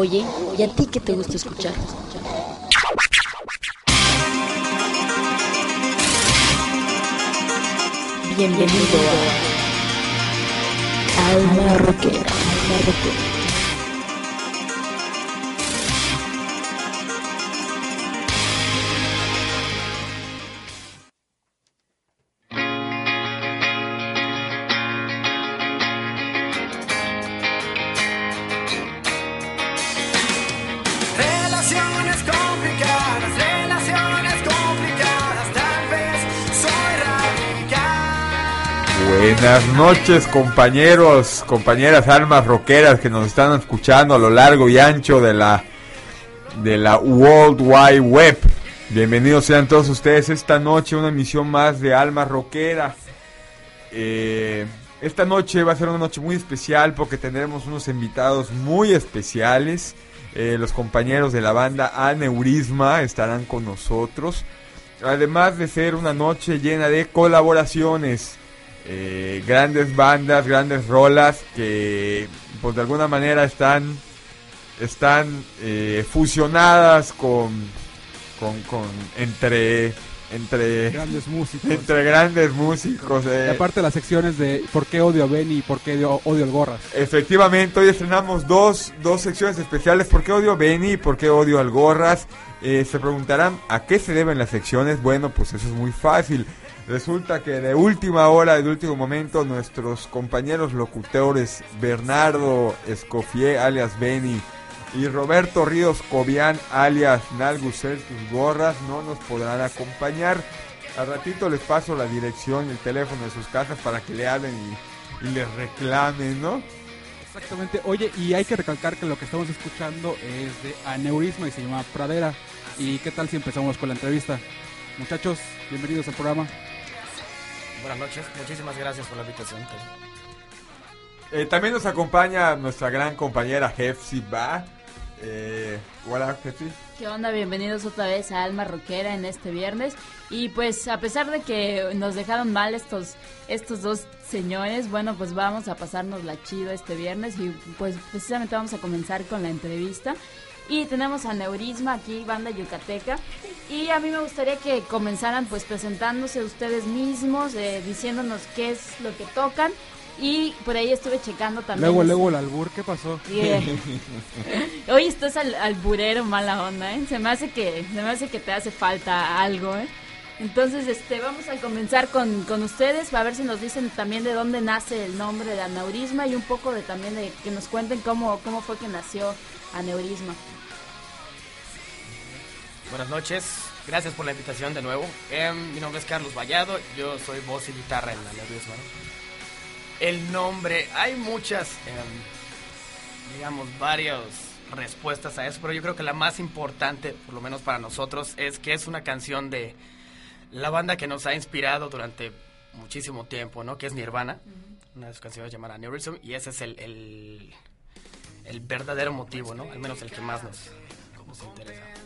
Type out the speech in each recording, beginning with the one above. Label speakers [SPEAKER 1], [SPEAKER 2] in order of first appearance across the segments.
[SPEAKER 1] Oye, ¿y a ti qué te gusta escuchar? Bienvenido a Alma Rockera. Alma Rockera.
[SPEAKER 2] Buenas noches compañeros, compañeras almas rockeras que nos están escuchando a lo largo y ancho de la de la World Wide Web. Bienvenidos sean todos ustedes esta noche una emisión más de Alma Rockera. Eh, esta noche va a ser una noche muy especial porque tendremos unos invitados muy especiales. Eh, los compañeros de la banda Aneurisma estarán con nosotros. Además de ser una noche llena de colaboraciones. Eh, grandes bandas, grandes rolas que pues de alguna manera están están eh, fusionadas con, con, con entre entre
[SPEAKER 3] grandes músicos.
[SPEAKER 2] entre grandes músicos eh.
[SPEAKER 3] Y aparte las secciones de por qué odio a Benny y por qué odio, al Gorras.
[SPEAKER 2] Efectivamente, hoy estrenamos dos, dos secciones especiales. ¿Por qué odio a Benny y por qué odio al Gorras? Eh, se preguntarán a qué se deben las secciones. Bueno, pues eso es muy fácil. Resulta que de última hora, de último momento, nuestros compañeros locutores Bernardo Escofié, alias Benny, y Roberto Ríos Cobian, alias Nalgus Celtus Gorras, no nos podrán acompañar. Al ratito les paso la dirección y el teléfono de sus casas para que le hablen y, y les reclamen, ¿no?
[SPEAKER 3] Exactamente. Oye, y hay que recalcar que lo que estamos escuchando es de Aneurisma y se llama Pradera. ¿Y qué tal si empezamos con la entrevista? Muchachos, bienvenidos al programa.
[SPEAKER 4] Buenas noches, muchísimas gracias por la invitación.
[SPEAKER 2] Eh, también nos acompaña nuestra gran compañera Jefsi Ba. Eh, hola Jefsi.
[SPEAKER 5] ¿Qué onda? Bienvenidos otra vez a Alma Rockera en este viernes. Y pues a pesar de que nos dejaron mal estos, estos dos señores, bueno, pues vamos a pasarnos la chido este viernes y pues precisamente vamos a comenzar con la entrevista. Y tenemos a Neurisma aquí, banda yucateca. Y a mí me gustaría que comenzaran pues presentándose ustedes mismos, eh, diciéndonos qué es lo que tocan. Y por ahí estuve checando también.
[SPEAKER 3] Luego, luego el albur, ¿qué pasó?
[SPEAKER 5] Yeah. Hoy estás al, al burero mala onda, ¿eh? Se me hace que se me hace que te hace falta algo, ¿eh? Entonces, este, vamos a comenzar con, con ustedes, a ver si nos dicen también de dónde nace el nombre de aneurisma y un poco de también de que nos cuenten cómo, cómo fue que nació aneurisma.
[SPEAKER 4] Buenas noches, gracias por la invitación de nuevo. Em, mi nombre es Carlos Vallado, yo soy voz y guitarra en la. ¿no? El nombre, hay muchas, em, digamos, varias respuestas a eso, pero yo creo que la más importante, por lo menos para nosotros, es que es una canción de la banda que nos ha inspirado durante muchísimo tiempo, ¿no? Que es Nirvana, una de sus canciones llamada Neurism, y ese es el, el, el verdadero motivo, ¿no? Al menos el que más nos, nos interesa.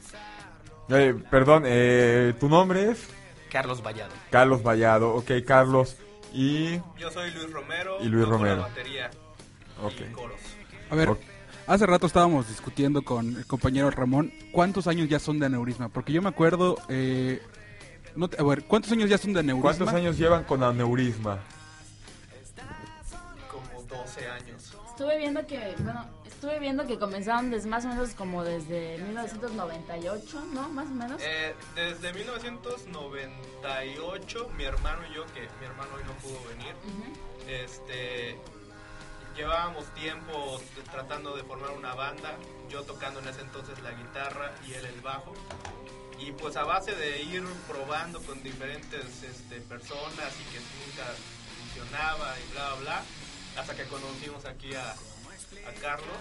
[SPEAKER 2] Eh, perdón, eh, ¿tu nombre es?
[SPEAKER 4] Carlos Vallado.
[SPEAKER 2] Carlos Vallado. Ok, Carlos. Y...
[SPEAKER 6] Yo soy Luis Romero.
[SPEAKER 2] Y Luis Romero.
[SPEAKER 6] La batería
[SPEAKER 2] Ok.
[SPEAKER 6] y coros.
[SPEAKER 3] A ver, hace rato estábamos discutiendo con el compañero Ramón cuántos años ya son de aneurisma. Porque yo me acuerdo. Eh, no te- a ver, ¿cuántos años ya son de aneurisma?
[SPEAKER 2] ¿Cuántos años llevan con aneurisma?
[SPEAKER 6] Como 12 años.
[SPEAKER 5] Estuve viendo que, bueno, estuve viendo que comenzaron desde más o menos como desde 1998, ¿no? Más o menos.
[SPEAKER 6] Eh, desde 1998, mi hermano y yo, que mi hermano hoy no pudo venir, este, llevábamos tiempo tratando de formar una banda, yo tocando en ese entonces la guitarra y él el bajo. Y pues a base de ir probando con diferentes este, personas y que nunca funcionaba y bla, bla, bla, hasta que conocimos aquí a, a Carlos.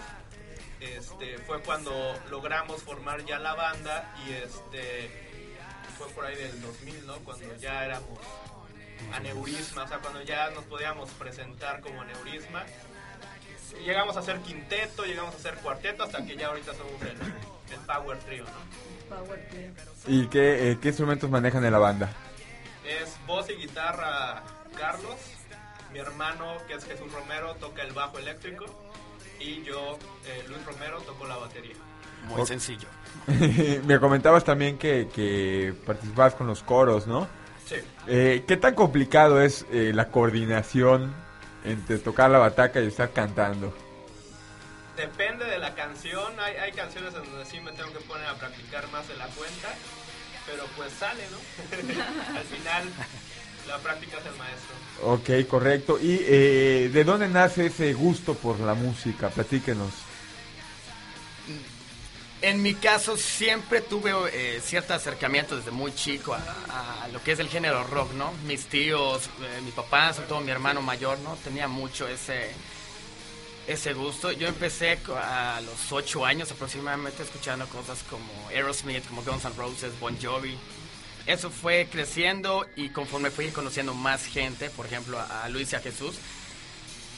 [SPEAKER 6] Este, fue cuando logramos formar ya la banda y este fue por ahí del 2000, ¿no? Cuando ya éramos aneurisma, o sea, cuando ya nos podíamos presentar como aneurisma. Llegamos a ser quinteto, llegamos a ser cuarteto, hasta que ya ahorita somos el, el Power Trio, ¿no?
[SPEAKER 5] Power Trio.
[SPEAKER 2] ¿Y qué, eh, qué instrumentos manejan en la banda?
[SPEAKER 6] Es voz y guitarra Carlos, mi hermano que es Jesús Romero toca el bajo eléctrico y yo, eh, Luis Romero, toco la batería.
[SPEAKER 4] Muy sencillo.
[SPEAKER 2] Me comentabas también que, que participabas con los coros, ¿no?
[SPEAKER 6] Sí.
[SPEAKER 2] Eh, ¿Qué tan complicado es eh, la coordinación entre tocar la bataca y estar cantando?
[SPEAKER 6] Depende de la canción, hay, hay canciones en donde sí me tengo que poner a practicar más de la cuenta, pero pues sale, ¿no? Al final, la práctica es el maestro.
[SPEAKER 2] Ok, correcto. ¿Y eh, de dónde nace ese gusto por la música? Platíquenos.
[SPEAKER 4] En mi caso siempre tuve eh, cierto acercamiento desde muy chico a, a lo que es el género rock, ¿no? Mis tíos, eh, mi papá, sobre todo mi hermano mayor, ¿no? Tenía mucho ese ese gusto. Yo empecé a los ocho años aproximadamente escuchando cosas como Aerosmith, como Guns N' Roses, Bon Jovi. Eso fue creciendo y conforme fui conociendo más gente, por ejemplo a, a Luis y a Jesús,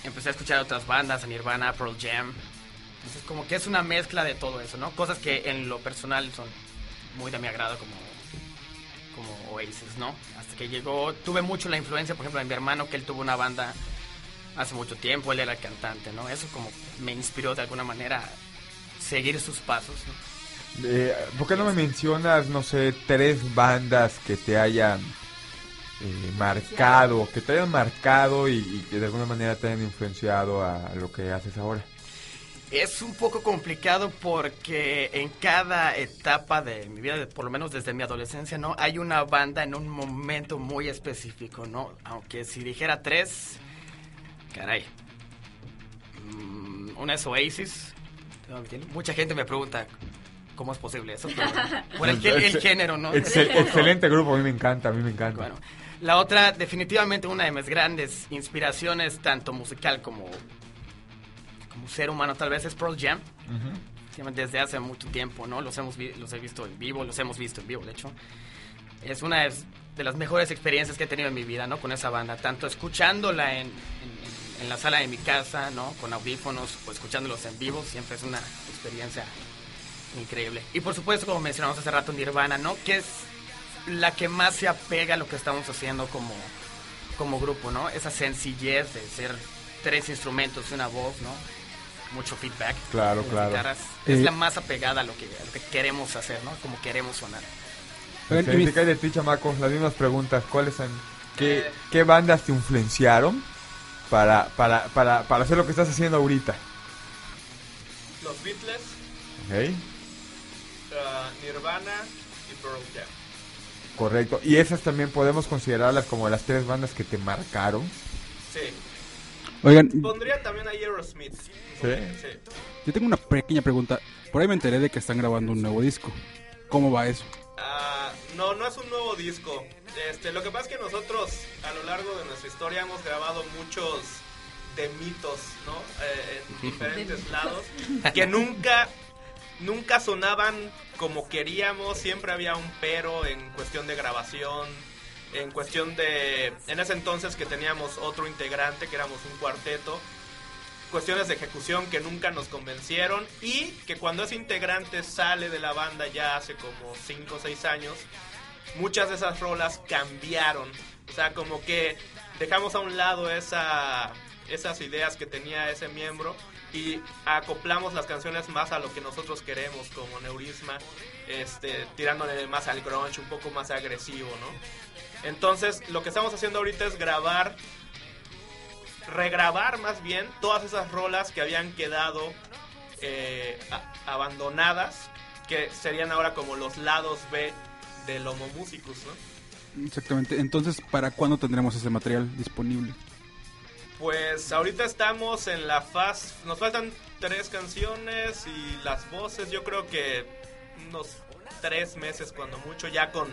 [SPEAKER 4] empecé a escuchar otras bandas, a Nirvana, Pearl Jam. Entonces como que es una mezcla de todo eso, ¿no? Cosas que en lo personal son muy de mi agrado como, como Oasis, ¿no? Hasta que llegó, tuve mucho la influencia, por ejemplo, de mi hermano, que él tuvo una banda hace mucho tiempo, él era el cantante, ¿no? Eso como me inspiró de alguna manera a seguir sus pasos, ¿no?
[SPEAKER 2] Eh, ¿Por qué no me mencionas, no sé, tres bandas que te hayan eh, marcado, que te hayan marcado y, y que de alguna manera te hayan influenciado a lo que haces ahora?
[SPEAKER 4] Es un poco complicado porque en cada etapa de mi vida, por lo menos desde mi adolescencia, ¿no? Hay una banda en un momento muy específico, ¿no? Aunque si dijera tres, caray. Mm, una es Oasis. Mucha gente me pregunta cómo es posible eso, pero por el, gé- el género, ¿no?
[SPEAKER 2] Excel- excelente grupo, a mí me encanta, a mí me encanta.
[SPEAKER 4] bueno, la otra, definitivamente una de mis grandes inspiraciones, tanto musical como, como ser humano, tal vez es Pearl Jam. Desde hace mucho tiempo, ¿no? Los, hemos los he visto en vivo, los hemos visto en vivo, de hecho. Es una de, de las mejores experiencias que he tenido en mi vida, ¿no? Con esa banda, tanto escuchándola en, en- en la sala de mi casa, ¿no? Con audífonos o escuchándolos en vivo, siempre es una experiencia increíble. Y por supuesto, como mencionamos hace rato, Nirvana, ¿no? Que es la que más se apega a lo que estamos haciendo como, como grupo, ¿no? Esa sencillez de ser tres instrumentos y una voz, ¿no? Mucho feedback.
[SPEAKER 2] Claro, claro.
[SPEAKER 4] guitarras.
[SPEAKER 3] Eh,
[SPEAKER 4] es la más apegada a lo, que, a lo que queremos hacer, ¿no? Como queremos sonar.
[SPEAKER 3] Mis-
[SPEAKER 2] ¿Qué hay de ti, chamacos? Las mismas preguntas. ¿Cuáles son? ¿Qué,
[SPEAKER 6] Eh.
[SPEAKER 2] qué bandas te influenciaron para, para, para, para hacer lo que estás haciendo ahorita?
[SPEAKER 6] Los Beatles,
[SPEAKER 2] ¿Ok?
[SPEAKER 6] Nirvana y Pearl Jam.
[SPEAKER 2] Correcto. Y esas también podemos considerarlas como las tres bandas que te marcaron.
[SPEAKER 6] Sí.
[SPEAKER 3] Oigan,
[SPEAKER 6] Pondría también a Aerosmith.
[SPEAKER 2] ¿Sí?
[SPEAKER 6] Sí.
[SPEAKER 3] yo tengo una pequeña pregunta. Por ahí me enteré de que están grabando un nuevo disco. ¿Cómo va eso?
[SPEAKER 6] Ah, no, no es un nuevo disco. Este, lo que pasa es que nosotros a lo largo de nuestra historia hemos grabado muchos de mitos, ¿no? Eh, en diferentes lados que nunca nunca sonaban como queríamos, siempre había un pero en cuestión de grabación, en cuestión de en ese entonces que teníamos otro integrante, que éramos un cuarteto, cuestiones de ejecución que nunca nos convencieron y que cuando ese integrante sale de la banda ya hace como 5 o 6 años, muchas de esas rolas cambiaron. O sea, como que dejamos a un lado esa, esas ideas que tenía ese miembro y acoplamos las canciones más a lo que nosotros queremos, como Neurisma, este, tirándole más al grunge, un poco más agresivo, ¿no? Entonces, lo que estamos haciendo ahorita es grabar regrabar más bien todas esas rolas que habían quedado eh, abandonadas, que serían ahora como los lados B del Homo Musicus, ¿no?
[SPEAKER 3] Exactamente. Entonces, ¿para cuándo tendremos ese material disponible?
[SPEAKER 6] Pues ahorita estamos en la fase, nos faltan tres canciones y las voces, yo creo que unos tres meses cuando mucho, ya con,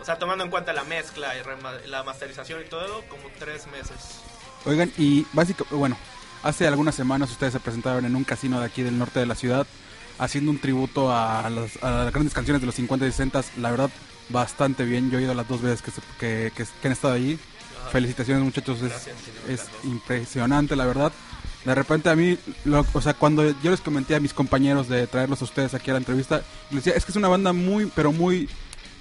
[SPEAKER 6] o sea, tomando en cuenta la mezcla y la masterización y todo, como tres meses.
[SPEAKER 3] Oigan, y básicamente, bueno, hace algunas semanas ustedes se presentaron en un casino de aquí del norte de la ciudad haciendo un tributo a las, a las grandes canciones de los 50 y 60. La verdad, bastante bien. Yo he ido las dos veces que, se- que han estado allí. Felicitaciones muchachos, es, es impresionante la verdad. De repente a mí, lo- o sea, cuando yo les comenté a mis compañeros de traerlos a ustedes aquí a la entrevista, les decía, es que es una banda muy, pero muy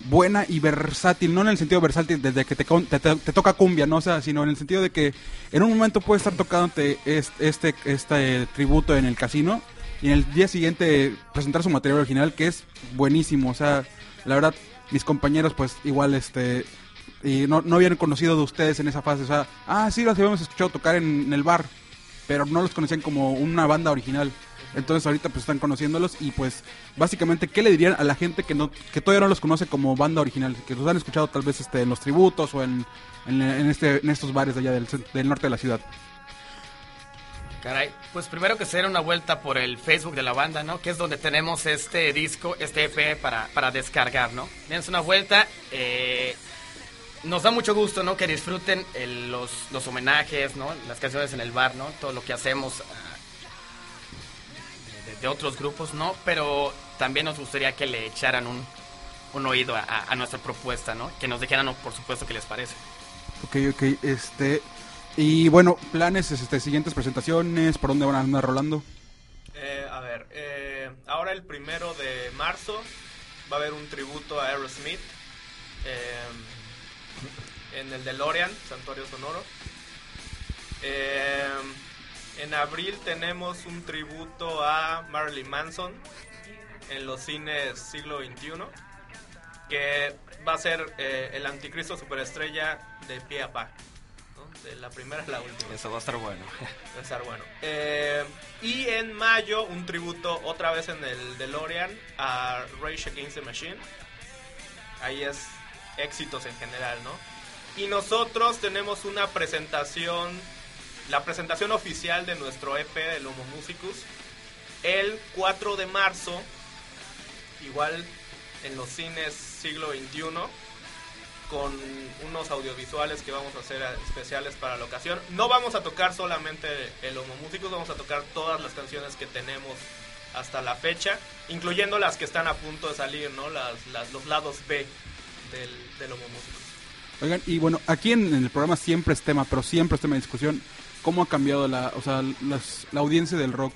[SPEAKER 3] buena y versátil, no en el sentido versátil desde que te, con- te, te- te toca cumbia, ¿no? O sea, sino en el sentido de que en un momento puede estar tocándote este, este, este tributo en el casino y en el día siguiente presentar su material original que es buenísimo, o sea, la verdad, mis compañeros pues igual este y no, no habían conocido de ustedes en esa fase, o sea, ah, sí, los habíamos escuchado tocar en, el bar, pero no los conocían como una banda original. Entonces ahorita pues están conociéndolos y pues básicamente qué le dirían a la gente que no que todavía no los conoce como banda original, que los han escuchado tal vez este en los tributos o en, en, este en estos bares de allá del, del norte de la ciudad.
[SPEAKER 4] Caray, pues primero que se una vuelta por el Facebook de la banda, ¿no? Que es donde tenemos este disco, este EP para, para descargar, ¿no? Dense una vuelta. eh, nos da mucho gusto, ¿no? Que disfruten el- los, los homenajes, ¿no? Las canciones en el bar, ¿no? Todo lo que hacemos ah, de, de otros grupos, ¿no? Pero también nos gustaría que le echaran un, un oído a, a- a nuestra propuesta, ¿no? Que nos dijeran, por supuesto, qué les parece.
[SPEAKER 3] Ok, ok, este y bueno, planes, este siguientes presentaciones, por dónde van a andar rolando.
[SPEAKER 6] Eh, a ver, eh, ahora el primero de marzo va a haber un tributo a Aerosmith eh, en el DeLorean, Santuario Sonoro. Eh, en abril tenemos un tributo a Marilyn Manson en los cines siglo XXI, que va a ser eh, el anticristo superestrella de pie a pa, ¿no? de la primera a la última.
[SPEAKER 4] Eso va a estar bueno.
[SPEAKER 6] Va a estar bueno. Eh, y en mayo, un tributo otra vez en el DeLorean a Rage Against the Machine. Ahí es éxitos en general, ¿no? Y nosotros tenemos una presentación, la presentación oficial de nuestro EP, el Homo Musicus, el 4 de marzo, igual en los cines siglo XXI, con unos audiovisuales que vamos a hacer especiales para la ocasión. No vamos a tocar solamente el Homo Musicus, vamos a tocar todas las canciones que tenemos hasta la fecha, incluyendo las que están a punto de salir, ¿no? Las, los lados B del, del Homo Musicus.
[SPEAKER 3] Oigan, y bueno, aquí en, en el programa siempre es tema, pero siempre es tema de discusión, cómo ha cambiado la, o sea, las- la audiencia del rock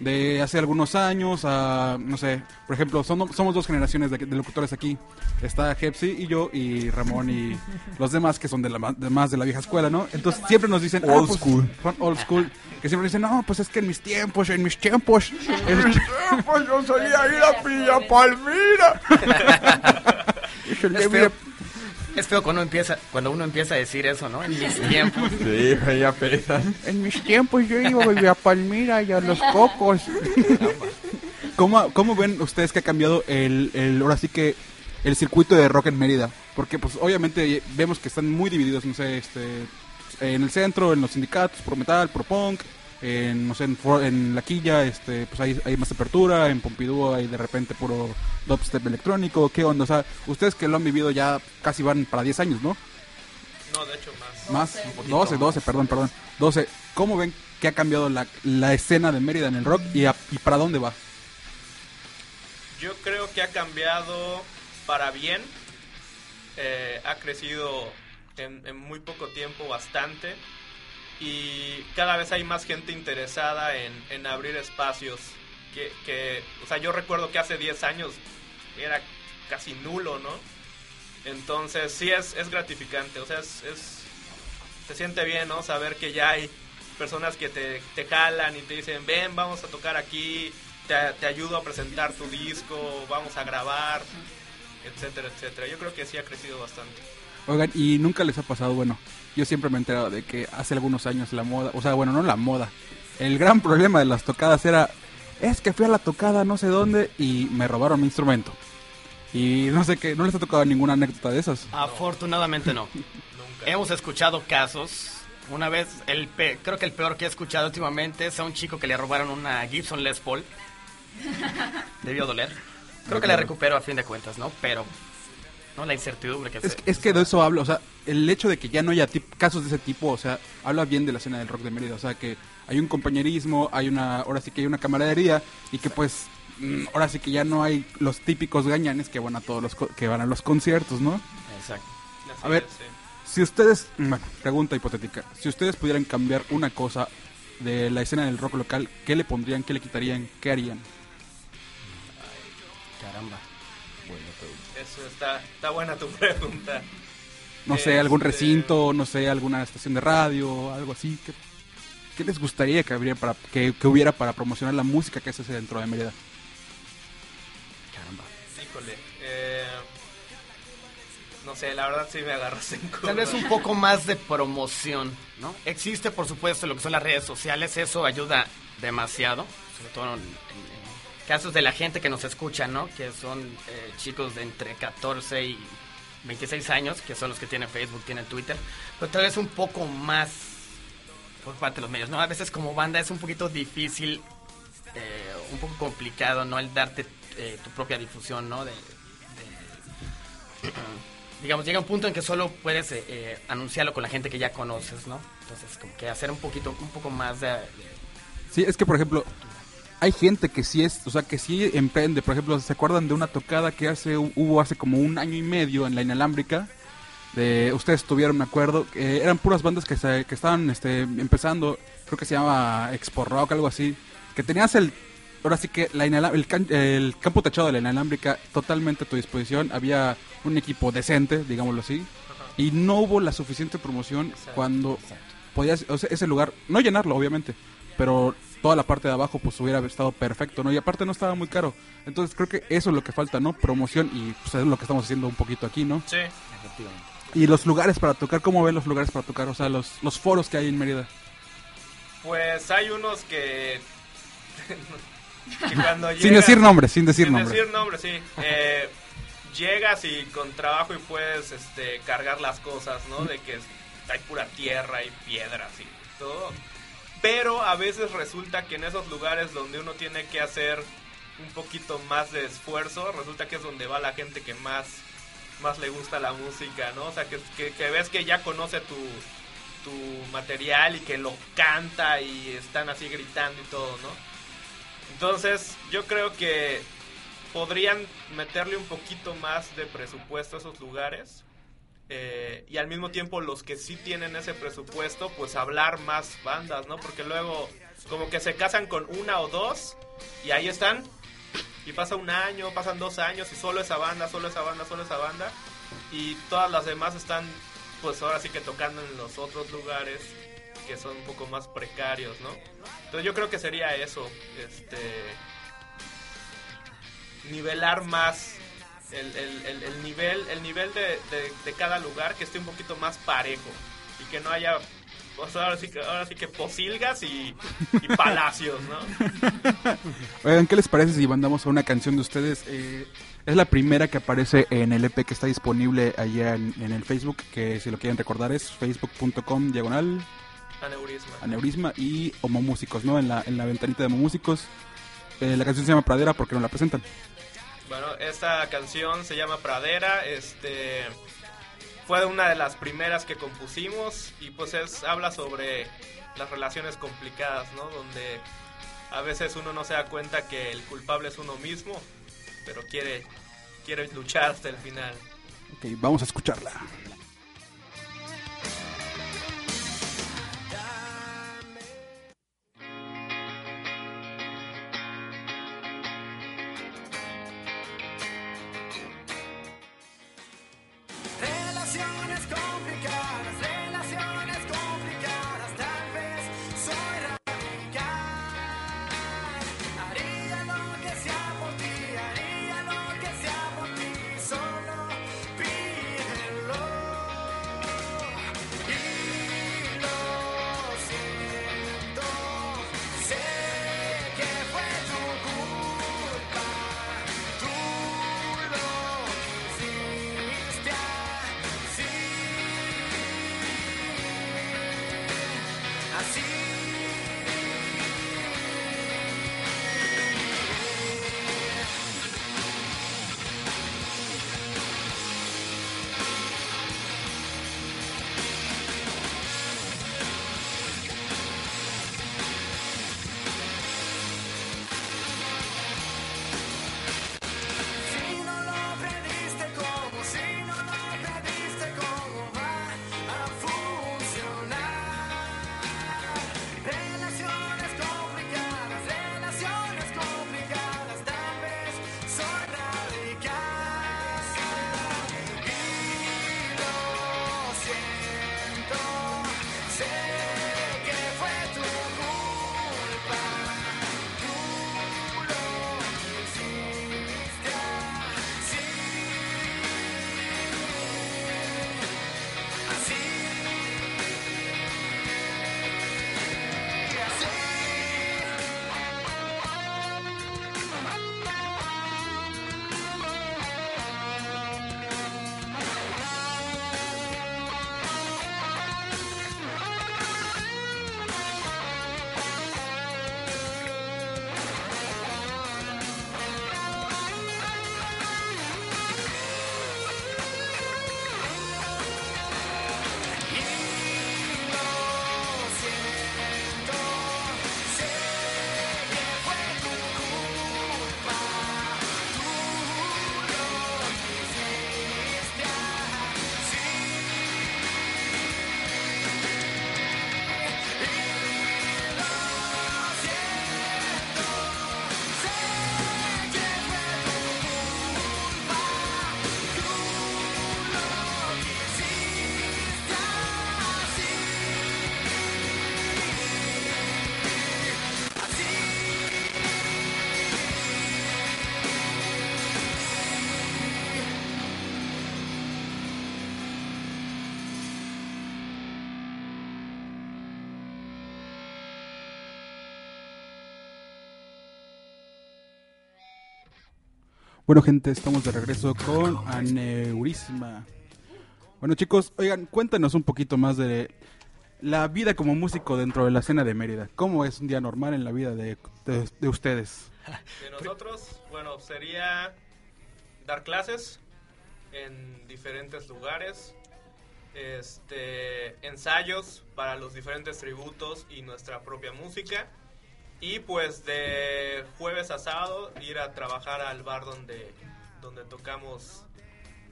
[SPEAKER 3] de hace algunos años a, no sé, por ejemplo, son- somos dos generaciones de, de locutores aquí. Está Hepsi y yo y Ramón y los demás que son de la de más de la vieja escuela, ¿no? Entonces siempre nos dicen,
[SPEAKER 2] Old
[SPEAKER 3] ah, pues,
[SPEAKER 2] school.
[SPEAKER 3] son old school, que siempre dicen, no, pues es que en mis tiempos, en mis tiempos. es-
[SPEAKER 2] Pues yo solía ir a Villa Palmira.
[SPEAKER 3] es el
[SPEAKER 4] Es feo, cuando, empieza, cuando uno empieza a decir eso, ¿no? En mis tiempos.
[SPEAKER 2] Sí, ya pesa.
[SPEAKER 3] En mis tiempos yo iba a Palmira y a los cocos. ¿Cómo, ¿Cómo ven ustedes que ha cambiado el, el, ahora sí que el circuito de rock en Mérida? Porque pues obviamente vemos que están muy divididos, no sé, este, en el centro, en los sindicatos, pro metal, pro punk, en, no sé, en, en La Quilla, este, pues hay, hay más apertura, en Pompidou hay de repente puro dubstep electrónico, ¿qué onda? O sea, ustedes que lo han vivido ya casi van para 10 años, ¿no?
[SPEAKER 6] No, de hecho más.
[SPEAKER 3] Más, 12, 12, perdón, perdón. 12. ¿Cómo ven que ha cambiado la, la escena de Mérida en el rock y, a- y para dónde va?
[SPEAKER 6] Yo creo que ha cambiado para bien. Eh, ha crecido en, en muy poco tiempo bastante. Y cada vez hay más gente interesada en, en abrir espacios. Que, o sea, yo recuerdo que hace 10 años era casi nulo, ¿no? Entonces sí es, es gratificante. O sea, es, es- se siente bien, ¿no? Saber que ya hay personas que te, te jalan y te dicen, ven, vamos a tocar aquí, te, te ayudo a presentar tu disco, vamos a grabar, etcétera, etcétera. Yo creo que sí ha crecido bastante.
[SPEAKER 3] Oigan, y nunca les ha pasado, bueno, yo siempre me he enterado de que hace algunos años la moda, o sea, bueno, no la moda, el gran problema de las tocadas era, es que fui a la tocada no sé dónde y me robaron mi instrumento. Y no sé qué, no les ha tocado ninguna anécdota de esas.
[SPEAKER 4] Afortunadamente no.
[SPEAKER 6] Nunca.
[SPEAKER 4] Hemos escuchado casos. Una vez, el pe- creo que el peor que he escuchado últimamente es a un chico que le robaron una Gibson Les Paul. Debió doler. Creo que la recupero a fin de cuentas, ¿no? Pero, ¿no? La incertidumbre que
[SPEAKER 3] Es,
[SPEAKER 4] se-
[SPEAKER 3] es que de eso hablo, o sea, el hecho de que ya no haya tip- casos de ese tipo, o sea, habla bien de la escena del rock de Mérida, o sea, que hay un compañerismo, hay una, ahora sí que hay una camaradería y que pues, mm, ahora sí que ya no hay los típicos gañanes que van a todos los, co- que van a los conciertos, ¿no?
[SPEAKER 4] Exacto.
[SPEAKER 6] Así
[SPEAKER 3] A ver.
[SPEAKER 6] sí.
[SPEAKER 3] Si ustedes, bueno, pregunta hipotética, si ustedes pudieran cambiar una cosa de la escena del rock local, ¿qué le pondrían, qué le quitarían, qué harían?
[SPEAKER 4] Caramba.
[SPEAKER 6] Eso está, está buena tu pregunta.
[SPEAKER 3] No sé, algún
[SPEAKER 6] Este-
[SPEAKER 3] recinto, no sé, alguna estación de radio, algo así. ¿Qué, qué les gustaría que, habría para, que, que hubiera para promocionar la música que se hace dentro de Mérida?
[SPEAKER 6] Híjole. eh, no sé, la verdad sí me agarras en curva.
[SPEAKER 4] Tal vez un poco más de promoción, ¿no? Existe, por supuesto, lo que son las redes sociales, eso ayuda demasiado, sobre todo en, en casos de la gente que nos escucha, ¿no? Que son eh, chicos de entre 14 y 26 años, que son los que tienen Facebook, tienen Twitter, pero tal vez un poco más por parte de los medios, ¿no? A veces como banda es un poquito difícil, eh, un poco complicado, ¿no? El darte eh, tu propia difusión, ¿no? De, digamos, llega un punto en que solo puedes eh, eh, anunciarlo con la gente que ya conoces, ¿no? Entonces, como que hacer un poquito, un poco más de-
[SPEAKER 3] Sí, es que por ejemplo, hay gente que sí es, o sea, que sí emprende. Por ejemplo, ¿se acuerdan de una tocada que hace hubo hace como un año y medio en la inalámbrica? De, ustedes tuvieron, me acuerdo, que eran puras bandas que, se- que estaban este, empezando, creo que se llama Expo Rock, algo así, que tenías el, ahora sí que la el, el campo techado de la inalámbrica totalmente a tu disposición, había un equipo decente, digámoslo así, y no hubo la suficiente promoción cuando podías, o sea, ese lugar, no llenarlo obviamente, pero toda la parte de abajo pues hubiera estado perfecto, ¿no? Y aparte no estaba muy caro. Entonces creo que eso es lo que falta, ¿no? Promoción y pues es lo que estamos haciendo un poquito aquí, ¿no?
[SPEAKER 6] Sí.
[SPEAKER 3] Y los lugares para tocar, ¿cómo ven los lugares para tocar? O sea, los, los foros que hay en Mérida.
[SPEAKER 6] Pues hay unos que. que cuando
[SPEAKER 3] Sin
[SPEAKER 6] llegas-
[SPEAKER 3] decir nombres, sin decir
[SPEAKER 6] sin
[SPEAKER 3] nombres.
[SPEAKER 6] decir nombres, sí. Eh, llegas y con trabajo y puedes este, cargar las cosas, ¿no? De que hay pura tierra y piedras y todo. Pero a veces resulta que en esos lugares donde uno tiene que hacer un poquito más de esfuerzo, resulta que es donde va la gente que más, más le gusta la música, ¿no? O sea, que, que, ves que ya conoce tu, tu material y que lo canta y están así gritando y todo, ¿no? Entonces, yo creo que podrían meterle un poquito más de presupuesto a esos lugares. Eh, y al mismo tiempo los que sí tienen ese presupuesto, pues hablar más bandas, ¿no? Porque luego como que se casan con una o dos y ahí están. Y pasa un año, pasan dos años y solo esa banda, solo esa banda, solo esa banda. Y todas las demás están, pues ahora sí que tocando en los otros lugares que son un poco más precarios, ¿no? Entonces yo creo que sería eso, este nivelar más el, el- el- el nivel el nivel de, de- de cada lugar que esté un poquito más parejo y que no haya pues ahora sí que ahora sí que posilgas y, y palacios, ¿no?
[SPEAKER 3] Oigan, ¿qué les parece si mandamos a una canción de ustedes? Eh, es la primera que aparece en el EP que está disponible allá en, en el Facebook, que si lo quieren recordar es facebook.com diagonal
[SPEAKER 6] Aneurisma.
[SPEAKER 3] aneurisma y homomúsicos, ¿no? En la, en la ventanita de homomúsicos. Eh, la canción se llama Pradera porque no la presentan.
[SPEAKER 6] Bueno, esta canción se llama Pradera, este fue una de las primeras que compusimos y pues es habla sobre las relaciones complicadas, ¿no? Donde a veces uno no se da cuenta que el culpable es uno mismo, pero quiere quiere luchar hasta el final.
[SPEAKER 3] Ok, vamos a escucharla. Bueno, gente, estamos de regreso con Aneurisma. Bueno, chicos, oigan, cuéntanos un poquito más de la vida como músico dentro de la escena de Mérida. ¿Cómo es un día normal en la vida de, de- de ustedes?
[SPEAKER 6] De nosotros, bueno, sería dar clases en diferentes lugares, este, ensayos para los diferentes tributos y nuestra propia música. Y pues de jueves a sábado ir a trabajar al bar donde, donde tocamos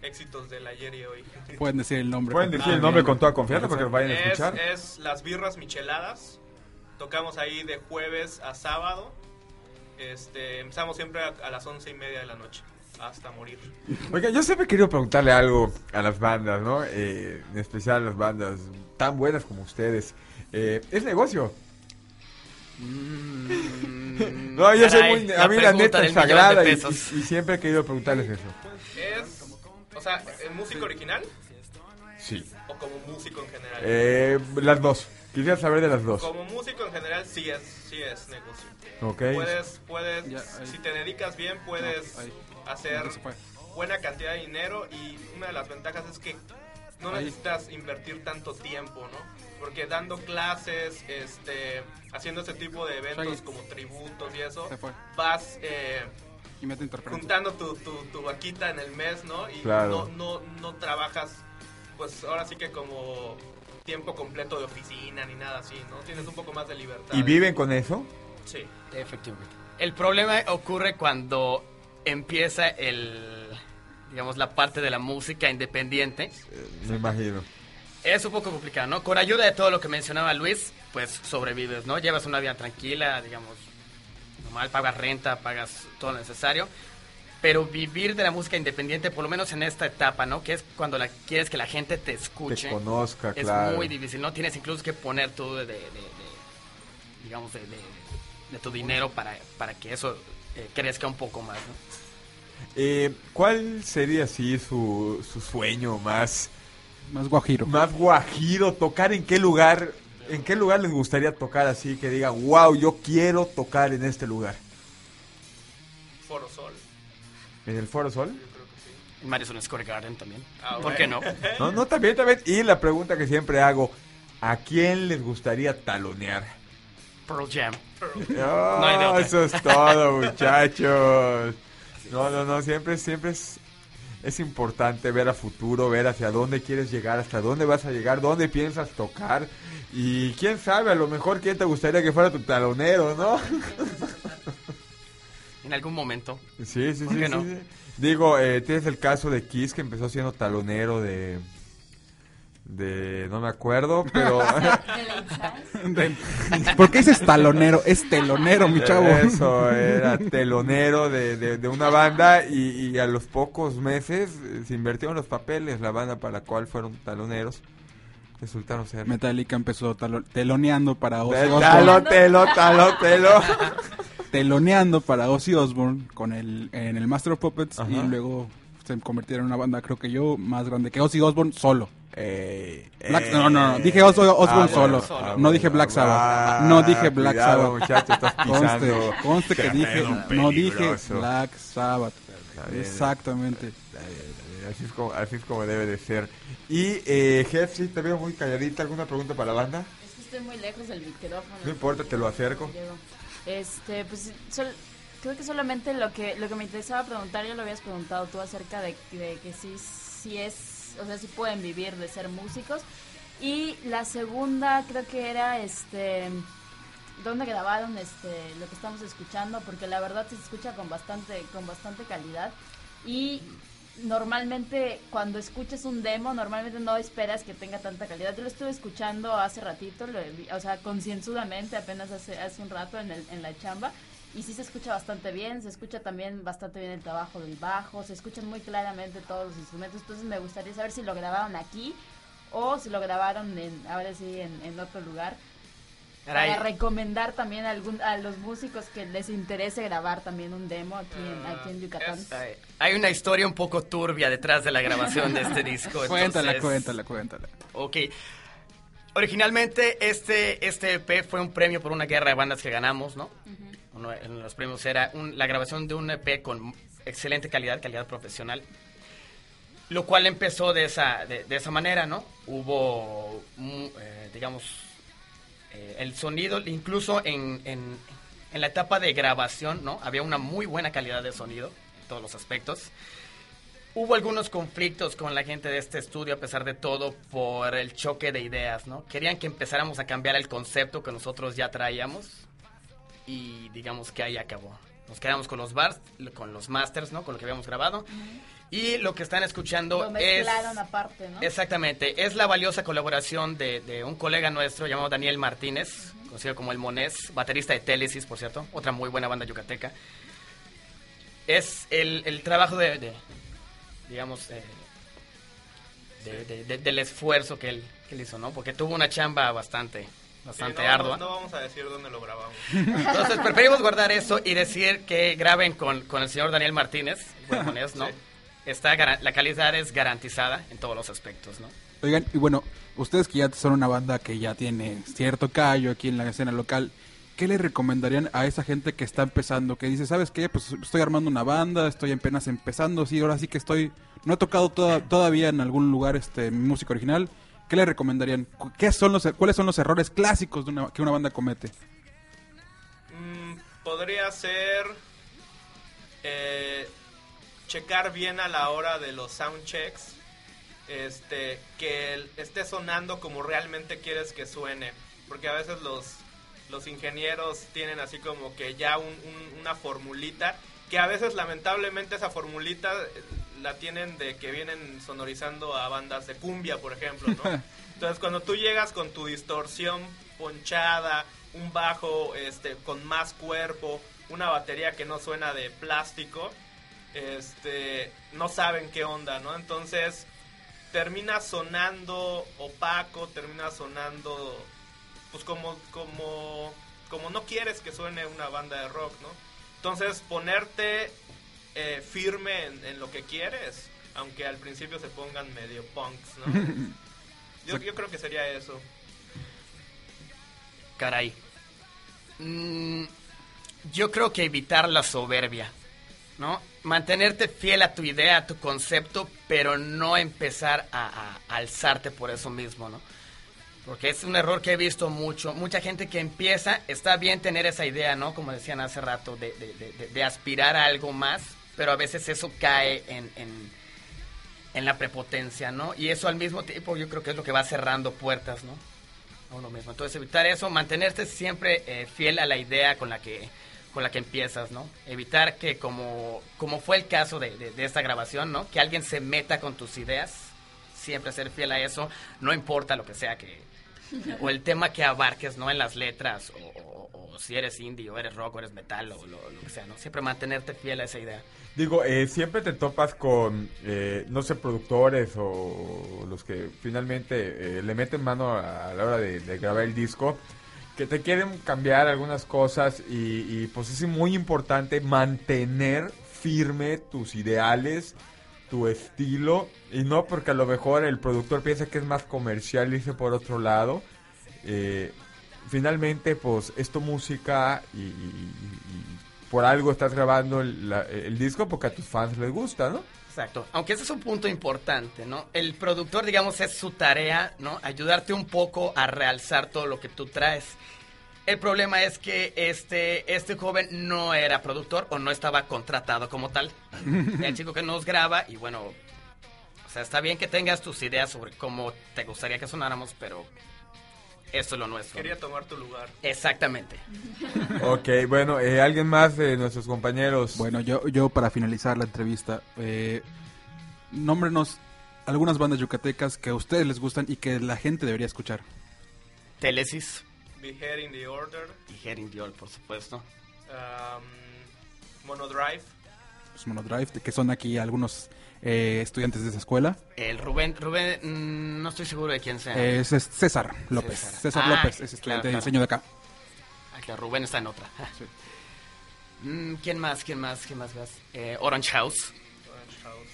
[SPEAKER 6] éxitos del ayer y hoy.
[SPEAKER 3] Pueden decir el nombre.
[SPEAKER 2] Pueden decir el nombre con toda confianza porque nos vayan a
[SPEAKER 6] Es,
[SPEAKER 2] escuchar.
[SPEAKER 6] es las birras micheladas. Tocamos ahí de jueves a sábado. Este, empezamos siempre a, a las once y media de la noche. Hasta morir.
[SPEAKER 2] Oiga, yo siempre he querido preguntarle algo a las bandas, ¿no? Eh, en especial a las bandas tan buenas como ustedes. Eh, ¿Es negocio? No, yo soy muy... A mí la neta es sagrada y,
[SPEAKER 4] pesos.
[SPEAKER 2] y- y siempre he querido preguntarles eso.
[SPEAKER 6] Es, o sea, ¿en música original
[SPEAKER 2] Sí.
[SPEAKER 6] o como músico en general?
[SPEAKER 2] Eh, las dos. Quisiera saber de las dos.
[SPEAKER 6] Como músico en general sí es, sí es negocio.
[SPEAKER 2] Ok.
[SPEAKER 6] Puedes, puedes, si te dedicas bien, puedes
[SPEAKER 3] No,
[SPEAKER 6] hacer buena cantidad de dinero y una de las ventajas es que no
[SPEAKER 3] Ahí.
[SPEAKER 6] necesitas invertir tanto tiempo, ¿no? Porque dando clases, este, haciendo ese tipo de eventos
[SPEAKER 3] Shaggy.
[SPEAKER 6] como tributos y eso,
[SPEAKER 3] Se fue.
[SPEAKER 6] vas eh,
[SPEAKER 3] Y
[SPEAKER 6] juntando tu, tu, tu vaquita en el mes, ¿no? Y
[SPEAKER 2] Claro.
[SPEAKER 6] no, no, no trabajas, pues ahora sí que como tiempo completo de oficina ni nada así, ¿no? Tienes un poco más de libertad.
[SPEAKER 2] ¿Y viven con eso?
[SPEAKER 6] Sí.
[SPEAKER 4] Efectivamente. El problema ocurre cuando empieza el, digamos, la parte de la música independiente.
[SPEAKER 2] Eh, me imagino.
[SPEAKER 4] Es un poco complicado, ¿no? Con ayuda de todo lo que mencionaba Luis, pues sobrevives, ¿no? Llevas una vida tranquila, digamos, normal, pagas renta, pagas todo lo necesario. Pero vivir de la música independiente, por lo menos en esta etapa, ¿no? Que es cuando la, quieres que la gente te escuche.
[SPEAKER 2] Te conozca,
[SPEAKER 4] es
[SPEAKER 2] claro.
[SPEAKER 4] muy difícil, ¿no? Tienes incluso que poner tú de, de- de- de- digamos, de, de- de tu dinero para, para que eso eh, crezca un poco más, ¿no?
[SPEAKER 2] Eh, ¿Cuál sería así su, su sueño más,
[SPEAKER 3] Más guajiro.
[SPEAKER 2] más guajiro? ¿Tocar en qué lugar? ¿En qué lugar les gustaría tocar así que digan, wow, yo quiero tocar en este lugar?
[SPEAKER 6] Foro Sol.
[SPEAKER 2] ¿En el Foro Sol?
[SPEAKER 4] Madison Square Garden también.
[SPEAKER 6] Ah,
[SPEAKER 4] ¿Por
[SPEAKER 6] bueno.
[SPEAKER 4] qué no?
[SPEAKER 2] No, no, también, también. Y la pregunta que siempre hago, ¿a quién les gustaría talonear?
[SPEAKER 4] Pearl Jam.
[SPEAKER 2] Oh,
[SPEAKER 4] hay de otra.
[SPEAKER 2] eso es todo, muchachos. No, no, no, siempre, siempre es, es importante ver a futuro, ver hacia dónde quieres llegar, hasta dónde vas a llegar, dónde piensas tocar. Y quién sabe, a lo mejor quién te gustaría que fuera tu talonero, ¿no?
[SPEAKER 4] En algún momento.
[SPEAKER 2] Sí, sí,
[SPEAKER 4] ¿Por
[SPEAKER 2] sí,
[SPEAKER 4] qué
[SPEAKER 2] sí,
[SPEAKER 4] no?
[SPEAKER 2] sí. Digo, eh, tienes el caso de Kiss que empezó siendo talonero de... De... No me acuerdo, pero...
[SPEAKER 3] De- ¿Por qué dices talonero? Es telonero, mi chavo.
[SPEAKER 2] Eso, era telonero de, de- de una banda y, y a los pocos meses eh, se invirtieron los papeles, la banda para la cual fueron taloneros resultaron ser...
[SPEAKER 3] Metallica empezó talo- teloneando para Ozzy Osbourne.
[SPEAKER 2] Talo, telo, talo, telo.
[SPEAKER 3] Teloneando para Ozzy Osbourne con el, en el Master of Puppets
[SPEAKER 2] Ajá.
[SPEAKER 3] y luego se convirtieron en una banda, creo que yo, más grande que Ozzy Osbourne solo.
[SPEAKER 2] Eh,
[SPEAKER 3] Black-
[SPEAKER 2] eh.
[SPEAKER 3] no, no, no, dije Osbourne
[SPEAKER 2] bueno,
[SPEAKER 3] solo.
[SPEAKER 2] ah,
[SPEAKER 3] No dije Black Sabbath.
[SPEAKER 2] ah,
[SPEAKER 3] No dije Black
[SPEAKER 2] cuidado,
[SPEAKER 3] Sabbath.
[SPEAKER 2] muchacho, estás
[SPEAKER 3] Conste,
[SPEAKER 2] pisando
[SPEAKER 3] conste que dije, no dije. Black Sabbath.
[SPEAKER 2] Está bien.
[SPEAKER 3] Exactamente.
[SPEAKER 2] Así es, como, así es como debe de ser. Y, eh, Jeff, sí, te veo muy calladita. ¿Alguna pregunta para la banda?
[SPEAKER 5] Es que estoy muy lejos del micrófono.
[SPEAKER 2] No importa, te lo acerco.
[SPEAKER 5] Este, pues sol- creo que solamente lo que lo que me interesaba preguntar ya lo habías preguntado tú acerca de, de que sí sí es, o sea, sí pueden vivir de ser músicos. Y la segunda creo que era este dónde grabaron este lo que estamos escuchando porque la verdad se escucha con bastante con bastante calidad. Y normalmente cuando escuchas un demo normalmente no esperas que tenga tanta calidad. Yo lo estuve escuchando hace ratito lo o sea concienzudamente apenas hace hace un rato en el, en la chamba y sí se escucha bastante bien, se escucha también bastante bien el trabajo del bajo, se escuchan muy claramente todos los instrumentos, entonces me gustaría saber si lo grabaron aquí o si lo grabaron en, ahora sí en, en otro lugar.
[SPEAKER 4] Caray.
[SPEAKER 5] Para recomendar también a, algún, a los músicos que les interese grabar también un demo aquí en, aquí en Yucatán.
[SPEAKER 6] es-
[SPEAKER 4] Hay- Hay una historia un poco turbia detrás de la grabación de este disco.
[SPEAKER 3] Cuéntala,
[SPEAKER 4] entonces-
[SPEAKER 3] cuéntala, cuéntala.
[SPEAKER 4] Ok. Originalmente este, este EP fue un premio por una guerra de bandas que ganamos, ¿no? Uno de los premios era la grabación de un EP con excelente calidad, calidad profesional. Lo cual empezó de esa, de esa manera, ¿no? Hubo, mm, eh, digamos, eh, el sonido, incluso en, en- en la etapa de grabación, ¿no? Había una muy buena calidad de sonido en todos los aspectos. Hubo algunos conflictos con la gente de este estudio, a pesar de todo, por el choque de ideas, ¿no? Querían que empezáramos a cambiar el concepto que nosotros ya traíamos y digamos que ahí acabó. Nos quedamos con los bars, con los masters, ¿no? Con lo que habíamos grabado. Y lo que están escuchando
[SPEAKER 5] Lo
[SPEAKER 4] es...
[SPEAKER 5] mezclaron aparte, ¿no?
[SPEAKER 4] Exactamente, es la valiosa colaboración de, de un colega nuestro llamado Daniel Martínez, conocido como el Monés, baterista de Télesis, por cierto, otra muy buena banda yucateca. Es el, el trabajo de, de, digamos, eh, de- de- de- del esfuerzo que él, que él hizo, ¿no? Porque tuvo una chamba bastante, bastante
[SPEAKER 6] Sí, no,
[SPEAKER 4] ardua.
[SPEAKER 6] No, no vamos a decir dónde lo grabamos.
[SPEAKER 4] Entonces preferimos guardar eso y decir que graben con, con el señor Daniel Martínez, el buen Monés, ¿no?
[SPEAKER 6] Sí.
[SPEAKER 4] Está, gara- la calidad es garantizada en todos los aspectos, ¿no?
[SPEAKER 3] Oigan, y bueno, ustedes que ya son una banda que ya tiene cierto callo aquí en la escena local, ¿qué le recomendarían a esa gente que está empezando? Que dice, ¿sabes qué? Pues estoy armando una banda, estoy apenas empezando, sí, ahora sí que estoy... No he tocado toda- todavía en algún lugar este mi música original. ¿Qué le recomendarían? ¿Qué son los, ¿Cuáles son los errores clásicos que una banda comete?
[SPEAKER 6] Mm, podría ser eh, checar bien a la hora de los sound checks. Este, que esté sonando como realmente quieres que suene. Porque a veces los, los ingenieros tienen así como que ya un- un- una formulita. Que a veces lamentablemente esa formulita la tienen de que vienen sonorizando a bandas de cumbia, por ejemplo, ¿no? Entonces cuando tú llegas con tu distorsión ponchada, un bajo este con más cuerpo, una batería que no suena de plástico, este no saben qué onda, ¿no? Entonces termina sonando opaco, termina sonando pues como como como no quieres que suene una banda de rock, ¿no? Entonces ponerte eh, firme en, en lo que quieres, aunque al principio se pongan medio punks, ¿no? Yo, yo creo que sería eso.
[SPEAKER 4] Caray. Mm, yo creo que evitar la soberbia, ¿no? Mantenerte fiel a tu idea, a tu concepto, pero no empezar a, a alzarte por eso mismo, ¿no? Porque es un error que he visto mucho. Mucha gente que empieza, está bien tener esa idea, ¿no? Como decían hace rato, de, de- de- de- de aspirar a algo más, pero a veces eso cae en, en, en la prepotencia, ¿no? Y eso al mismo tiempo yo creo que es lo que va cerrando puertas, ¿no? a uno mismo. Entonces evitar eso, mantenerte siempre eh, fiel a la idea con la que con la que empiezas, ¿no? Evitar que como como fue el caso de, de- de esta grabación, ¿no? Que alguien se meta con tus ideas, siempre ser fiel a eso, no importa lo que sea que o el tema que abarques, ¿no? En las letras o, si eres indie o eres rock o eres metal o lo, lo que sea, ¿no? Siempre mantenerte fiel a esa idea.
[SPEAKER 2] Digo, eh, siempre te topas con, eh, no sé, productores o los que finalmente eh, le meten mano a, la hora de, de grabar el disco, que te quieren cambiar algunas cosas y, y, pues es muy importante mantener firme tus ideales, tu estilo, y no porque a lo mejor el productor piensa que es más comercial dice por otro lado. Eh, finalmente, pues, es tu música y, y- y por algo estás grabando el, la- el disco porque a tus fans les gusta, ¿no?
[SPEAKER 4] Exacto. Aunque ese es un punto importante, ¿no? El productor, digamos, es su tarea, ¿no? Ayudarte un poco a realzar todo lo que tú traes. El problema es que este, este joven no era productor o no estaba contratado como tal. El chico que nos graba y bueno, o sea, está bien que tengas tus ideas sobre cómo te gustaría que sonáramos, pero esto es lo nuestro.
[SPEAKER 6] Quería tomar tu lugar.
[SPEAKER 4] Exactamente.
[SPEAKER 2] Ok, bueno, eh, ¿alguien más de nuestros compañeros?
[SPEAKER 3] Bueno, yo, yo para finalizar la entrevista, eh, nómbrenos algunas bandas yucatecas que a ustedes les gustan y que la gente debería escuchar.
[SPEAKER 4] Telesis
[SPEAKER 6] Behead in the Order,
[SPEAKER 4] y Herin Diol, por supuesto.
[SPEAKER 6] um, Monodrive,
[SPEAKER 3] Pues Monodrive, que son aquí algunos eh, estudiantes de esa escuela.
[SPEAKER 4] El Rubén, Rubén, mm, no estoy seguro de quién sea.
[SPEAKER 3] Eh, es es César López.
[SPEAKER 4] César.
[SPEAKER 3] César,
[SPEAKER 4] Ah,
[SPEAKER 3] López es
[SPEAKER 4] claro,
[SPEAKER 3] estudiante de diseño de acá.
[SPEAKER 4] Ah, claro, Rubén está en otra.
[SPEAKER 3] Sí.
[SPEAKER 4] Mm, ¿Quién más? ¿Quién más? ¿Quién más? Eh, Orange House.
[SPEAKER 6] Orange House.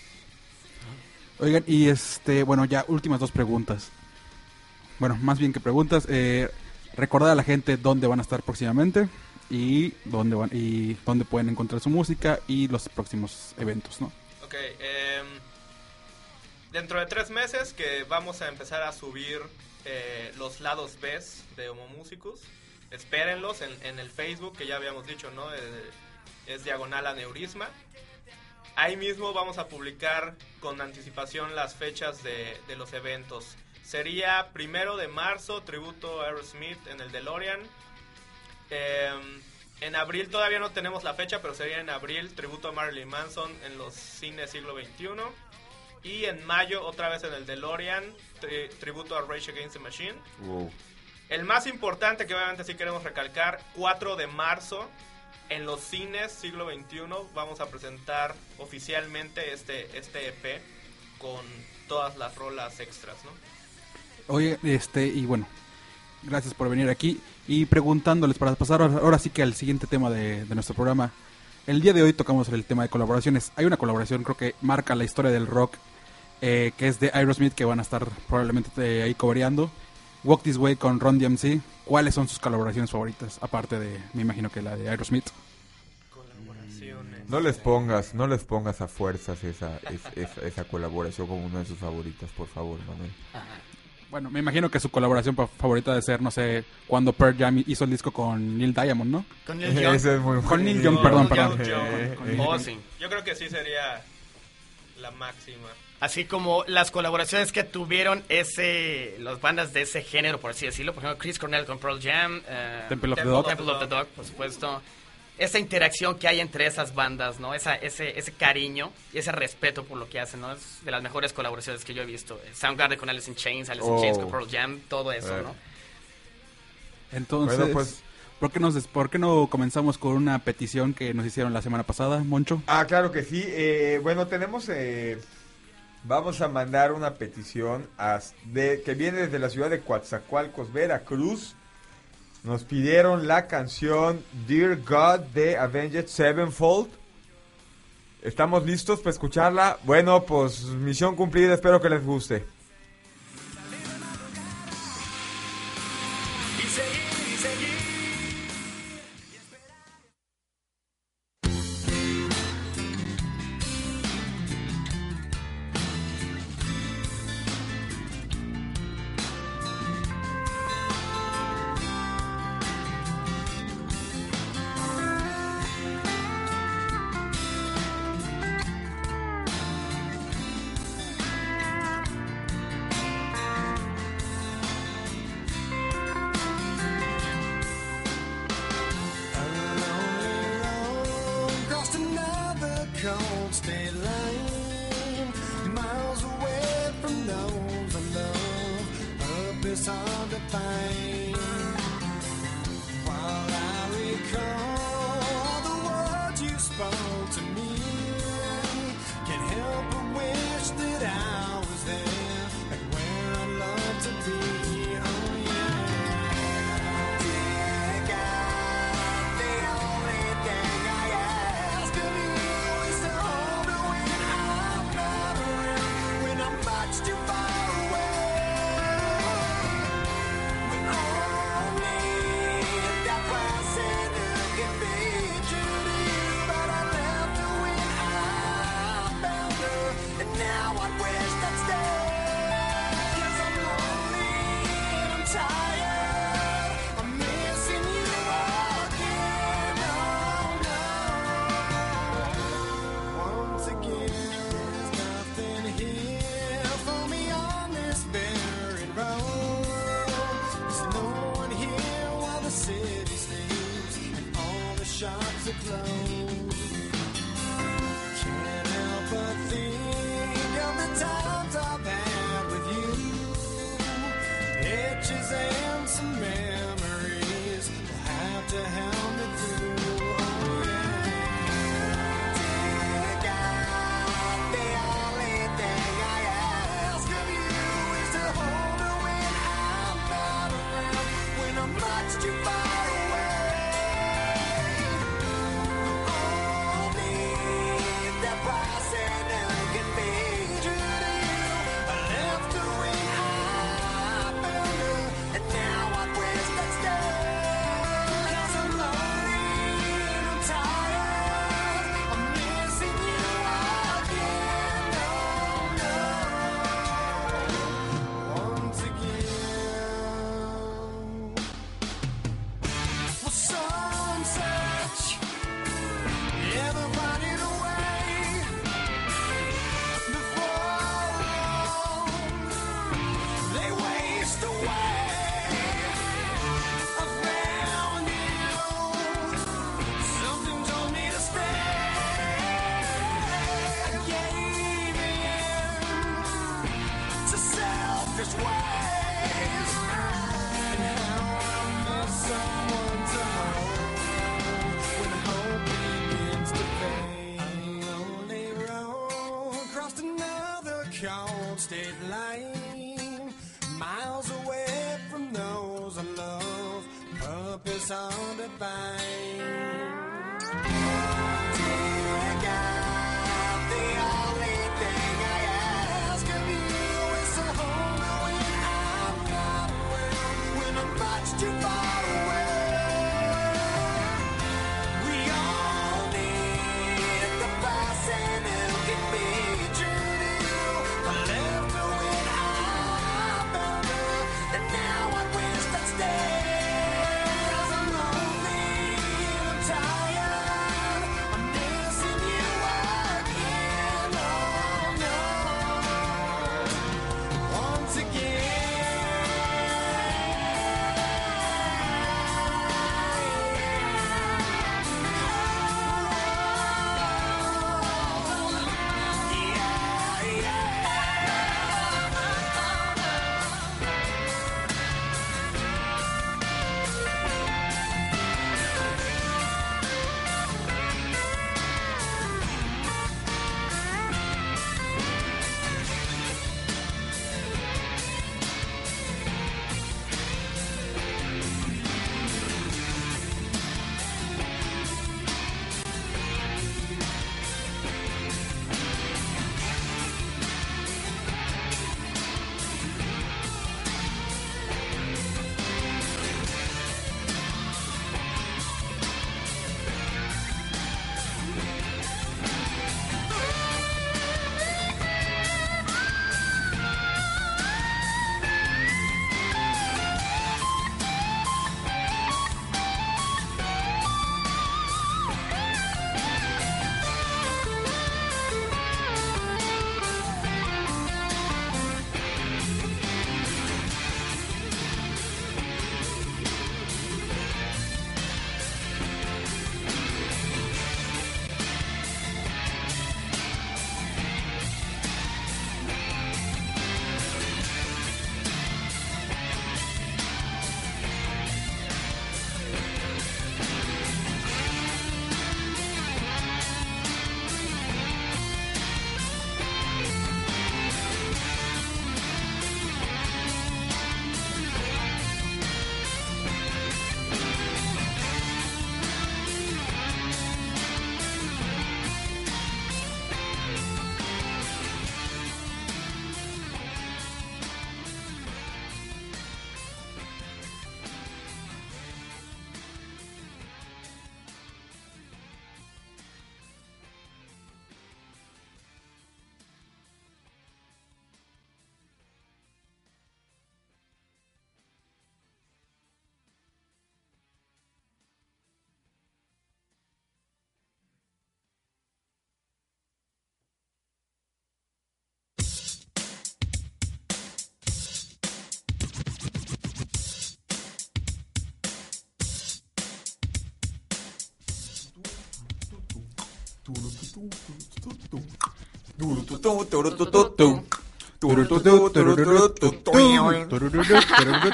[SPEAKER 3] Oigan, y este, bueno, ya últimas dos preguntas. Bueno, más bien que preguntas. Eh, recordar a la gente dónde van a estar próximamente y dónde van y dónde pueden encontrar su música y los próximos eventos, ¿no?
[SPEAKER 6] Ok, em, dentro de tres meses que vamos a empezar a subir eh, los lados B de Homo Musicus. Espérenlos en, el Facebook que ya habíamos dicho, ¿no? Eh, es diagonal aneurisma. Ahí mismo vamos a publicar con anticipación las fechas de, de los eventos. Sería primero de marzo, tributo a Aerosmith en el DeLorean. Em, en abril todavía no tenemos la fecha, pero sería en abril, tributo a Marilyn Manson en los cines siglo XXI. Y en mayo, otra vez en el DeLorean, tri- tributo a Rage Against the Machine.
[SPEAKER 1] Wow.
[SPEAKER 6] El más importante que obviamente sí queremos recalcar, 4 de marzo, en los cines siglo XXI, vamos a presentar oficialmente este, este EP con todas las rolas extras, ¿no?
[SPEAKER 3] Oye, este, y bueno, gracias por venir aquí y preguntándoles para pasar ahora, sí que al siguiente tema de, de nuestro programa. El día de hoy tocamos el tema de colaboraciones. Hay una colaboración, creo que marca la historia del rock, eh, que es de Aerosmith, que van a estar probablemente eh, ahí cobereando. Walk This Way con Ron DMC. ¿Cuáles son sus colaboraciones favoritas? Aparte de, me imagino que la de Aerosmith.
[SPEAKER 6] Colaboraciones.
[SPEAKER 1] No les pongas, no les pongas a fuerzas esa, es- esa, esa colaboración como una de sus favoritas, por favor, Manuel.
[SPEAKER 3] Bueno, me imagino que su colaboración pa- favorita de ser, no sé, cuando Pearl Jam hizo el disco con Neil Diamond, ¿no?
[SPEAKER 4] Con Neil Young.
[SPEAKER 1] Ese es muy
[SPEAKER 3] Con Neil. Young, perdón,
[SPEAKER 6] Con
[SPEAKER 3] perdón.
[SPEAKER 6] Neil Young.
[SPEAKER 3] Con. Neil
[SPEAKER 4] Oh, sí.
[SPEAKER 6] Yo creo que sí sería la máxima.
[SPEAKER 4] Así como las colaboraciones que tuvieron ese, las bandas de ese género, por así decirlo. Por ejemplo, Chris Cornell con Pearl Jam. eh,
[SPEAKER 3] Temple of the
[SPEAKER 6] Temple
[SPEAKER 3] Dog.
[SPEAKER 4] Temple of the Dog, por supuesto. Esa interacción que hay entre esas bandas, ¿no? Esa, ese, ese cariño y ese respeto por lo que hacen, ¿no? Es de las mejores colaboraciones que yo he visto. Soundgarden con Alice in Chains, Alice in
[SPEAKER 1] Oh.
[SPEAKER 4] Chains con Pearl Jam, todo eso,
[SPEAKER 1] Eh.
[SPEAKER 4] ¿no?
[SPEAKER 3] Entonces,
[SPEAKER 1] Bueno, pues-
[SPEAKER 3] ¿por, qué nos, des- ¿por qué no comenzamos con una petición que nos hicieron la semana pasada, Moncho?
[SPEAKER 1] Ah, claro que sí. Eh, bueno, tenemos. eh, vamos a mandar una petición de, que viene desde la ciudad de Coatzacoalcos, Veracruz. Nos pidieron la canción Dear God de Avenged Sevenfold. ¿Estamos listos para escucharla? Bueno, pues misión cumplida, espero que les guste.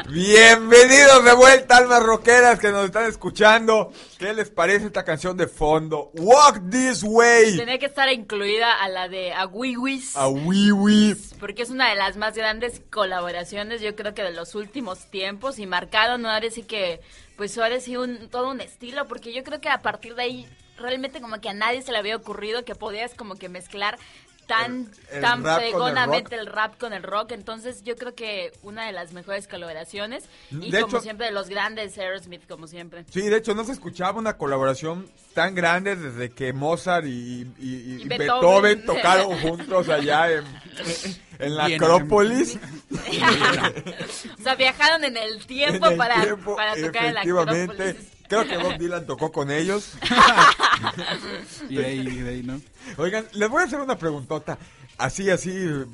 [SPEAKER 2] Bienvenidos de vuelta, almas rockeras que nos están escuchando. ¿Qué les parece esta canción de fondo? Walk This Way.
[SPEAKER 5] Tenía que estar incluida a la de.
[SPEAKER 2] A wee wee.
[SPEAKER 5] Porque es una de las más grandes colaboraciones, yo creo que de los últimos tiempos. Y marcaron ahora sí que, pues ahora sí, un, todo un estilo. Porque yo creo que a partir de ahí, realmente como que a nadie se le había ocurrido que podías como que mezclar tan,
[SPEAKER 2] El- el
[SPEAKER 5] tan
[SPEAKER 2] con el
[SPEAKER 5] pregonamente
[SPEAKER 2] rock.
[SPEAKER 5] el rap con el rock. Entonces yo creo que una de las mejores colaboraciones. Y
[SPEAKER 2] De
[SPEAKER 5] como
[SPEAKER 2] hecho-
[SPEAKER 5] siempre, de los grandes Aerosmith, como siempre.
[SPEAKER 2] Sí, de hecho no se escuchaba una colaboración tan grande desde que Mozart y, y- y-
[SPEAKER 5] Y
[SPEAKER 2] y
[SPEAKER 5] Beethoven.
[SPEAKER 2] Beethoven. tocaron juntos allá en, en la. Acrópolis.
[SPEAKER 5] o sea, viajaron en el tiempo,
[SPEAKER 2] En el
[SPEAKER 5] para,
[SPEAKER 2] tiempo,
[SPEAKER 5] para tocar en la. Acrópolis.
[SPEAKER 2] Creo que Bob Dylan tocó con ellos.
[SPEAKER 3] Y de ahí, de ahí, ¿no?
[SPEAKER 2] Oigan, les voy a hacer una preguntota. Así, así, eh,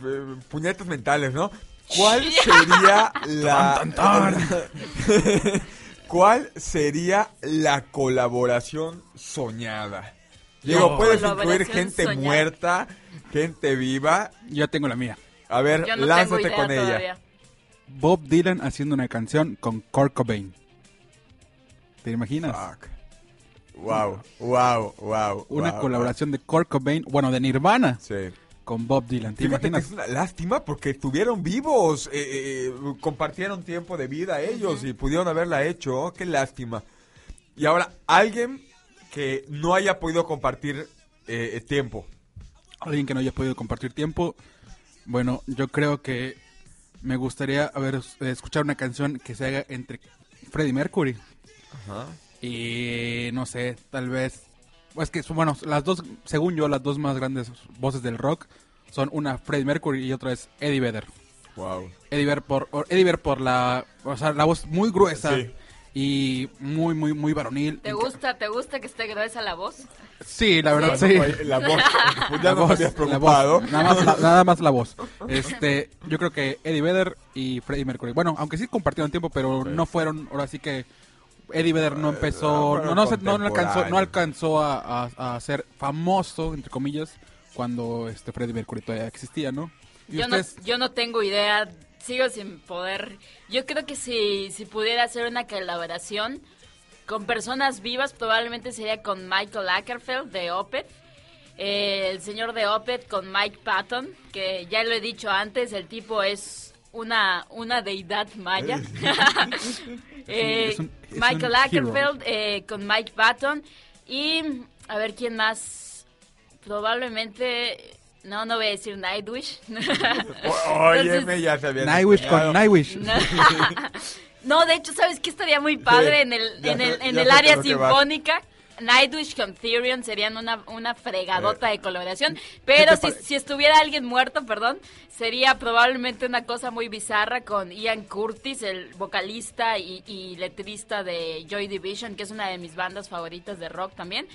[SPEAKER 2] puñetas mentales, ¿no? ¿Cuál sería la... ¿Cuál sería la colaboración soñada? Digo, puedes incluir gente
[SPEAKER 5] soñada.
[SPEAKER 2] muerta, gente viva.
[SPEAKER 3] Ya tengo la mía.
[SPEAKER 2] A ver,
[SPEAKER 5] Yo no
[SPEAKER 2] lánzate con ella.
[SPEAKER 3] Bob Dylan haciendo una canción con Kurt Cobain. ¿Te imaginas?
[SPEAKER 2] Fuck. Wow, wow, wow.
[SPEAKER 3] Una
[SPEAKER 2] wow,
[SPEAKER 3] colaboración de Kurt Cobain, bueno, de Nirvana,
[SPEAKER 2] Sí.
[SPEAKER 3] con Bob Dylan. ¿Te
[SPEAKER 2] Fíjate que
[SPEAKER 3] imaginas?
[SPEAKER 2] es una lástima porque estuvieron vivos, eh, eh, compartieron tiempo de vida ellos y pudieron haberla hecho. Oh, qué lástima. Y ahora, alguien que no haya podido compartir eh, eh, tiempo.
[SPEAKER 3] Alguien que no haya podido compartir tiempo. Bueno, yo creo que me gustaría eh, escuchar una canción que se haga entre Freddie Mercury y no sé, tal vez. Es que, bueno, las dos, según yo, las dos más grandes voces del rock son una Freddie Mercury y otra es Eddie Vedder.
[SPEAKER 2] Wow.
[SPEAKER 3] Eddie Vedder por, o- Eddie Vedder por la, o sea, la voz muy gruesa
[SPEAKER 2] Sí.
[SPEAKER 3] y muy, muy, muy varonil.
[SPEAKER 5] ¿Te gusta, te gusta que esté gruesa la voz?
[SPEAKER 3] Sí, la verdad,
[SPEAKER 5] Sí.
[SPEAKER 3] sí.
[SPEAKER 2] La voz, pues ya
[SPEAKER 3] La
[SPEAKER 2] no
[SPEAKER 3] voz,
[SPEAKER 2] habías
[SPEAKER 3] la
[SPEAKER 2] preocupado.
[SPEAKER 3] voz, nada, más la, nada más la voz. Este, yo creo que Eddie Vedder y Freddie Mercury. Bueno, aunque sí compartieron tiempo, pero no fueron, ahora sí que Eddie Vedder no empezó, no, no, se- no alcanzó, no alcanzó a, a- a ser famoso, entre comillas, cuando este Freddie Mercury todavía existía, ¿no? Y
[SPEAKER 5] Yo no, yo no tengo idea, sigo sin poder. Yo creo que si, si pudiera hacer una colaboración con personas vivas, probablemente sería con Michael Ackerfeld de Opeth. Eh, el señor de Opeth con Mike Patton, que ya lo he dicho antes, el tipo es una, una deidad maya. Eh,
[SPEAKER 3] es un- es un
[SPEAKER 5] Michael. Ackerfeld eh, con Mike Patton y a ver quién más probablemente no no voy a decir Nightwish Entonces-
[SPEAKER 2] ya se había
[SPEAKER 3] Nightwish con Nightwish.
[SPEAKER 5] no. De hecho sabes que estaría muy padre en el en el en el área
[SPEAKER 2] qué
[SPEAKER 5] sinfónica Nightwish con Therion serían una, una fregadota de colaboración, pero si, si estuviera alguien muerto, perdón, sería probablemente una cosa muy bizarra con Ian Curtis, el vocalista y, y letrista de Joy Division, que es una de mis bandas favoritas de rock también,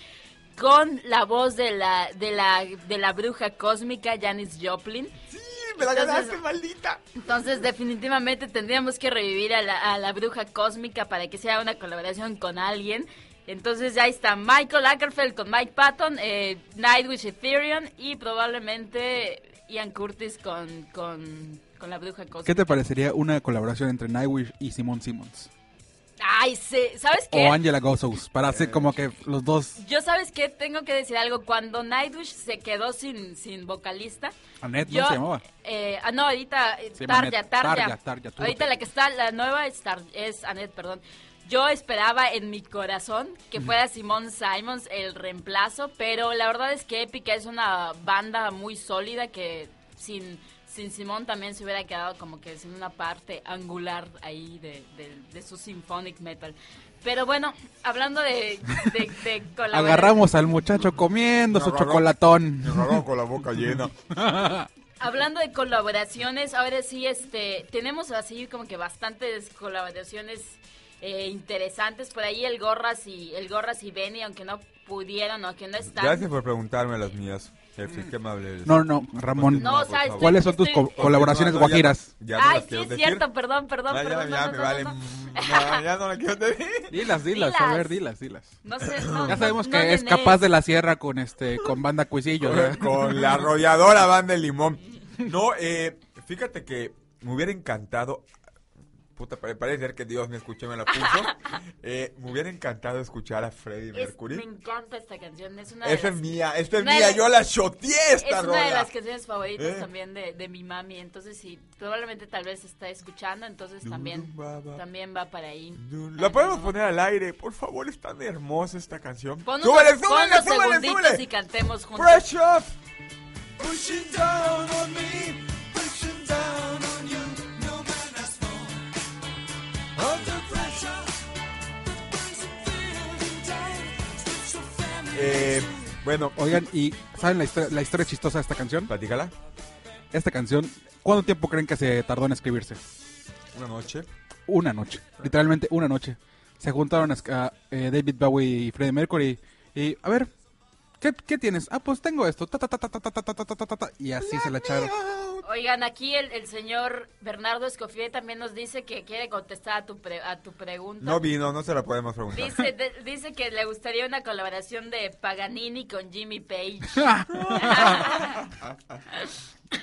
[SPEAKER 5] con la voz de la, de la, de la bruja cósmica Janis Joplin.
[SPEAKER 2] Sí, me la
[SPEAKER 5] Entonces-
[SPEAKER 2] ganaste, maldita.
[SPEAKER 5] Entonces, definitivamente tendríamos que revivir a la, a la bruja cósmica para que sea una colaboración con alguien. Entonces, ya está Michael Ackerfeld con Mike Patton, eh, Nightwish Ethereum y probablemente Ian Curtis con, con, con la bruja cósmica.
[SPEAKER 3] ¿Qué te parecería una colaboración entre Nightwish y Simon Simmons?
[SPEAKER 5] Ay, sí, ¿sabes qué?
[SPEAKER 3] O Angela Gossos, para hacer como que los dos...
[SPEAKER 5] Yo, ¿sabes qué? Tengo que decir algo. Cuando Nightwish se quedó sin, sin vocalista...
[SPEAKER 3] Annette,
[SPEAKER 5] yo,
[SPEAKER 3] ¿no se llamaba?
[SPEAKER 5] eh, ah, no, ahorita...
[SPEAKER 3] Se
[SPEAKER 5] Tarja. Tarja. Ahorita la que está, la nueva es, Tar- es Annette, perdón. Yo esperaba en mi corazón que fuera Simone Simons el reemplazo, pero la verdad es que Epica es una banda muy sólida que sin, sin Simón también se hubiera quedado como que sin una parte angular ahí de, de- de su symphonic metal. Pero bueno, hablando de, de,
[SPEAKER 3] Agarramos al muchacho comiendo su chocolatón.
[SPEAKER 2] Con la boca llena.
[SPEAKER 5] Hablando de colaboraciones, ahora sí, este, tenemos así como que bastantes colaboraciones eh, interesantes por ahí el Gorras y el Gorras y Benny, aunque no pudieron o que no están.
[SPEAKER 2] Gracias por preguntarme las mías. Jefe, qué amable eres.
[SPEAKER 3] No, no, Ramón.
[SPEAKER 5] No, ¿sabes?
[SPEAKER 2] favor.
[SPEAKER 3] ¿Cuáles son tus
[SPEAKER 5] Estoy-
[SPEAKER 3] co- colaboraciones
[SPEAKER 2] No, no, ya-
[SPEAKER 3] guajiras?
[SPEAKER 2] ya no
[SPEAKER 5] Ay, sí es
[SPEAKER 2] decir.
[SPEAKER 5] cierto, perdón, perdón,
[SPEAKER 2] Ya,
[SPEAKER 5] perdón.
[SPEAKER 2] ya, ya me
[SPEAKER 5] no,
[SPEAKER 2] vale.
[SPEAKER 5] no, no.
[SPEAKER 2] No, ya no la quiero decir.
[SPEAKER 3] Dilas, dilas, a
[SPEAKER 5] Dilas.
[SPEAKER 3] ver, dilas, dilas.
[SPEAKER 5] No sé, no,
[SPEAKER 3] Ya sabemos
[SPEAKER 5] no,
[SPEAKER 3] que es capaz de la sierra con este con banda Cuisillo. ¿verdad?
[SPEAKER 2] Con la arrolladora banda de limón. No, eh, fíjate que me hubiera encantado. Puta, pare- parece ser que Dios me escuchó y me la puso. Eh, me hubiera encantado escuchar a Freddie
[SPEAKER 5] Es-
[SPEAKER 2] Mercury.
[SPEAKER 5] me encanta esta canción, es una de
[SPEAKER 2] Esa es
[SPEAKER 5] las,
[SPEAKER 2] mía, esta es mía,
[SPEAKER 5] las-
[SPEAKER 2] yo la shoteé
[SPEAKER 5] es
[SPEAKER 2] esta
[SPEAKER 5] una de
[SPEAKER 2] rola.
[SPEAKER 5] las canciones favoritas
[SPEAKER 2] Eh.
[SPEAKER 5] también de, de mi mami, entonces sí, probablemente tal vez está escuchando, entonces también, también va para ahí.
[SPEAKER 2] La podemos poner al aire, por favor, es tan hermosa esta canción.
[SPEAKER 5] Pon unos,
[SPEAKER 2] ¡Súbele,
[SPEAKER 5] pon
[SPEAKER 2] súbele,
[SPEAKER 5] unos
[SPEAKER 2] súbele,
[SPEAKER 5] segunditos
[SPEAKER 2] súbele!
[SPEAKER 5] y cantemos juntos.
[SPEAKER 2] Precious.
[SPEAKER 7] Pushing down on me,
[SPEAKER 2] Eh, bueno,
[SPEAKER 3] Oigan, ¿y saben la historia, la historia chistosa de esta canción?
[SPEAKER 2] platícala.
[SPEAKER 3] Esta canción, ¿cuánto tiempo creen que se tardó en escribirse?
[SPEAKER 2] Una noche.
[SPEAKER 3] Una noche, literalmente una noche. Se juntaron a, a, eh, David Bowie y Freddie Mercury y, a ver, ¿Qué, tienes? Ah, pues tengo esto. Y así se la echaron.
[SPEAKER 5] Oigan, aquí el, señor Bernardo Escofier también nos dice que quiere contestar a tu, pre, a tu pregunta.
[SPEAKER 2] No vino, no se la podemos preguntar.
[SPEAKER 5] Dice, que le gustaría una colaboración de Paganini con Jimmy Page.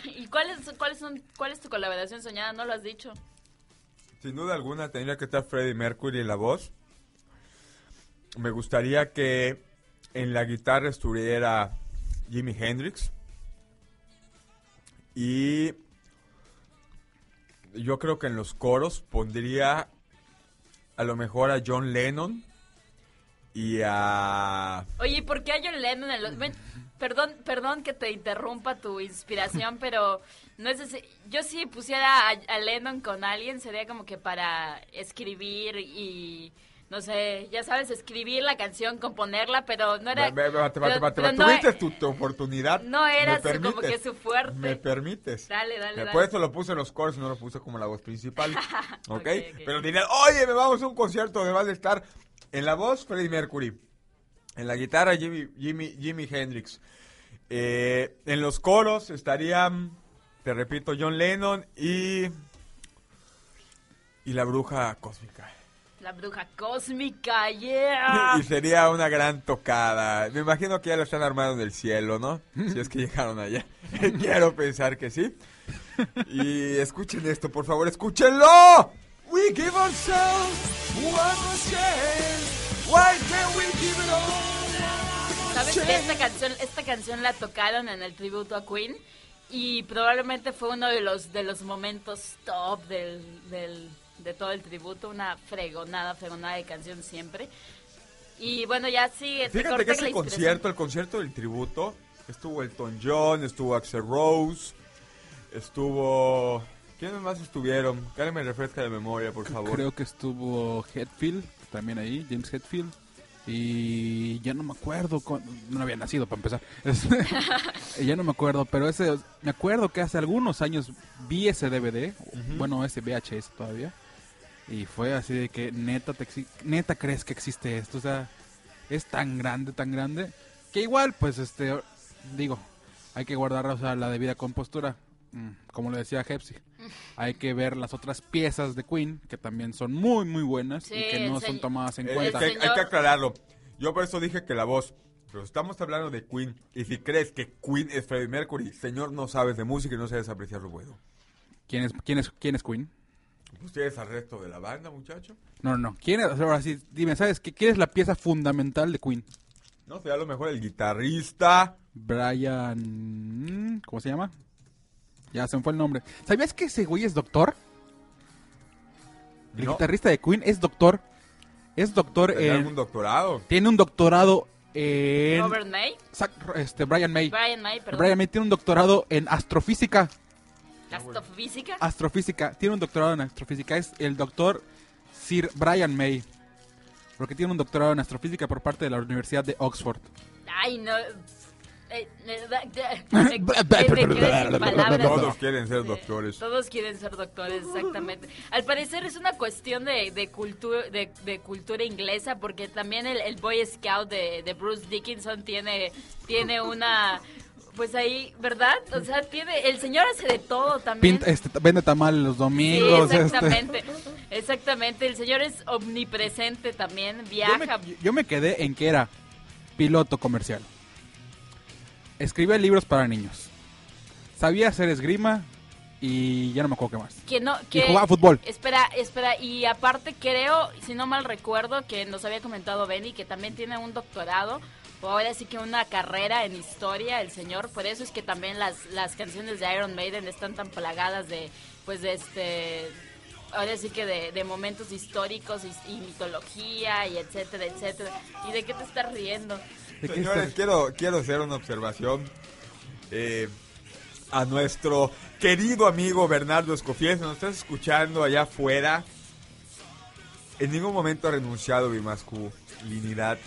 [SPEAKER 5] ¿Y cuál es, cuál, cuál es tu colaboración soñada? No lo has dicho.
[SPEAKER 2] Sin duda alguna tendría que estar Freddie Mercury en la voz. Me gustaría que en la guitarra estuviera Jimi Hendrix. Y yo creo que en los coros pondría a lo mejor a John Lennon y a...
[SPEAKER 5] Oye, ¿y ¿por qué a John Lennon? en los- perdón, perdón que te interrumpa tu inspiración, pero no es yo si pusiera a, a Lennon con alguien sería como que para escribir y no sé, ya sabes, escribir la canción, componerla, pero no era
[SPEAKER 2] Ve- ve- bate, bate,
[SPEAKER 5] pero-
[SPEAKER 2] bate,
[SPEAKER 5] pero
[SPEAKER 2] bate.
[SPEAKER 5] no-
[SPEAKER 2] Tuviste tu, tu oportunidad.
[SPEAKER 5] no era
[SPEAKER 2] ¿Me
[SPEAKER 5] su- como que su fuerte.
[SPEAKER 2] ¿Me permites?
[SPEAKER 5] Dale, dale,
[SPEAKER 2] Eh,
[SPEAKER 5] dale.
[SPEAKER 2] Por eso lo puse en los coros no lo puse como la voz principal. ¿Ok?
[SPEAKER 5] Ok, ok.
[SPEAKER 2] Pero dirán, oye, me vamos a un concierto donde va a estar en la voz Freddie Mercury, en la guitarra Jimmy, Jimmy, Jimi Hendrix. Eh, en los coros estarían, te repito, John Lennon y. y la bruja cósmica.
[SPEAKER 5] La bruja cósmica, yeah.
[SPEAKER 2] Y sería una gran tocada. Me imagino que ya lo están armando del cielo, ¿no? Si es que llegaron allá. Quiero pensar que sí. Y escuchen esto, por favor, escúchenlo. We give ourselves one chance. Why can't we give it all?
[SPEAKER 5] ¿Sabes que esta canción, esta canción la tocaron en el tributo a Queen? Y probablemente fue uno de los de los momentos top del, del- de todo el tributo, una fregonada, fregonada de canción siempre. Y bueno, ya sí, te
[SPEAKER 2] Fíjate que ese concierto, el concierto del tributo, estuvo Elton John, estuvo Axel Rose, estuvo... ¿Quiénes más estuvieron? Alguien me refresca de memoria, por favor.
[SPEAKER 3] Creo que estuvo Hetfield también ahí, James Hetfield. Y ya no me acuerdo, cu- no había nacido para empezar. Ya no me acuerdo, pero ese, me acuerdo que hace algunos años vi ese DVD, bueno, ese VHS todavía. Y fue así de que neta, te neta crees que existe esto, o sea, es tan grande, tan grande, que igual, pues, este, digo, hay que guardar, o sea, la debida compostura, Mm, como lo decía Hepsi. Hay que ver las otras piezas de Queen, que también son muy, muy buenas
[SPEAKER 5] Sí,
[SPEAKER 3] y que no son tomadas en
[SPEAKER 2] Eh,
[SPEAKER 3] cuenta.
[SPEAKER 2] hay, que,
[SPEAKER 5] señor-
[SPEAKER 2] hay que aclararlo. Yo por eso dije que la voz. Pero estamos hablando de Queen. Y si crees que Queen es Freddie Mercury, señor, no sabes de música y no sabes apreciar lo bueno.
[SPEAKER 3] ¿Quién es, quién es, quién es Queen?
[SPEAKER 2] ¿Ustedes al resto de la banda, muchacho?
[SPEAKER 3] No, no, no. ¿Quién es? Ahora sí, dime, ¿sabes qué? ¿Quién es la pieza fundamental de Queen?
[SPEAKER 2] No sé, a lo mejor el guitarrista.
[SPEAKER 3] Brian... ¿Cómo se llama? Ya se me fue el nombre. ¿Sabías que ese güey es doctor? El
[SPEAKER 2] No.
[SPEAKER 3] guitarrista de Queen es doctor. Es doctor
[SPEAKER 2] ¿Tendrá
[SPEAKER 3] en...
[SPEAKER 2] algún doctorado?
[SPEAKER 3] Tiene un doctorado en...
[SPEAKER 5] Robert May,
[SPEAKER 3] este, Brian May.
[SPEAKER 5] Brian May, perdón.
[SPEAKER 3] Brian May tiene un doctorado en astrofísica.
[SPEAKER 5] Astrofísica.
[SPEAKER 3] Astrofísica. Tiene un doctorado en astrofísica. Es el doctor Sir Brian May. Porque tiene un doctorado en astrofísica por parte de la Universidad de Oxford.
[SPEAKER 5] Ay, no. Eh, eh.
[SPEAKER 2] Todos quieren ser doctores.
[SPEAKER 5] Todos quieren ser doctores, exactamente. Al parecer es una cuestión de, de, cultura, de, de cultura inglesa, porque también el, el Boy Scout de, de Bruce Dickinson tiene, tiene una... Pues ahí, ¿verdad? O sea, tiene... El señor hace de todo también.
[SPEAKER 3] Pinta, este, vende tamales los
[SPEAKER 5] Sí,
[SPEAKER 3] domingos. este.
[SPEAKER 5] exactamente. Exactamente. El señor es omnipresente también.
[SPEAKER 3] Yo, me,
[SPEAKER 5] Viaja.
[SPEAKER 3] yo me quedé en que era piloto comercial. Escribía libros para niños. Sabía hacer esgrima y ya no me acuerdo qué más.
[SPEAKER 5] Que no,
[SPEAKER 3] Y
[SPEAKER 5] que,
[SPEAKER 3] jugaba fútbol.
[SPEAKER 5] Espera, espera, y aparte creo, si no mal recuerdo, que nos había comentado Benny, que también tiene un doctorado, ahora sí que una carrera en historia, el señor, por eso es que también las, las canciones de Iron Maiden están tan plagadas de, pues de este, ahora sí que de, de momentos históricos y, y mitología y etcétera, etcétera. ¿Y de qué te estás riendo?
[SPEAKER 3] ¿De qué
[SPEAKER 2] Señores, quiero, quiero hacer una observación eh, a nuestro querido amigo Bernardo Escofiel. Si nos estás escuchando allá afuera, en ningún momento ha renunciado mi masculinidad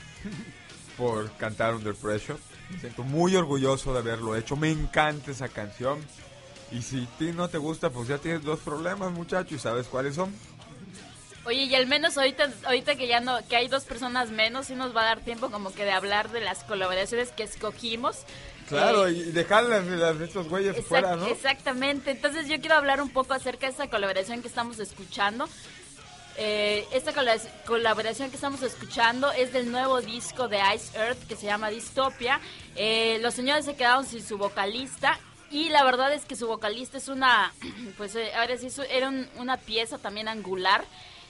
[SPEAKER 2] por cantar Under Pressure. Me siento muy orgulloso de haberlo hecho. Me encanta esa canción. Y si a ti no te gusta, pues ya tienes dos problemas, muchacho, y sabes cuáles son.
[SPEAKER 5] Oye, y al menos ahorita, ahorita que ya no, que hay dos personas menos, sí nos va a dar tiempo como que de hablar de las colaboraciones que escogimos.
[SPEAKER 2] Claro,
[SPEAKER 5] Eh,
[SPEAKER 2] y dejarlas de las- de estos güeyes fuera, ¿no?
[SPEAKER 5] Exactamente. Entonces yo quiero hablar un poco acerca de esta colaboración que estamos escuchando. Eh, esta colab- colaboración que estamos escuchando es del nuevo disco de Ice Earth que se llama Dystopia. Eh, los señores se quedaron sin su vocalista y la verdad es que su vocalista es una, pues eh, ahora sí, era un- una pieza también angular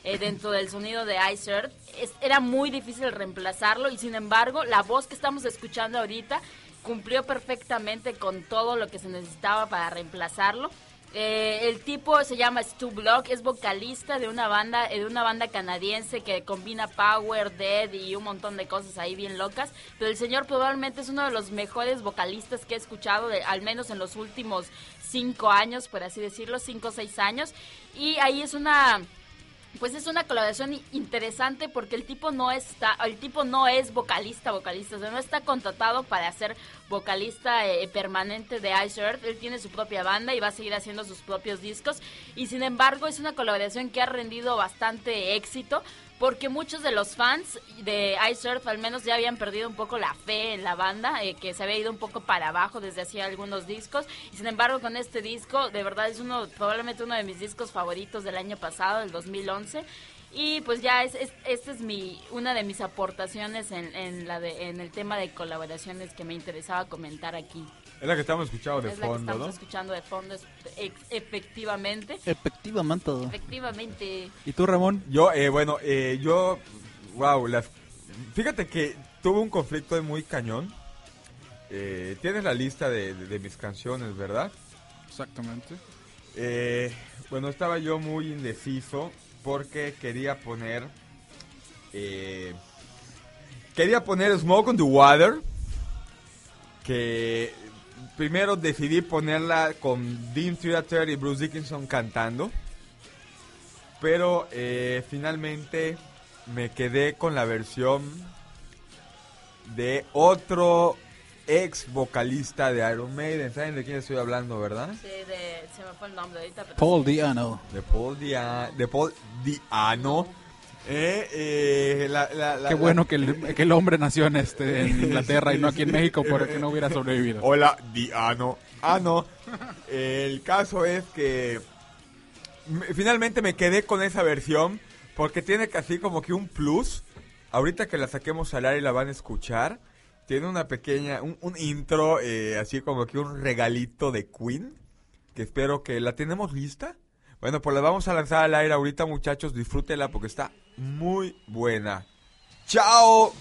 [SPEAKER 5] eh, dentro del sonido de Ice Earth. Era muy difícil reemplazarlo y sin embargo la voz que estamos escuchando ahorita cumplió perfectamente con todo lo que se necesitaba para reemplazarlo. Eh, el tipo se llama Stu Block, es vocalista de una banda, de una banda canadiense que combina power, dead y un montón de cosas ahí bien locas. Pero el señor probablemente es uno de los mejores vocalistas que he escuchado, de- al menos en los últimos cinco años, por así decirlo, cinco o seis años. Y ahí es una pues es una colaboración interesante porque el tipo no está, el tipo no es vocalista, vocalista, o sea, no está contratado para ser vocalista eh, permanente de Ice Earth, él tiene su propia banda y va a seguir haciendo sus propios discos. Y sin embargo es una colaboración que ha rendido bastante éxito porque muchos de los fans de Ice Earth al menos ya habían perdido un poco la fe en la banda, eh, que se había ido un poco para abajo desde hacía algunos discos. Sin embargo, con este disco, de verdad es uno, probablemente uno de mis discos favoritos del año pasado, del 2011. Y pues ya es, es, esta es mi, una de mis aportaciones en, en, la de, en el tema de colaboraciones que me interesaba comentar aquí.
[SPEAKER 2] Es la que estamos escuchando de
[SPEAKER 5] es la que
[SPEAKER 2] fondo,
[SPEAKER 5] estamos
[SPEAKER 2] ¿no?
[SPEAKER 5] escuchando de fondo, es- ex- efectivamente.
[SPEAKER 3] Efectivamente.
[SPEAKER 5] Efectivamente.
[SPEAKER 3] ¿Y tú, Ramón?
[SPEAKER 2] Yo, eh, bueno, eh, yo, wow, las, fíjate que tuve un conflicto muy cañón. Eh, tienes la lista de, de- de mis canciones, ¿verdad?
[SPEAKER 3] Exactamente.
[SPEAKER 2] Eh, bueno, estaba yo muy indeciso porque quería poner, eh, quería poner Smoke on the Water, que primero decidí ponerla con Dean Theater y Bruce Dickinson cantando, pero eh, finalmente me quedé con la versión de otro ex vocalista de Iron Maiden. ¿Saben de quién estoy hablando, verdad?
[SPEAKER 5] Sí, de- se me fue el nombre ahorita. pero
[SPEAKER 3] Paul
[SPEAKER 5] sí.
[SPEAKER 3] Diano.
[SPEAKER 2] De Paul Dia de Paul Diano. Eh, eh, la- la- la-
[SPEAKER 3] Qué bueno que el, que el hombre nació en, este, en Inglaterra y no aquí en México porque no hubiera sobrevivido.
[SPEAKER 2] Hola, Diano. Ah, no. El caso es que finalmente me quedé con esa versión porque tiene casi como que un plus. Ahorita que la saquemos al aire y la van a escuchar, tiene una pequeña, un, un intro, eh, así como que un regalito de Queen, que espero que la tenemos lista. Bueno, pues la vamos a lanzar al aire ahorita, muchachos, disfrútenla porque está muy buena. ¡Chao!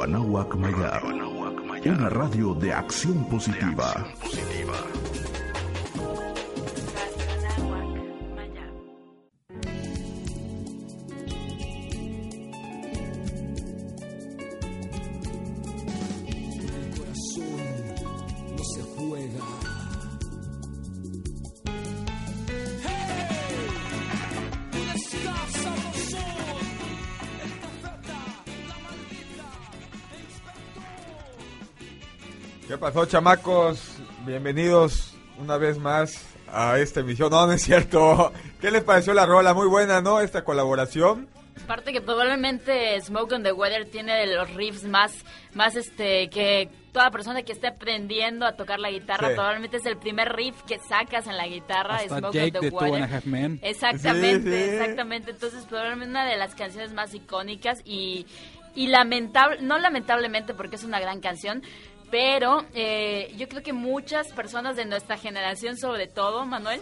[SPEAKER 8] Radio Anáhuac Mayab. Una radio de acción positiva.
[SPEAKER 2] Pasó, chamacos? Bienvenidos una vez más a esta emisión. No, no es cierto. ¿Qué les pareció la rola? Muy buena, ¿no? Esta colaboración.
[SPEAKER 5] Aparte que probablemente Smoke on the Weather tiene de los riffs más, más este, que toda persona que esté aprendiendo a tocar la guitarra,
[SPEAKER 2] Sí.
[SPEAKER 5] probablemente es el primer riff que sacas en la guitarra,
[SPEAKER 3] Hasta
[SPEAKER 5] Smoke
[SPEAKER 3] Jake
[SPEAKER 5] on the
[SPEAKER 3] de Two and a. Half Men.
[SPEAKER 5] Exactamente,
[SPEAKER 2] Sí, sí.
[SPEAKER 5] exactamente. Entonces, probablemente una de las canciones más icónicas y, y lamentable, no lamentablemente porque es una gran canción, pero eh, yo creo que muchas personas de nuestra generación, sobre todo, Manuel,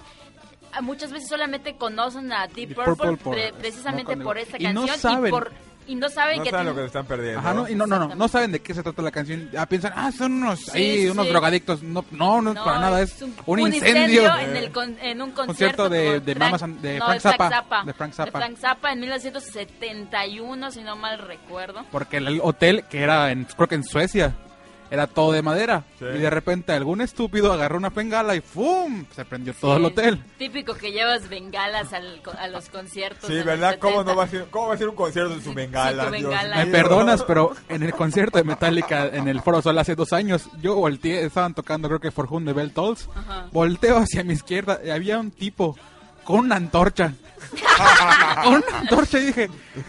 [SPEAKER 5] muchas veces solamente conocen a Deep
[SPEAKER 3] Deep
[SPEAKER 5] Purple,
[SPEAKER 3] Purple por
[SPEAKER 5] pre- precisamente por esta
[SPEAKER 3] y no
[SPEAKER 5] canción
[SPEAKER 3] saben.
[SPEAKER 5] y por y no saben
[SPEAKER 2] No
[SPEAKER 5] que
[SPEAKER 2] saben lo
[SPEAKER 5] tiene-
[SPEAKER 2] que se están perdiendo.
[SPEAKER 3] Ajá, no, y no, no, no, no saben de qué se trata la canción. Ah, piensan, ah, son unos,
[SPEAKER 5] Sí,
[SPEAKER 3] ahí,
[SPEAKER 5] sí,
[SPEAKER 3] unos drogadictos. No, no, no, es
[SPEAKER 5] No,
[SPEAKER 3] para nada, es
[SPEAKER 5] un,
[SPEAKER 3] un,
[SPEAKER 5] un
[SPEAKER 3] incendio.
[SPEAKER 5] en, el con- en un
[SPEAKER 3] Concierto
[SPEAKER 5] concierto
[SPEAKER 3] de- de Mamas de
[SPEAKER 5] no,
[SPEAKER 3] Frank Zappa,
[SPEAKER 5] Zappa,
[SPEAKER 3] de Frank Zappa.
[SPEAKER 5] Zappa en 1971, si no mal recuerdo.
[SPEAKER 3] Porque el hotel, que era, en, creo que en Suecia, era todo de madera.
[SPEAKER 2] Sí.
[SPEAKER 3] Y de repente algún estúpido agarró una bengala y ¡fum! Se prendió todo el hotel.
[SPEAKER 5] Típico que llevas bengalas al- a los conciertos.
[SPEAKER 2] Sí,
[SPEAKER 5] de
[SPEAKER 2] ¿verdad? ¿Cómo
[SPEAKER 5] 70.
[SPEAKER 2] no va a ser, cómo va a ser un concierto en su bengala?
[SPEAKER 5] tu
[SPEAKER 2] Dios
[SPEAKER 5] bengala.
[SPEAKER 3] Me
[SPEAKER 2] mío?
[SPEAKER 3] perdonas, pero en el concierto de Metallica en el Foro Sol hace dos años, yo volteé, estaban tocando creo que For Whom the Bell Tolls,
[SPEAKER 5] Ajá.
[SPEAKER 3] volteo hacia mi izquierda y había un tipo con una antorcha. con una antorcha y dije,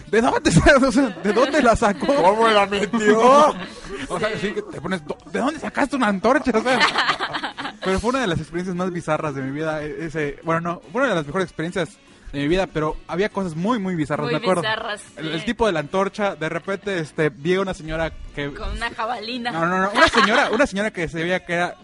[SPEAKER 3] ¿de dónde, sa- o sea, ¿de dónde la sacó?
[SPEAKER 2] ¿Cómo la metió?
[SPEAKER 3] O sea, sí que te pones, "¿Do- ¿de dónde sacaste una antorcha? O sea, pero fue una de las experiencias más bizarras de mi vida. e- Ese, bueno, no, fue una de las mejores experiencias de mi vida, pero había cosas muy, muy bizarras,
[SPEAKER 5] Muy
[SPEAKER 3] me acuerdo.
[SPEAKER 5] bizarras,
[SPEAKER 3] el,
[SPEAKER 5] sí.
[SPEAKER 3] el tipo de la antorcha, de repente, este, vi a una señora que...
[SPEAKER 5] Con una jabalina.
[SPEAKER 3] No, no, no, una señora, una señora que se veía que era...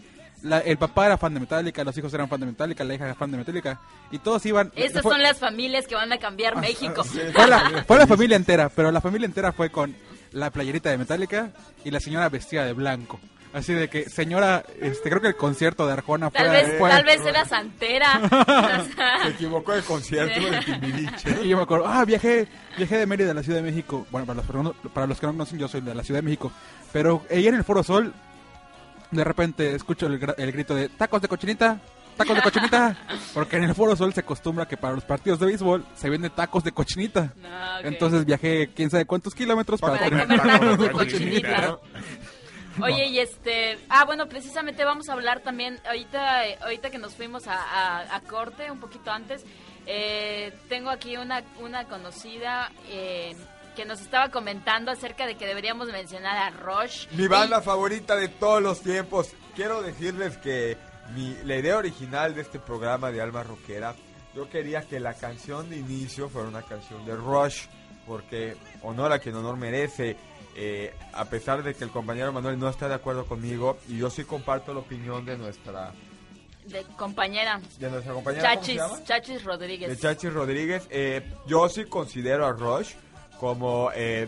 [SPEAKER 3] la- el papá era fan de Metallica, los hijos eran fan de Metallica, la hija era fan de Metallica, y todos iban...
[SPEAKER 5] Estas
[SPEAKER 3] fue-
[SPEAKER 5] son las familias que van a cambiar México.
[SPEAKER 3] fue la, fue la familia entera, pero la familia entera fue con la playerita de Metallica y la señora vestida de blanco. Así de que, señora, este, creo que el concierto de Arjona fue...
[SPEAKER 5] Tal vez,
[SPEAKER 3] fue-
[SPEAKER 5] tal vez era santera.
[SPEAKER 2] Se equivocó el concierto
[SPEAKER 5] Sí.
[SPEAKER 2] de Timbiriche.
[SPEAKER 3] Y yo me acuerdo, ah, viajé, viajé de Mérida a la Ciudad de México. Bueno, para los, para los que no conocen, yo soy de la Ciudad de México. Pero ella en el Foro Sol, de repente escucho el, el grito de tacos de cochinita, tacos de cochinita. Porque en el Foro Sol se acostumbra que para los partidos de béisbol se venden tacos de cochinita.
[SPEAKER 5] no, ok.
[SPEAKER 3] Entonces viajé quién sabe cuántos kilómetros para,
[SPEAKER 5] Para
[SPEAKER 3] comer tacos
[SPEAKER 5] tacos
[SPEAKER 3] de cochinita.
[SPEAKER 5] Oye, y este, ah, bueno, precisamente vamos a hablar también, ahorita, ahorita que nos fuimos a, a- a corte, un poquito antes, eh, tengo aquí una, una conocida eh, que nos estaba comentando acerca de que deberíamos mencionar a Rush.
[SPEAKER 2] Mi banda favorita de todos los tiempos. Quiero decirles que mi, la idea original de este programa de Alma Rockera, yo quería que la canción de inicio fuera una canción de Rush, porque honor a quien honor merece. eh, a pesar de que el compañero Manuel no está de acuerdo conmigo, y yo sí comparto la opinión de nuestra,
[SPEAKER 5] De compañera.
[SPEAKER 2] de nuestra compañera. ¿cómo se
[SPEAKER 5] Chachis? Chachis Rodríguez.
[SPEAKER 2] de Chachi Rodríguez. eh, yo sí considero a Rush como eh,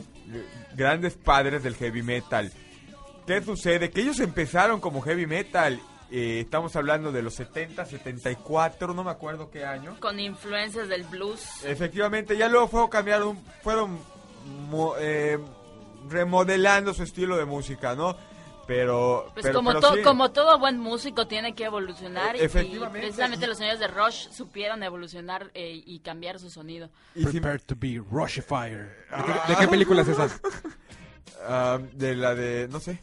[SPEAKER 2] grandes padres del heavy metal. ¿Qué sucede? Que ellos empezaron como heavy metal. eh, estamos hablando de los 70, 74, no me acuerdo qué año.
[SPEAKER 5] Con influencias del blues.
[SPEAKER 2] Efectivamente, ya luego fueron cambiaron, fueron mo- eh, remodelando su estilo de música, ¿no? Pero,
[SPEAKER 5] Pues
[SPEAKER 2] pero-
[SPEAKER 5] como,
[SPEAKER 2] pero
[SPEAKER 5] to-
[SPEAKER 2] sí.
[SPEAKER 5] como todo buen músico tiene que evolucionar
[SPEAKER 2] E-
[SPEAKER 5] y-
[SPEAKER 2] efectivamente.
[SPEAKER 5] y precisamente los señores de Rush supieron evolucionar eh, y cambiar su sonido.
[SPEAKER 2] Y si-
[SPEAKER 3] Prepare to be Rushifier. ¿De qué, de qué película es esa?
[SPEAKER 2] ah, de la de, no sé.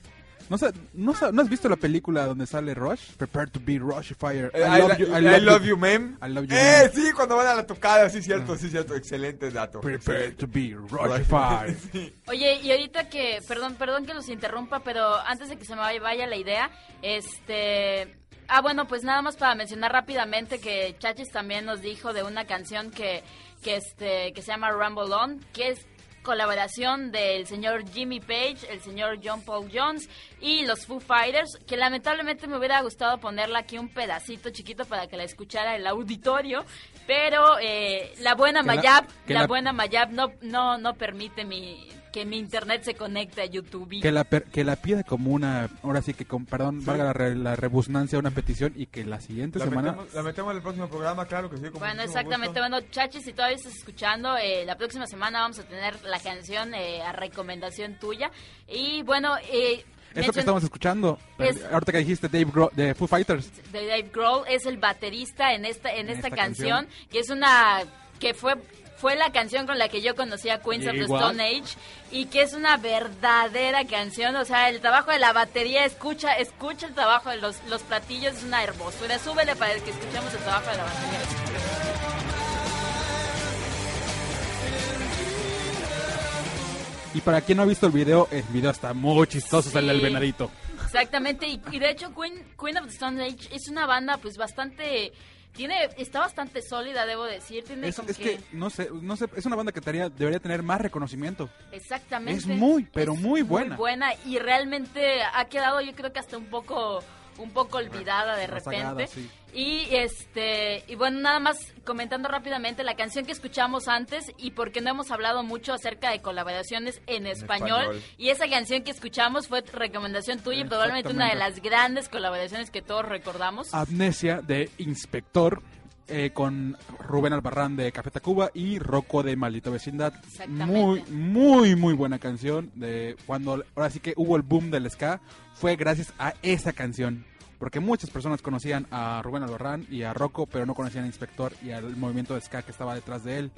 [SPEAKER 3] ¿No, no, ¿No has visto la película donde sale Rush? Prepare to be Rushifier.
[SPEAKER 2] Eh, I, lo- I love, you, ma'am.
[SPEAKER 3] I love you,
[SPEAKER 2] Eh,
[SPEAKER 3] ma'am.
[SPEAKER 2] sí, cuando van a la tocada, sí, cierto, sí, cierto. Excelente dato.
[SPEAKER 3] Prepare
[SPEAKER 2] excelente.
[SPEAKER 3] to be Rushifier.
[SPEAKER 2] Sí.
[SPEAKER 5] Oye, y ahorita que, perdón, perdón que los interrumpa, pero antes de que se me vaya, vaya la idea, este... Ah, bueno, pues nada más para mencionar rápidamente que Chachis también nos dijo de una canción que, que, este, que se llama Rumble On, que es colaboración del señor Jimmy Page, el señor John Paul Jones y los Foo Fighters, que lamentablemente me hubiera gustado ponerla aquí un pedacito chiquito para que la escuchara el auditorio, pero eh, la buena Mayab, la,
[SPEAKER 3] la-
[SPEAKER 5] buena Mayab no, no, no permite mi que mi internet se conecte a YouTube. y-
[SPEAKER 3] Que la, per- que la pida como una, ahora sí que con, perdón, valga la, re- la rebusnancia, una petición y que la siguiente
[SPEAKER 2] La
[SPEAKER 3] semana...
[SPEAKER 2] metemos, la metemos en el próximo programa, claro que sí. con
[SPEAKER 5] Bueno, exactamente.
[SPEAKER 2] gusto.
[SPEAKER 5] Bueno, Chachi, si todavía estás escuchando, eh, la próxima semana vamos a tener la canción eh, a recomendación tuya. Y bueno, eh,
[SPEAKER 3] Eso que estamos escuchando,
[SPEAKER 5] Es-
[SPEAKER 3] ahorita que dijiste Dave Grohl de Foo Fighters,
[SPEAKER 5] de Dave Grohl es el baterista en esta en,
[SPEAKER 3] En
[SPEAKER 5] esta,
[SPEAKER 3] esta
[SPEAKER 5] canción,
[SPEAKER 3] canción.
[SPEAKER 5] que es una que fue fue la canción con la que yo conocí a Queens of the. Stone Age y que es una verdadera canción, o sea, el trabajo de la batería, escucha escucha el trabajo de los, los platillos, es una hermosura. Súbele para que escuchemos el trabajo de la batería.
[SPEAKER 3] y para quien no ha visto el video, el video está muy chistoso, sale el venadito.
[SPEAKER 5] Exactamente, y, y de hecho Queen, Queen of the Stone Age es una banda pues bastante tiene está bastante sólida, debo decir, tiene
[SPEAKER 3] Es, es que, no sé, no sé, es una banda que tendría- debería tener más reconocimiento.
[SPEAKER 5] Exactamente.
[SPEAKER 3] Es muy, pero
[SPEAKER 5] Es
[SPEAKER 3] muy buena.
[SPEAKER 5] buena y realmente ha quedado yo creo que hasta un poco un poco olvidada de
[SPEAKER 3] Rezagada,
[SPEAKER 5] repente.
[SPEAKER 3] sí.
[SPEAKER 5] Y este y bueno, nada más comentando rápidamente la canción que escuchamos antes y porque no hemos hablado mucho acerca de colaboraciones en español,
[SPEAKER 2] español.
[SPEAKER 5] y esa canción que escuchamos fue recomendación tuya y probablemente una de las grandes colaboraciones que todos recordamos.
[SPEAKER 3] Amnesia de Inspector eh, con Rubén Albarrán de Café Tacuba y Rocco de Maldita Vecindad.
[SPEAKER 5] Exactamente.
[SPEAKER 3] Muy, muy, muy buena canción. De cuando ahora sí que hubo el boom del ska, fue gracias a esa canción. Porque muchas personas conocían a Rubén Albarrán y a Rocco, pero no conocían a Inspector y al movimiento de ska que estaba detrás de él.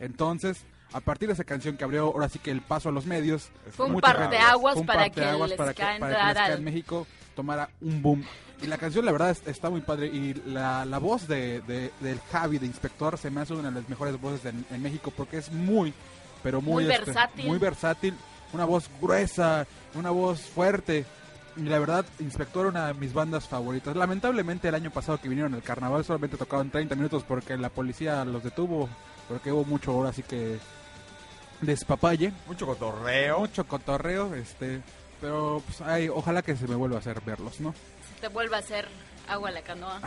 [SPEAKER 3] Entonces, a partir de esa canción que abrió ahora sí que el paso a los medios,
[SPEAKER 5] Fue un
[SPEAKER 3] gente-
[SPEAKER 5] parteaguas
[SPEAKER 3] fue un
[SPEAKER 5] para que el
[SPEAKER 3] para que, para que el ska en México tomara un boom. Y la canción, la verdad, es- está muy padre. Y la, la voz de, de- del Javi, de Inspector, se me hace una de las mejores voces de- en México porque es muy, pero muy,
[SPEAKER 5] Muy
[SPEAKER 3] este,
[SPEAKER 5] versátil.
[SPEAKER 3] muy versátil. Una voz gruesa, una voz fuerte. La verdad, Inspector, una de mis bandas favoritas. Lamentablemente, el año pasado que vinieron al carnaval solamente tocaban 30 minutos porque la policía los detuvo. Porque hubo mucho ahora así que despapalle
[SPEAKER 2] Mucho cotorreo.
[SPEAKER 3] mucho cotorreo, este, pero pues ay, ojalá que se me vuelva a hacer verlos, ¿no?
[SPEAKER 5] Te vuelve a hacer agua a la canoa.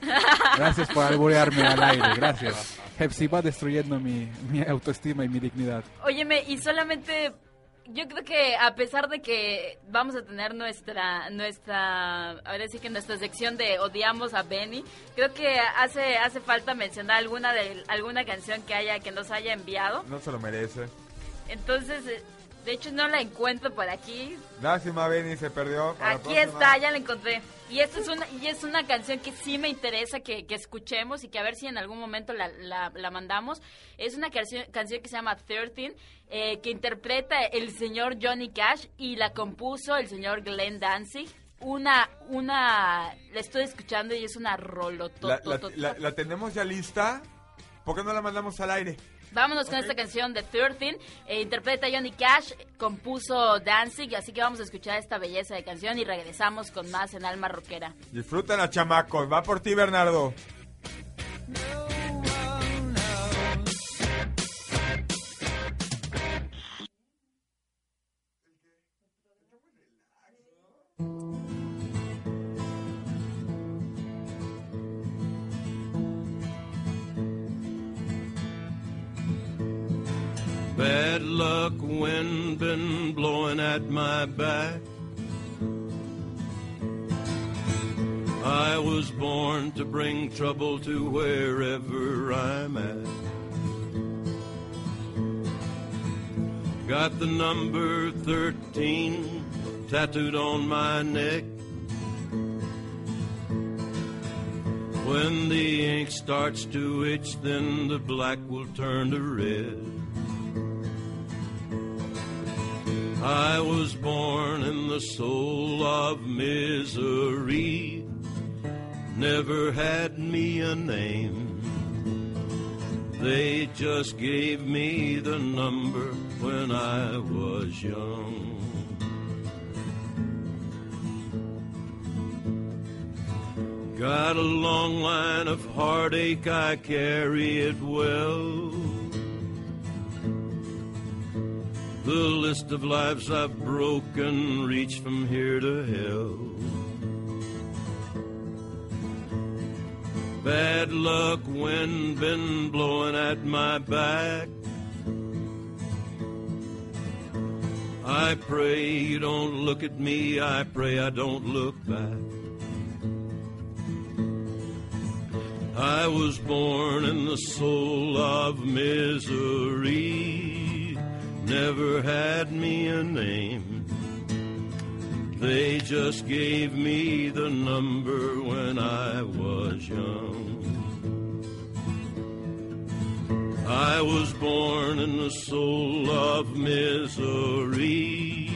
[SPEAKER 3] Gracias por alburearme al aire, gracias. Pepsi va destruyendo mi, mi autoestima y mi dignidad.
[SPEAKER 5] Óyeme, y solamente yo creo que a pesar de que vamos a tener nuestra nuestra ahora sí que nuestra sección de odiamos a Benny, creo que hace hace falta mencionar alguna de alguna canción que haya que nos haya enviado.
[SPEAKER 2] No se lo merece.
[SPEAKER 5] Entonces, eh, de hecho no la encuentro por aquí.
[SPEAKER 2] Lástima, Benny, se perdió. La
[SPEAKER 5] Aquí está, ya la encontré. Y esta es una y es una canción que sí me interesa que, que escuchemos y que a ver si en algún momento la, la, la mandamos. Es una canción, canción que se llama 13, eh, que interpreta el señor Johnny Cash y la compuso el señor Glenn Danzig. Una, una, la estoy escuchando y es una
[SPEAKER 2] La,
[SPEAKER 5] rolotototota.
[SPEAKER 2] la, la- la tenemos ya lista. ¿Por qué no la mandamos al aire?
[SPEAKER 5] Vámonos con esta canción de 13. eh, interpreta Johnny Cash, compuso Danzig, así que vamos a escuchar esta belleza de canción y regresamos con más en Alma Rockera.
[SPEAKER 2] Disfruten a chamacos. Va por ti, Bernardo.
[SPEAKER 9] Bad at my back. I was born to bring trouble to wherever I'm at. Got the number 13 tattooed on my neck. When the ink starts to itch, then the black will turn to red. I was born in the soul of misery. Never had me a name. They just gave me the number when I was young. Got a long line of heartache, I carry it well. The list of lives I've broken reach from here to hell. Bad luck, wind been blowing at my back. I pray you don't look at me, I pray I don't look back. I was born in the soul of misery, never had me a name. They just gave me the number when I was young. I was born in the soul of misery,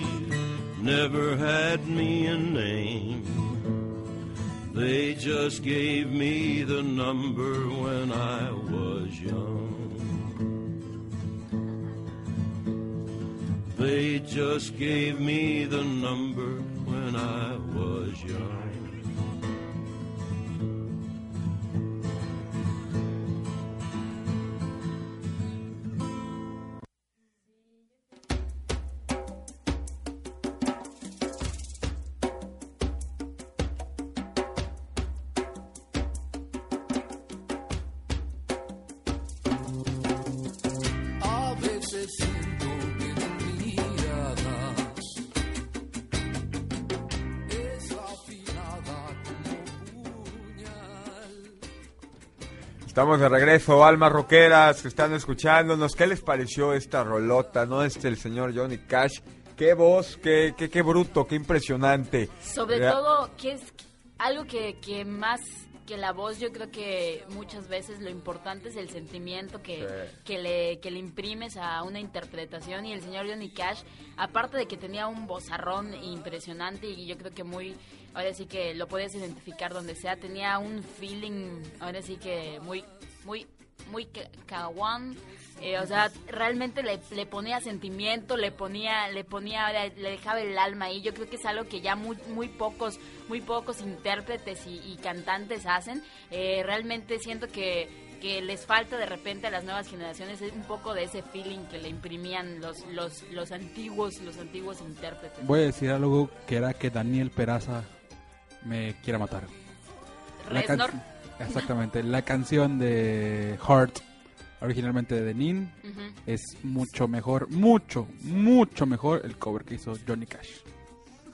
[SPEAKER 9] never had me a name. They just gave me the number when I was young. They just gave me the number when I was young.
[SPEAKER 2] Estamos de regreso, almas rockeras que están escuchándonos. ¿Qué les pareció esta rolota, no? Este, el señor Johnny Cash. Qué voz, qué, qué, qué bruto, qué impresionante.
[SPEAKER 5] Sobre todo, que es algo que, que más que la voz, yo creo que muchas veces lo importante es el sentimiento que,
[SPEAKER 2] Sí.
[SPEAKER 5] que, le, que le imprimes a una interpretación. Y el señor Johnny Cash, aparte de que tenía un vozarrón impresionante y yo creo que muy, ahora sí que lo podías identificar donde sea, tenía un feeling, ahora sí que muy, muy, muy caguán. Eh, o sea, realmente le, le ponía sentimiento, le ponía, le ponía, le, dejaba el alma ahí. Yo creo que es algo que ya muy, muy pocos, muy pocos intérpretes y, y cantantes hacen. Eh, realmente siento que, que les falta de repente a las nuevas generaciones un poco de ese feeling que le imprimían los, los, los antiguos, los antiguos intérpretes.
[SPEAKER 3] Voy a decir algo que era que Daniel Peraza me quiera matar. Exactamente. La canción de Heart, originalmente de Nin, es mucho mejor, mucho, mucho mejor el cover que hizo Johnny Cash.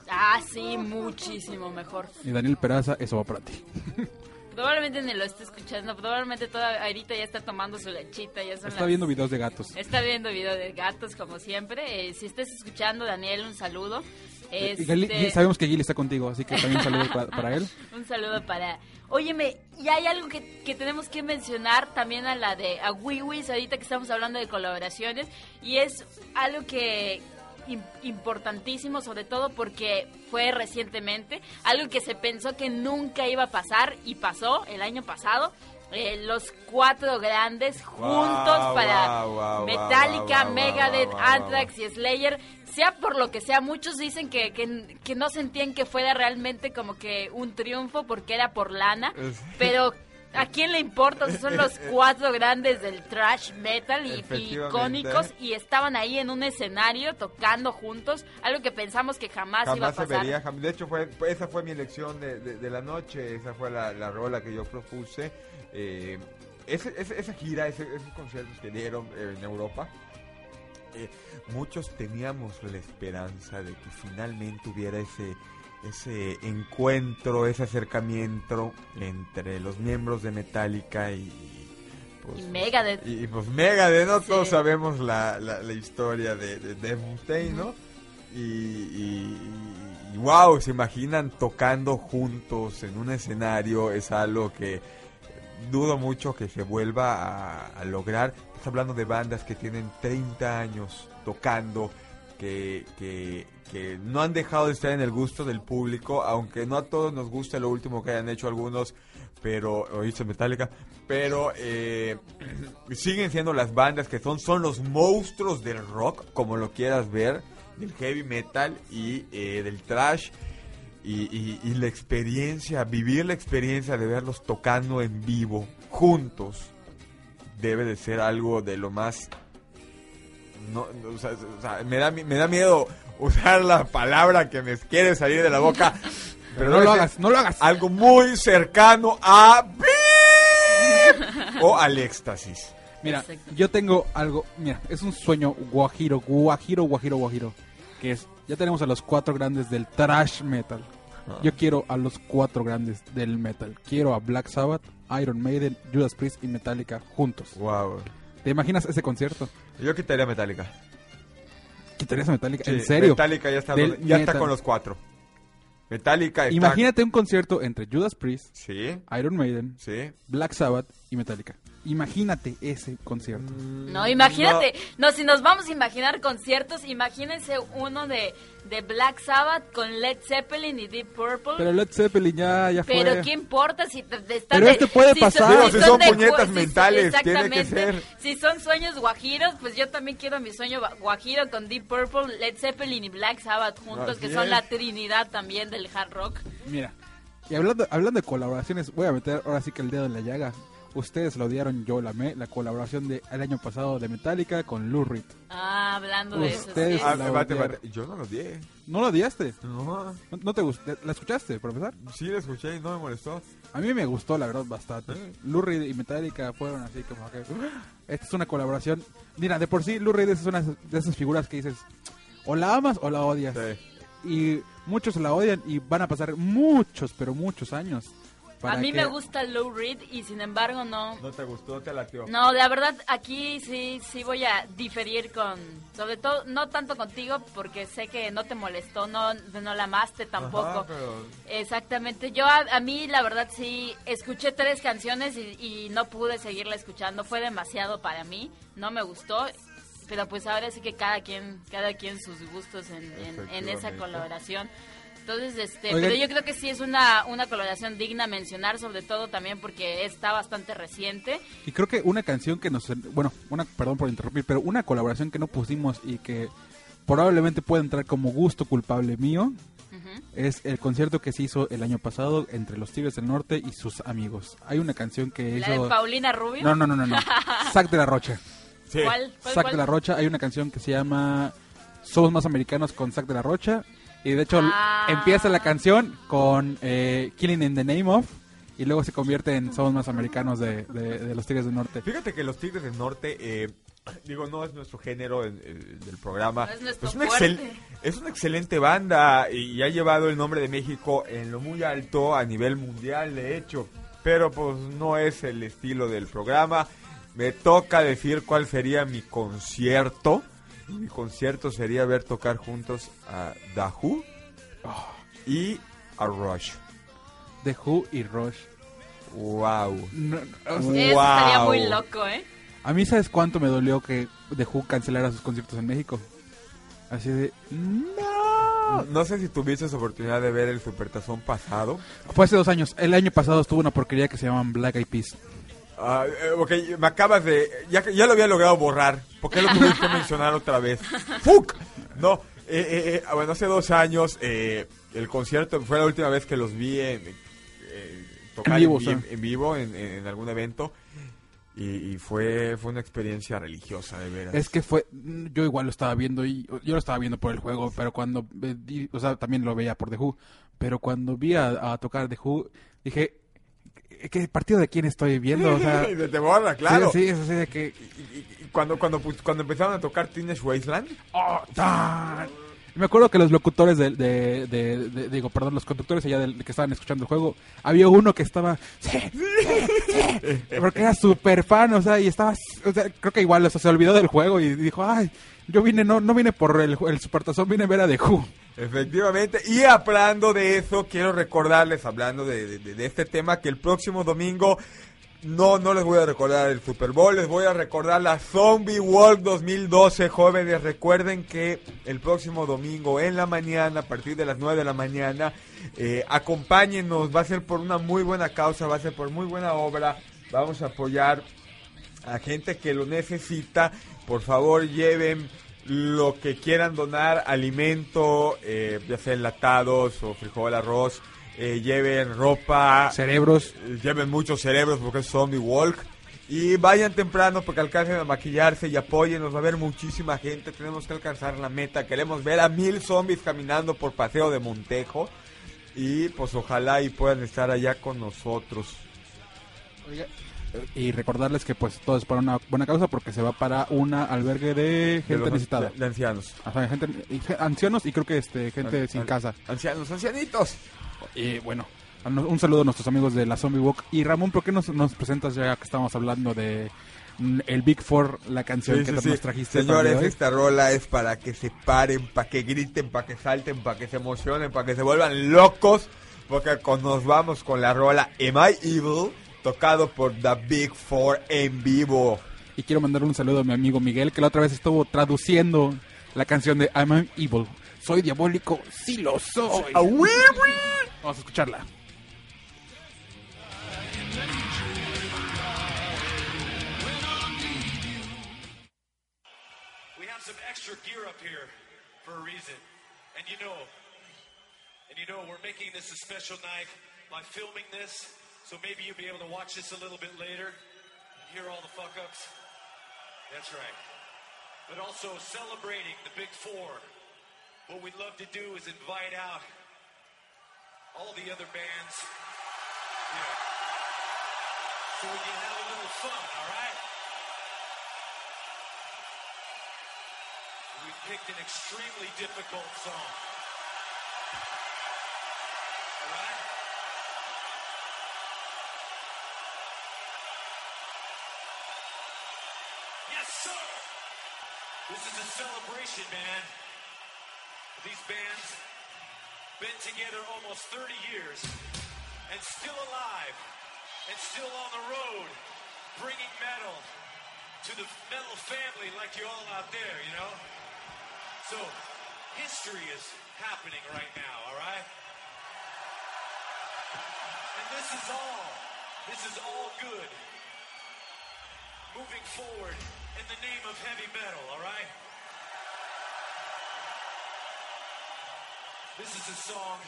[SPEAKER 5] Ah, sí, muchísimo mejor.
[SPEAKER 3] Y Daniel Peraza, eso va para ti.
[SPEAKER 5] Probablemente ni lo esté escuchando, probablemente toda ahorita ya está tomando su lechita, ya son
[SPEAKER 3] Está
[SPEAKER 5] las-
[SPEAKER 3] viendo videos de gatos.
[SPEAKER 5] Está viendo video de gatos como siempre. Eh, si estás escuchando, Daniel, un saludo.
[SPEAKER 3] Y
[SPEAKER 5] Este,
[SPEAKER 3] sabemos que Gil está contigo, así que también un saludo para, para él.
[SPEAKER 5] Un saludo para... Óyeme, y hay algo que, que tenemos que mencionar también a la de a Wiwis, ahorita que estamos hablando de colaboraciones, y es algo que importantísimo, sobre todo porque fue recientemente, algo que se pensó que nunca iba a pasar y pasó el año pasado. eh, los cuatro grandes juntos
[SPEAKER 2] Wow,
[SPEAKER 5] para
[SPEAKER 2] wow, wow,
[SPEAKER 5] Metallica, Megadeth. Anthrax y Slayer, sea por lo que sea, muchos dicen que, que, que no sentían que fuera realmente como que un triunfo porque era por lana, pero ¿a quién le importa? O sea, son los cuatro grandes del thrash metal y, icónicos y estaban ahí en un escenario tocando juntos, algo que pensamos que jamás, iba a
[SPEAKER 2] Jamás se
[SPEAKER 5] pasar.
[SPEAKER 2] vería, de hecho fue, fue- esa fue mi elección de, de- de la noche, esa fue la, la rola que yo propuse. Eh, ese- ese- esa gira, ese- esos conciertos que dieron eh, en Europa, eh, muchos teníamos la esperanza de que finalmente hubiera ese ese encuentro, ese acercamiento entre los miembros de Metallica y pues,
[SPEAKER 5] Y Megadeth.
[SPEAKER 2] y, pues Megadeth, ¿no?
[SPEAKER 5] Sí.
[SPEAKER 2] Todos sabemos la, la, la historia de, de Mustaine, ¿no? Y, y, y wow, se imaginan tocando juntos en un escenario, es algo que dudo mucho que se vuelva a, a lograr. Estás hablando de bandas que tienen 30 años tocando, que, que, que no han dejado de estar en el gusto del público, aunque no a todos nos gusta lo último que hayan hecho algunos, pero, oíste Metallica, pero eh, siguen siendo las bandas que son, son los monstruos del rock, como lo quieras ver, del heavy metal y eh, del trash. Y, y- la experiencia, vivir la experiencia de verlos tocando en vivo, juntos, debe de ser algo de lo más... No, o sea, me, da, me da miedo usar la palabra que me quiere salir de la boca, pero
[SPEAKER 3] no lo hagas, no lo hagas.
[SPEAKER 2] Algo muy cercano a... o al éxtasis.
[SPEAKER 3] Mira,
[SPEAKER 5] Exacto.
[SPEAKER 3] yo tengo algo, mira, es un sueño guajiro, guajiro, guajiro, guajiro. que es, ya tenemos a los cuatro grandes del thrash metal.
[SPEAKER 2] Ah.
[SPEAKER 3] Yo quiero a los cuatro grandes del metal. Quiero a Black Sabbath, Iron Maiden, Judas Priest y Metallica juntos.
[SPEAKER 2] Wow.
[SPEAKER 3] ¿Te imaginas ese concierto?
[SPEAKER 2] Yo quitaría Metallica.
[SPEAKER 3] ¿Quitarías a Metallica?
[SPEAKER 2] Sí,
[SPEAKER 3] ¿En serio?
[SPEAKER 2] Metallica ya está,
[SPEAKER 3] Del
[SPEAKER 2] ya está
[SPEAKER 3] metal.
[SPEAKER 2] con los cuatro. Metallica está...
[SPEAKER 3] Imagínate un concierto entre Judas Priest,
[SPEAKER 2] Sí,
[SPEAKER 3] Iron Maiden,
[SPEAKER 2] sí.
[SPEAKER 3] Black Sabbath y Metallica. Imagínate ese concierto.
[SPEAKER 5] No, imagínate. No. si nos vamos a imaginar conciertos, imagínense uno de, de Black Sabbath con Led Zeppelin y Deep Purple.
[SPEAKER 3] Pero Led Zeppelin ya, ya fue.
[SPEAKER 5] Pero qué importa si te, te están
[SPEAKER 3] Pero
[SPEAKER 5] de-
[SPEAKER 3] este puede
[SPEAKER 5] si
[SPEAKER 3] pasar.
[SPEAKER 2] Digo, si son puñetas
[SPEAKER 5] ju- si-
[SPEAKER 2] mentales, tiene que
[SPEAKER 5] exactamente.
[SPEAKER 2] ser.
[SPEAKER 5] Si son sueños guajiros, pues yo también quiero mi sueño gua- guajiro con Deep Purple, Led Zeppelin y Black Sabbath juntos,
[SPEAKER 2] Así
[SPEAKER 5] que son
[SPEAKER 2] es.
[SPEAKER 5] la trinidad también del hard rock.
[SPEAKER 3] Mira, y hablando, hablando de colaboraciones, voy a meter ahora sí que el dedo en la llaga. Ustedes lo odiaron, yo la amé. La colaboración del año pasado de Metallica con Lou Reed.
[SPEAKER 5] Ah, hablando de eso.
[SPEAKER 3] Ustedes-
[SPEAKER 5] sí.
[SPEAKER 2] Ah,
[SPEAKER 3] la
[SPEAKER 2] bate,
[SPEAKER 3] odiaron.
[SPEAKER 2] bate. Yo no lo odié.
[SPEAKER 3] ¿No lo odiaste?
[SPEAKER 2] No.
[SPEAKER 3] ¿No, no te gustó? ¿La escuchaste, empezar?
[SPEAKER 2] Sí, lo escuché y no me molestó.
[SPEAKER 3] A mí me gustó, la verdad, bastante.
[SPEAKER 2] Sí.
[SPEAKER 3] Lou Reed y Metallica fueron así como que... "Ah, Esta es una colaboración... Mira, de por sí, Lou Reed es una de esas figuras que dices... O la amas o la odias.
[SPEAKER 2] Sí.
[SPEAKER 3] Y muchos la odian y van a pasar muchos, pero muchos años.
[SPEAKER 5] A mí
[SPEAKER 3] que-
[SPEAKER 5] me gusta Lou Reed y sin embargo no.
[SPEAKER 2] ¿No te gustó? ¿Te latió?
[SPEAKER 5] No, la verdad, aquí sí, sí voy a diferir con, sobre todo, no tanto contigo, porque sé que no te molestó, no, no la amaste tampoco.
[SPEAKER 2] Ajá, pero-
[SPEAKER 5] Exactamente, yo a, a mí la verdad sí, escuché tres canciones y, y no pude seguirla escuchando, fue demasiado para mí, no me gustó, pero pues ahora sí que cada quien, cada quien sus gustos en, en- en esa colaboración. Entonces, este, pero yo creo que sí es una, una colaboración digna de mencionar, sobre todo también porque está bastante reciente.
[SPEAKER 3] Y creo que una canción que nos... Bueno, una, perdón por interrumpir, pero una colaboración que no pusimos y que probablemente puede entrar como gusto culpable mío es el concierto que se hizo el año pasado entre los Tigres del Norte y sus amigos. Hay una canción que
[SPEAKER 5] La de
[SPEAKER 3] hizo...
[SPEAKER 5] Paulina Rubio.
[SPEAKER 3] No, no, no, no, no. Zac de la Rocha.
[SPEAKER 2] Sí.
[SPEAKER 5] ¿Cuál? ¿Cuál,
[SPEAKER 3] Zac
[SPEAKER 5] cuál?
[SPEAKER 3] de la Rocha, hay una canción que se llama Somos más americanos con Zac de la Rocha. Y de hecho
[SPEAKER 5] Ah.
[SPEAKER 3] empieza la canción con eh, Killing in the Name of. Y luego se convierte en Somos más americanos de, de- de los Tigres del Norte.
[SPEAKER 2] Fíjate que los Tigres del Norte, eh, digo, no es nuestro género en- en- del programa.
[SPEAKER 5] No es nuestro
[SPEAKER 2] una es una excelente banda y ha llevado el nombre de México en lo muy alto a nivel mundial, de hecho. Pero pues no es el estilo del programa. Me toca decir cuál sería mi concierto. Mi concierto sería ver tocar juntos a The Who y a Rush.
[SPEAKER 3] The Who y Rush.
[SPEAKER 2] Wow.
[SPEAKER 3] No, no, o sea,
[SPEAKER 5] Eso estaría
[SPEAKER 2] Wow.
[SPEAKER 5] muy loco, ¿eh?
[SPEAKER 3] a mí, ¿sabes cuánto me dolió que The Who cancelara sus conciertos en México? Así de... ¡No!
[SPEAKER 2] No sé si tuviste oportunidad de ver el Supertazón pasado.
[SPEAKER 3] Fue hace dos años. El año pasado estuvo una porquería que se llaman Black Eyed Peas.
[SPEAKER 2] Ah, ok, me acabas de... Ya, ya lo había logrado borrar. ¿Por qué lo tuviste que mencionar otra vez? ¡Fuck! No, eh, eh, eh, bueno, hace dos años eh, el concierto fue la última vez que los vi en, eh, tocar
[SPEAKER 3] En vivo,
[SPEAKER 2] en, vivo en, en- en algún evento. Y, y fue, fue una experiencia religiosa, de veras.
[SPEAKER 3] Es que fue, yo igual lo estaba viendo y yo lo estaba viendo por el juego, pero cuando, o sea, también lo veía por The Who, pero cuando vi a, a tocar The Who, dije, ¿qué, partido de quién estoy viendo? O sea,
[SPEAKER 2] de te borra, claro.
[SPEAKER 3] sí, sí, de que,
[SPEAKER 2] Y- y- y cuando, cuando, pu- cuando empezaron a tocar Teenage Wasteland,
[SPEAKER 3] ¡oh, tan! Me acuerdo que los locutores de, de- de- de- digo, perdón, los conductores allá del, que estaban escuchando el juego, había uno que estaba, sí, sí, sí, porque era súper fan, o sea, y estaba, o sea, creo que igual o sea, se olvidó del juego y dijo, ay, yo vine, no, no vine por el, el supertazón, vine a ver a The Who.
[SPEAKER 2] Efectivamente, y hablando de eso, quiero recordarles, hablando de, este tema, que el próximo domingo, no, no les voy a recordar el Super Bowl, les voy a recordar la Zombie World 2012, jóvenes, recuerden que el próximo domingo en la mañana, a partir de las 9 de la mañana, eh, acompáñenos, va a ser por una muy buena causa, va a ser por muy buena obra, vamos a apoyar a gente que lo necesita, por favor lleven lo que quieran donar, alimento, eh, ya sea enlatados o frijol, arroz, eh, lleven ropa,
[SPEAKER 3] Cerebros.
[SPEAKER 2] eh, lleven muchos cerebros porque es Zombie Walk. Y vayan temprano porque alcancen a maquillarse y apoyen, va a haber muchísima gente, tenemos que alcanzar la meta, queremos ver a mil zombies caminando por Paseo de Montejo y pues ojalá y puedan estar allá con nosotros.
[SPEAKER 3] Oiga, y recordarles que pues todo es para una buena causa porque se va para una albergue de gente necesitada.
[SPEAKER 2] de- de ancianos.
[SPEAKER 3] Ajá, gente, ancianos y creo que este gente
[SPEAKER 2] An-
[SPEAKER 3] sin casa.
[SPEAKER 2] Ancianos, ancianitos.
[SPEAKER 3] Y bueno, un saludo a nuestros amigos de la Zombie Walk. Y Ramón, ¿por qué nos, nos presentas ya que estamos hablando de mm, el Big Four, la canción
[SPEAKER 2] Sí,
[SPEAKER 3] que
[SPEAKER 2] sí,
[SPEAKER 3] nos trajiste?
[SPEAKER 2] Señores, esta rola es para que se paren, para que griten, para que salten, para que se emocionen, para que se vuelvan locos. Porque con, nos vamos con la rola Am I Evil, tocado por The Big Four en vivo.
[SPEAKER 3] Y quiero mandar un saludo a mi amigo Miguel, que la otra vez estuvo traduciendo la canción de I'm Evil. Soy diabólico, sí lo soy.
[SPEAKER 2] ¡Ah!
[SPEAKER 3] Vamos a escucharla.
[SPEAKER 10] We have some extra gear up here for a reason. And you know, and you know, we're making this a special night by filming this. So maybe you'll be able to watch this a little bit later and hear all the fuck ups. That's right. But also celebrating the big four. What we'd love to do is invite out all the other bands. Yeah. So we can have a little fun, all right? We picked an extremely difficult song. All This is a celebration, man. These bands been together almost 30 years and still alive and still on the road bringing metal to the metal family like you all out there, you know? So, history is happening right now, all right? And this is all, this is all good. Moving forward in the name of heavy metal, all right? This is a song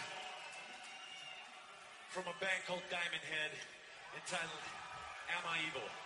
[SPEAKER 10] from a band called Diamond Head entitled Am I Evil?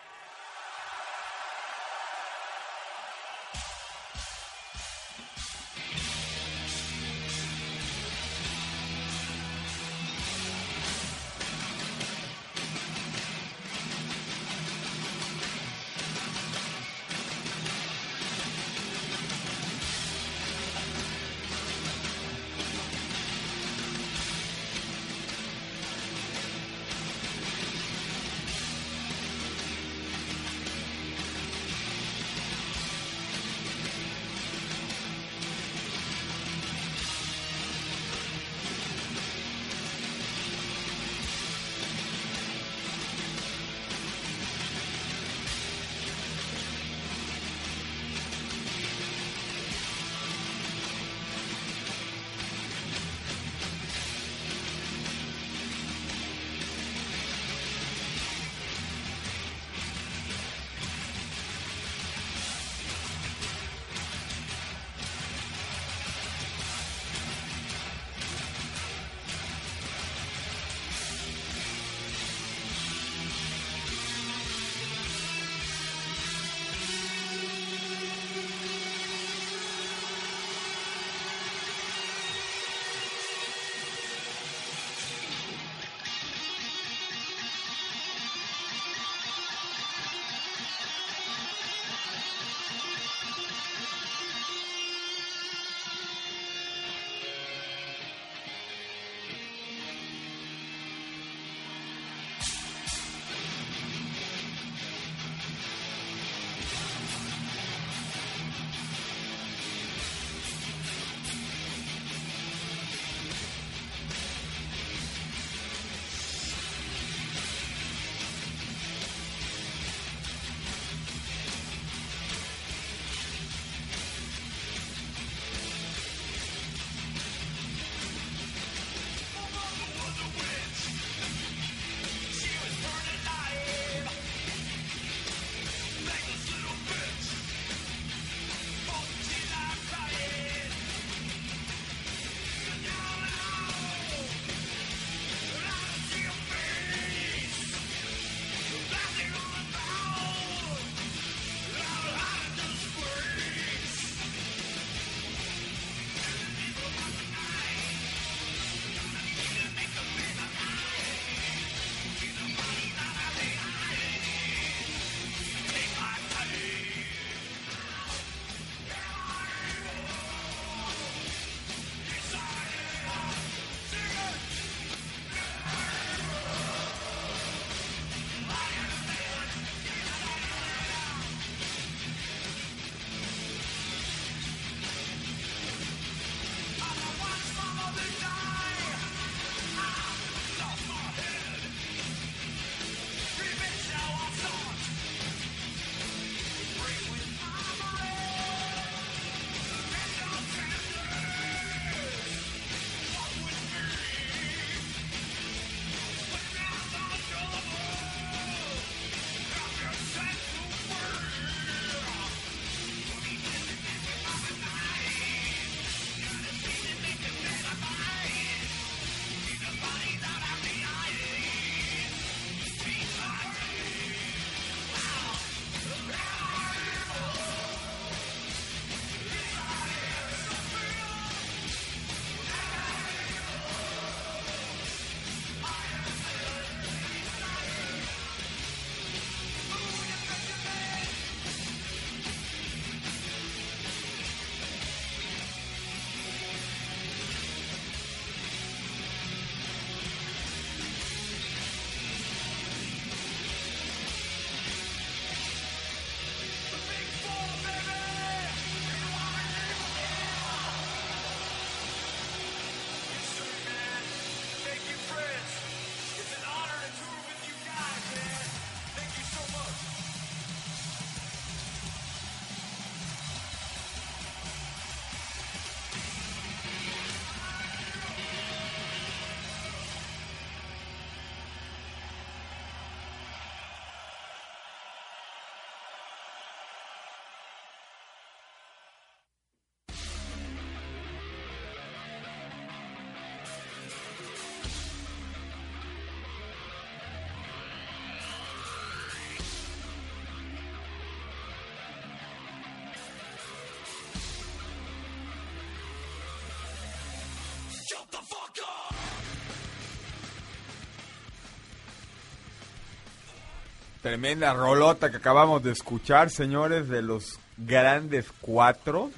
[SPEAKER 2] Tremenda rolota que acabamos de escuchar, señores, de los grandes cuatro.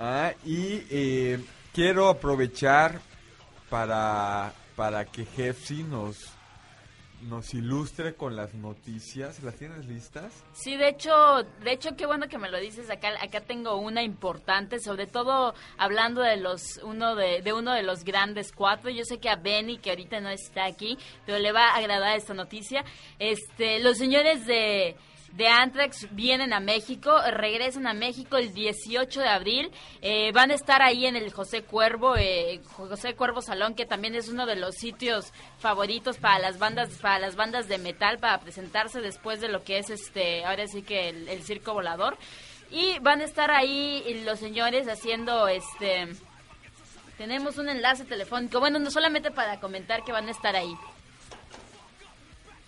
[SPEAKER 2] Ah, y eh, quiero aprovechar para, para que Jefsi nos, nos ilustre con las noticias. ¿Las tienes listas?
[SPEAKER 5] Sí, de hecho, de hecho qué bueno que me lo dices. Acá, acá tengo una importante, sobre todo hablando de los uno de, de uno de los grandes cuatro. Yo sé que a Benny que ahorita no está aquí, pero le va a agradar esta noticia. Este, los señores de de Anthrax vienen a México, regresan a México el 18 de abril, eh, van a estar ahí en el José Cuervo, eh, José Cuervo Salón, que también es uno de los sitios favoritos para las bandas, para las bandas de metal, para presentarse después de lo que es este, ahora sí que el, el circo volador. Y van a estar ahí los señores haciendo este tenemos un enlace telefónico. Bueno, no solamente para comentar que van a estar ahí.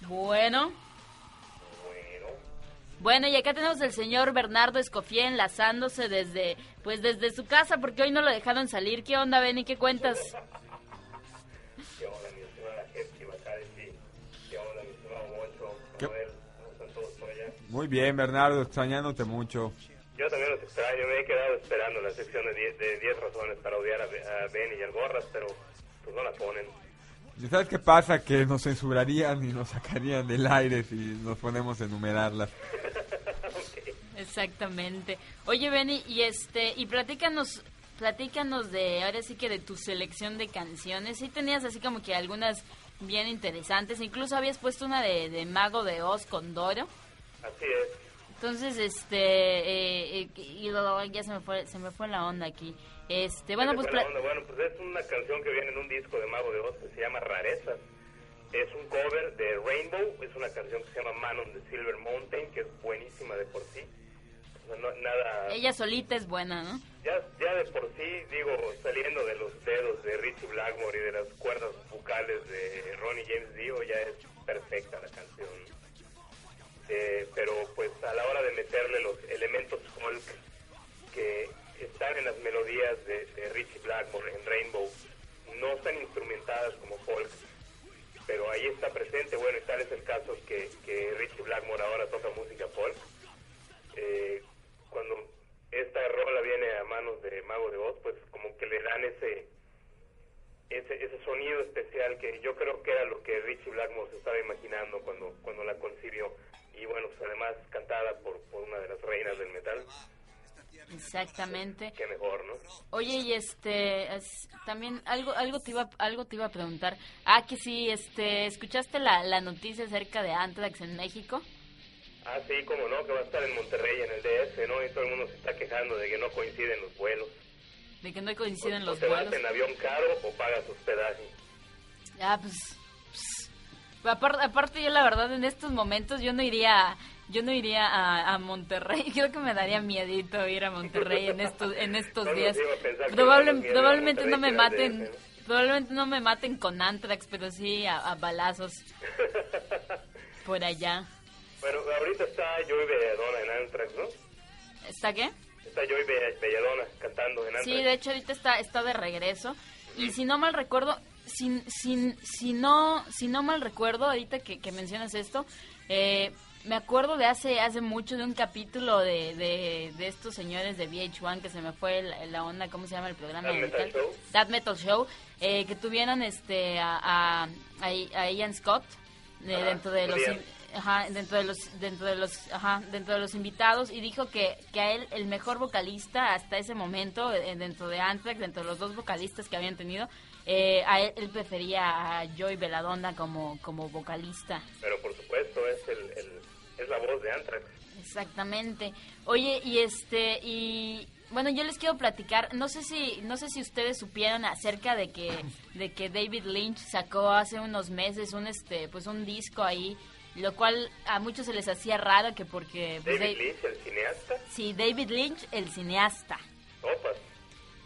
[SPEAKER 5] Bueno. Bueno, y acá tenemos el señor Bernardo Escofié enlazándose desde, pues desde su casa, porque hoy no lo dejaron salir. ¿Qué onda, Benny? ¿Qué cuentas?
[SPEAKER 11] ¿Qué onda, mi estimada Jefti Bacardi? ¿Qué onda, mi estimado Moncho?
[SPEAKER 2] ¿Qué?
[SPEAKER 11] Manuel, ¿cómo están todos por allá?
[SPEAKER 2] Muy bien, Bernardo, extrañándote mucho.
[SPEAKER 11] Yo también los extraño, me he quedado esperando la sección de 10 de 10 razones para odiar a, Be- a Benny y al Gorras, pero pues no la ponen.
[SPEAKER 2] ¿Y sabes qué pasa? Que nos censurarían y nos sacarían del aire si nos ponemos a enumerarlas.
[SPEAKER 5] Exactamente. Oye, Benny, y este, y platícanos, platícanos de, ahora sí que de tu selección de canciones. Sí tenías así como que algunas bien interesantes. Incluso habías puesto una de, de Mago de Oz con Doro.
[SPEAKER 11] Así es.
[SPEAKER 5] Entonces, este, eh, eh, y ya se me fue, se me fue la onda aquí. Este, bueno,
[SPEAKER 11] ¿Qué
[SPEAKER 5] pues,
[SPEAKER 11] onda? Bueno, pues es una canción que viene en un disco de Mago de Oz que se llama Rarezas. Es un cover de Rainbow, es una canción que se llama Man on the Silver Mountain, que es buenísima de por sí. O sea, no- nada,
[SPEAKER 5] ella solita es buena, ¿no?
[SPEAKER 11] ya, ya de por sí, digo, saliendo de los dedos de Richie Blackmore y de las cuerdas vocales de Ronnie James Dio, ya es perfecta la canción. Eh, pero pues a la hora de meterle los elementos folk que están en las melodías de, Richie Blackmore en Rainbow, no están instrumentadas como folk, pero ahí está presente, bueno, y tal es el caso que, que Richie Blackmore ahora toca música folk. Eh, cuando esta rola viene a manos de Mago de Oz, pues como que le dan ese, ese ese sonido especial que yo creo que era lo que Richie Blackmore se estaba imaginando cuando cuando la concibió y bueno, pues además cantada por, por una de las reinas del metal,
[SPEAKER 5] Exactamente.
[SPEAKER 11] qué mejor, ¿no?
[SPEAKER 5] Oye, y este, es- también algo, algo te iba, algo te iba a preguntar. Ah, que sí, este, ¿escuchaste la, la noticia acerca de Anthrax en México?
[SPEAKER 11] Ah, sí, como no, que va a estar en Monterrey, en el DF, ¿no? Y todo el mundo se está quejando de que no coinciden los vuelos.
[SPEAKER 5] De que no coinciden
[SPEAKER 11] o
[SPEAKER 5] los
[SPEAKER 11] te vas
[SPEAKER 5] vuelos.
[SPEAKER 11] en avión caro o pagas hospedaje.
[SPEAKER 5] Ah, pues, aparte, aparte yo la verdad en estos momentos yo no iría, yo no iría a, a Monterrey. Creo que me daría miedito ir a Monterrey en estos, en estos
[SPEAKER 11] No
[SPEAKER 5] días. Probable- probablemente no me maten, probablemente no me maten con Anthrax, pero sí a, a balazos por allá.
[SPEAKER 11] Bueno, ahorita está Joey Belladonna en Anthrax, ¿no?
[SPEAKER 5] ¿Está qué?
[SPEAKER 11] Está Joey Be- Belladonna cantando en Anthrax.
[SPEAKER 5] Sí, de hecho ahorita está, está de regreso. Y si no mal recuerdo, si, si, si, no, si no mal recuerdo, ahorita que, que mencionas esto, eh, me acuerdo de hace, hace mucho de un capítulo de, de, de estos señores de VH1 que se me fue la, la onda, ¿cómo se llama el programa?
[SPEAKER 11] That
[SPEAKER 5] de
[SPEAKER 11] Metal? Show.
[SPEAKER 5] That Metal Show, eh, que tuvieron este a, a, Ian Scott
[SPEAKER 11] Ajá,
[SPEAKER 5] dentro de los ajá, dentro de los dentro de los ajá, dentro de los invitados y dijo que, que a él el mejor vocalista hasta ese momento eh, dentro de Anthrax dentro de los dos vocalistas que habían tenido eh, a él, él prefería a Joey Belladonna como como vocalista
[SPEAKER 11] Pero por supuesto, es, el, el- es la voz de Anthrax.
[SPEAKER 5] Exactamente. Oye, y este y bueno, yo les quiero platicar, no sé si no sé si ustedes supieron acerca de que de que David Lynch sacó hace unos meses un este pues un disco ahí, lo cual a muchos se les hacía raro que porque pues,
[SPEAKER 11] David Lynch, el cineasta.
[SPEAKER 5] Sí, David Lynch, el cineasta.
[SPEAKER 11] Opas.